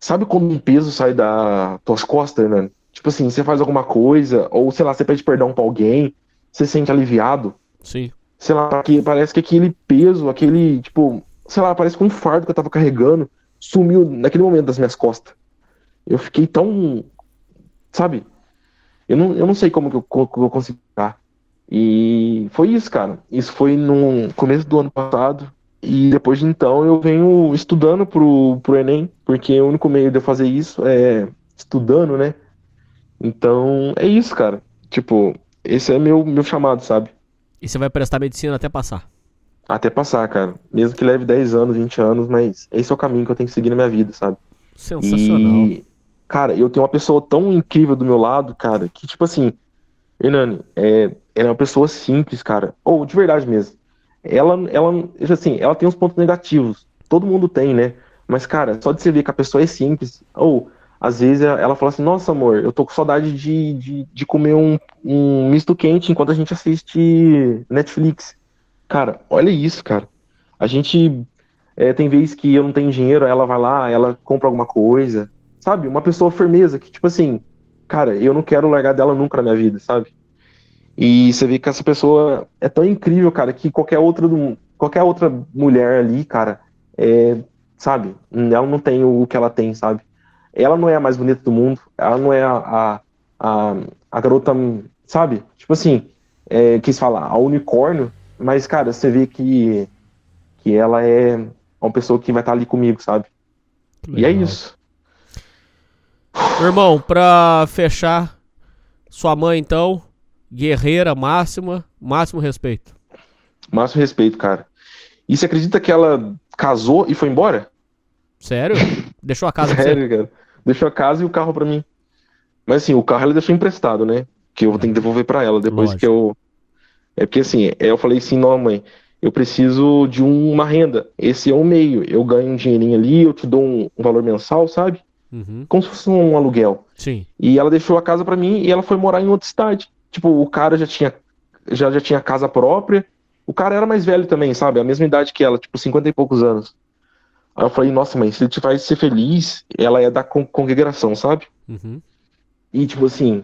sabe quando um peso sai das tuas costas, né? Tipo assim, você faz alguma coisa, ou sei lá, você pede perdão pra alguém, você se sente aliviado. Sim. Sei lá, parece que aquele peso, aquele, tipo, sei lá, parece que um fardo que eu tava carregando sumiu naquele momento das minhas costas. Eu fiquei tão. Sabe? Eu não, eu não sei como que eu, como eu consegui ficar. E foi isso, cara. Isso foi no começo do ano passado. E depois de então eu venho estudando pro, pro Enem, porque o único meio de eu fazer isso é estudando, né? Então é isso, cara. Tipo, esse é meu, meu chamado, sabe? E você vai prestar medicina até passar? Até passar, cara. Mesmo que leve 10 anos, 20 anos, mas esse é o caminho que eu tenho que seguir na minha vida, sabe? Sensacional. E, cara, eu tenho uma pessoa tão incrível do meu lado, cara, que tipo assim, Hernani, é, ela é uma pessoa simples, cara. Ou, de verdade mesmo. Ela, ela, assim, ela tem uns pontos negativos. Todo mundo tem, né? Mas, cara, só de você ver que a pessoa é simples, ou às vezes ela fala assim, nossa amor, eu tô com saudade de, de, de comer um, um misto quente enquanto a gente assiste Netflix. Cara, olha isso, cara. A gente é, tem vezes que eu não tenho dinheiro, ela vai lá, ela compra alguma coisa, sabe? Uma pessoa firmeza que, tipo assim, cara, eu não quero largar dela nunca na minha vida, sabe? E você vê que essa pessoa é tão incrível, cara, que qualquer outra, do, qualquer outra mulher ali, cara, é, sabe? Ela não tem o que ela tem, sabe? ela não é a mais bonita do mundo, ela não é a, a, a, a garota, sabe? Tipo assim, é, quis falar, a unicórnio, mas, cara, você vê que, que ela é uma pessoa que vai estar ali comigo, sabe? E é isso. Irmão, pra fechar, sua mãe, então, guerreira máxima, máximo respeito. Máximo respeito, cara. E você acredita que ela casou e foi embora? Sério? Deixou a casa Sério, cara deixou a casa e o carro para mim. Mas assim, o carro ela deixou emprestado, né? Que eu vou ter que devolver para ela depois Lógico. que eu. É porque assim, eu falei assim, não, mãe, eu preciso de uma renda. Esse é o meio. Eu ganho um dinheirinho ali, eu te dou um, um valor mensal, sabe? Uhum. Como se fosse um aluguel. Sim. E ela deixou a casa para mim e ela foi morar em outra cidade. Tipo, o cara já tinha já, já tinha casa própria. O cara era mais velho também, sabe? A mesma idade que ela, tipo, 50 e poucos anos. Aí eu falei, nossa, mãe, se ele te faz ser feliz, ela é da con congregação, sabe? Uhum. E, tipo assim,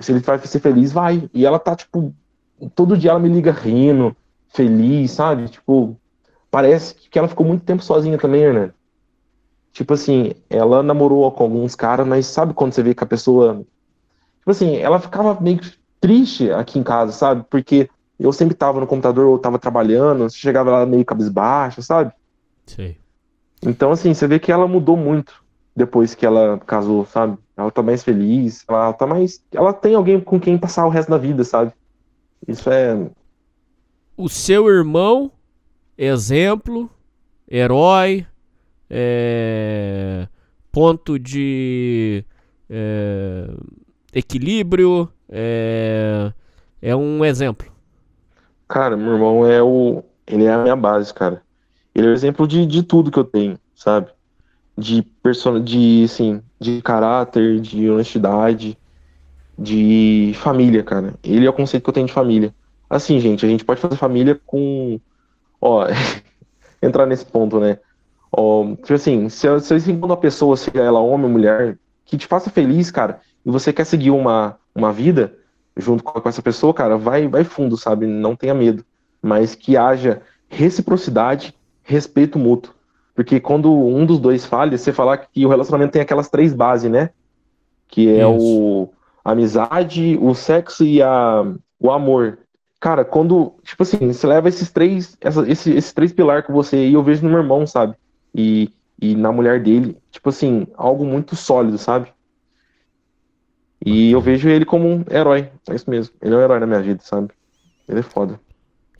se ele te faz ser feliz, vai. E ela tá, tipo, todo dia ela me liga rindo, feliz, sabe? Tipo, parece que ela ficou muito tempo sozinha também, né? Tipo assim, ela namorou com alguns caras, mas sabe quando você vê que a pessoa. Tipo assim, ela ficava meio triste aqui em casa, sabe? Porque eu sempre tava no computador ou tava trabalhando, chegava lá meio cabisbaixa, sabe? Sei. Então, assim, você vê que ela mudou muito depois que ela casou, sabe? Ela tá mais feliz, ela tá mais. Ela tem alguém com quem passar o resto da vida, sabe? Isso é. O seu irmão, exemplo, herói, é... ponto de é... equilíbrio, é... é um exemplo. Cara, meu irmão é o. Ele é a minha base, cara. Ele é o exemplo de, de tudo que eu tenho, sabe? De persona, de assim, de caráter, de honestidade, de família, cara. Ele é o conceito que eu tenho de família. Assim, gente, a gente pode fazer família com, ó, entrar nesse ponto, né? Tipo assim, se, se você encontra uma pessoa, seja ela homem ou mulher, que te faça feliz, cara, e você quer seguir uma, uma vida junto com, com essa pessoa, cara, vai, vai fundo, sabe? Não tenha medo. Mas que haja reciprocidade, respeito mútuo. Porque quando um dos dois falha, você falar que o relacionamento tem aquelas três bases, né? Que é Isso. o a amizade, o sexo e a, o amor. Cara, quando, tipo assim, você leva esses três, essa, esse, esses três pilares com você, e eu vejo no meu irmão, sabe? E, e na mulher dele, tipo assim, algo muito sólido, sabe? E eu vejo ele como um herói, é isso mesmo. Ele é um herói na minha vida, sabe? Ele é foda.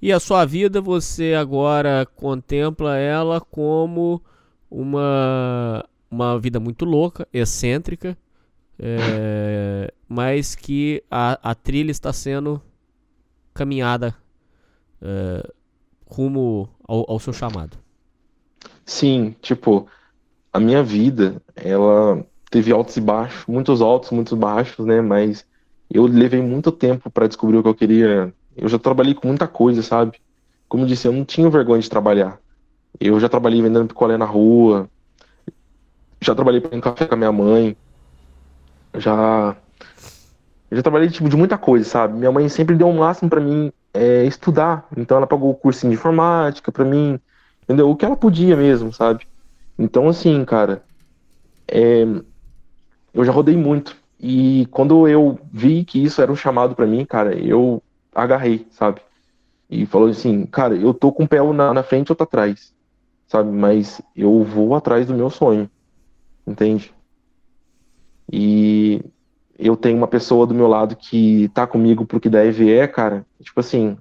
E a sua vida, você agora contempla ela como uma, uma vida muito louca, excêntrica, é, mas que a, a trilha está sendo caminhada é, rumo ao, ao seu chamado. Sim, tipo, a minha vida, ela teve altos e baixos, muitos altos, muitos baixos, né? Mas eu levei muito tempo pra descobrir o que eu queria. Eu já trabalhei com muita coisa, sabe? Como eu disse, eu não tinha vergonha de trabalhar. Eu já trabalhei vendendo picolé na rua, já trabalhei em café com a minha mãe, já eu já trabalhei tipo de muita coisa, sabe? Minha mãe sempre deu o máximo pra mim é, estudar, então ela pagou o cursinho de informática pra mim, entendeu? O que ela podia mesmo, sabe? Então assim, cara, é, eu já rodei muito e quando eu vi que isso era um chamado pra mim, cara, eu agarrei, sabe? E falou assim, cara, eu tô com o pé na, na frente ou tá atrás, sabe? Mas eu vou atrás do meu sonho, entende? E eu tenho uma pessoa do meu lado que tá comigo pro que der e vier, cara. Tipo assim,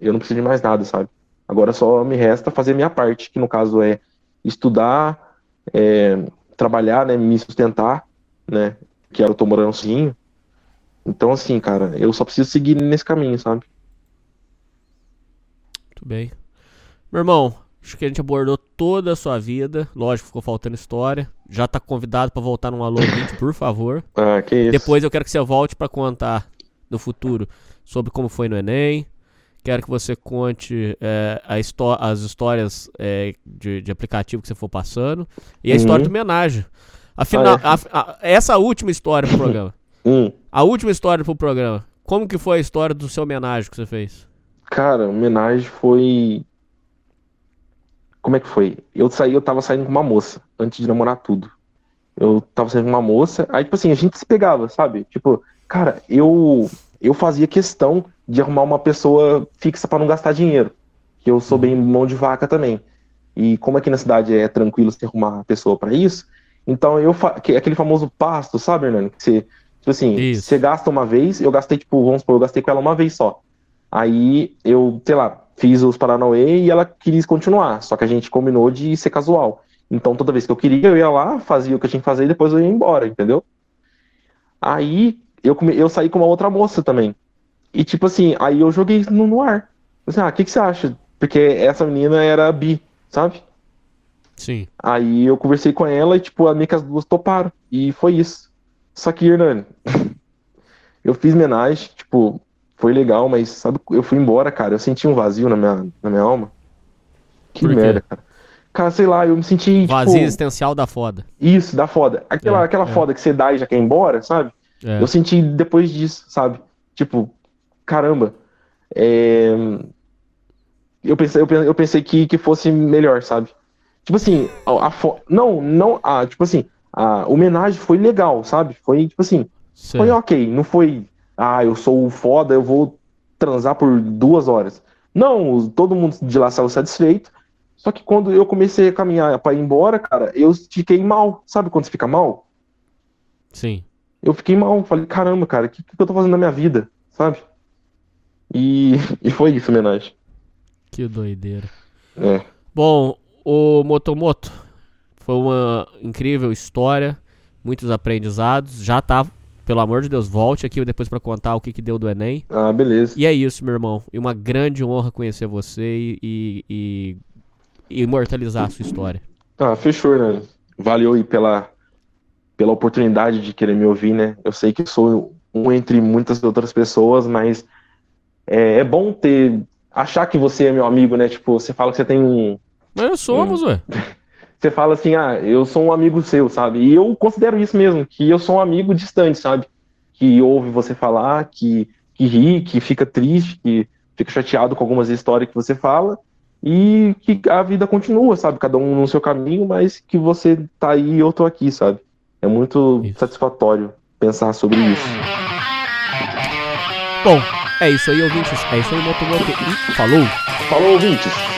eu não preciso de mais nada, sabe? Agora só me resta fazer minha parte, que no caso é estudar, é, trabalhar, né, me sustentar, né? Que eu tô morando sozinho. Então, assim, cara, eu só preciso seguir nesse caminho, sabe? Muito bem. Meu irmão, acho que a gente abordou toda a sua vida. Lógico, ficou faltando história. Já tá convidado pra voltar num Alô 20, por favor. Ah, que isso. Depois eu quero que você volte pra contar no futuro sobre como foi no Enem. Quero que você conte é, histó- as histórias é, de, de aplicativo que você for passando. E a Uhum. história do homenagem. Afinal, Ah, a- a- essa última história pro programa. Hum, A última história pro programa. Como que foi a história do seu homenagem que você fez? cara, homenagem foi. Como é que foi? Eu saí, eu tava saindo com uma moça, antes de namorar tudo. Eu tava saindo com uma moça, aí, tipo assim, a gente se pegava, sabe? Tipo, cara, eu eu fazia questão de arrumar uma pessoa fixa pra não gastar dinheiro. Que eu sou bem mão de vaca também. E como aqui na cidade é tranquilo você arrumar uma pessoa pra isso, então eu fa... que- aquele famoso pasto, sabe, Hernani? Que você, tipo assim, Isso. você gasta uma vez, eu gastei, tipo, vamos supor, eu gastei com ela uma vez só. Aí eu, sei lá, fiz os Paranauê e ela quis continuar, só que a gente combinou de ser casual. Então toda vez que eu queria, eu ia lá, fazia o que eu tinha que fazer e depois eu ia embora, entendeu? Aí eu, come- eu saí com uma outra moça também. E tipo assim, aí eu joguei no, no ar. Assim, ah, o que, que você acha? Porque essa menina era bi, sabe? Sim. Aí eu conversei com ela e, tipo, a que as duas toparam. E foi isso. Só que, Hernani, eu fiz homenagem, tipo, foi legal, mas sabe, eu fui embora, cara. Eu senti um vazio na minha, na minha alma. Que merda, cara. Cara, sei lá, eu me senti, Vazio tipo, existencial da foda. isso, da foda. Aquela, É, aquela é. foda que você dá e já quer ir embora, sabe? É. Eu senti depois disso, sabe? Tipo, caramba. é, Eu pensei, eu pensei, que, que fosse melhor, sabe? Tipo assim, a, a fo- não, não, a, tipo assim, a homenagem foi legal, sabe? Foi, tipo assim, Sei. foi ok, não foi, ah, eu sou foda, eu vou transar por duas horas. Não, todo mundo de lá saiu satisfeito. Só que quando eu comecei a caminhar pra ir embora, cara, eu fiquei mal. Sabe quando você fica mal? Sim. Eu fiquei mal. Falei, caramba, cara, o que, que eu tô fazendo na minha vida, sabe? E, e foi isso, homenagem. Que doideira. É. Bom, o Motomoto foi uma incrível história, muitos aprendizados. Já tá, pelo amor de Deus, volte aqui depois pra contar o que, que deu do Enem. Ah, beleza. E é isso, meu irmão. E uma grande honra conhecer você e, e- e- e imortalizar a sua história. Ah, fechou, né? Valeu aí pela, pela oportunidade de querer me ouvir, né? Eu sei que sou um entre muitas outras pessoas, mas é, é bom ter. Achar que você é meu amigo, né? Tipo, você fala que você tem um. Mas nós somos, ué. Você fala assim, ah, eu sou um amigo seu, sabe? E eu considero isso mesmo, que eu sou um amigo distante, sabe? que ouve você falar, que, que ri, que fica triste, que fica chateado com algumas histórias que você fala, e que a vida continua, sabe? Cada um no seu caminho, mas que você tá aí e eu tô aqui, sabe? É muito Isso. satisfatório pensar sobre isso. Bom, é isso aí, ouvintes. É isso aí, Motomoto. E falou! Falou, ouvintes!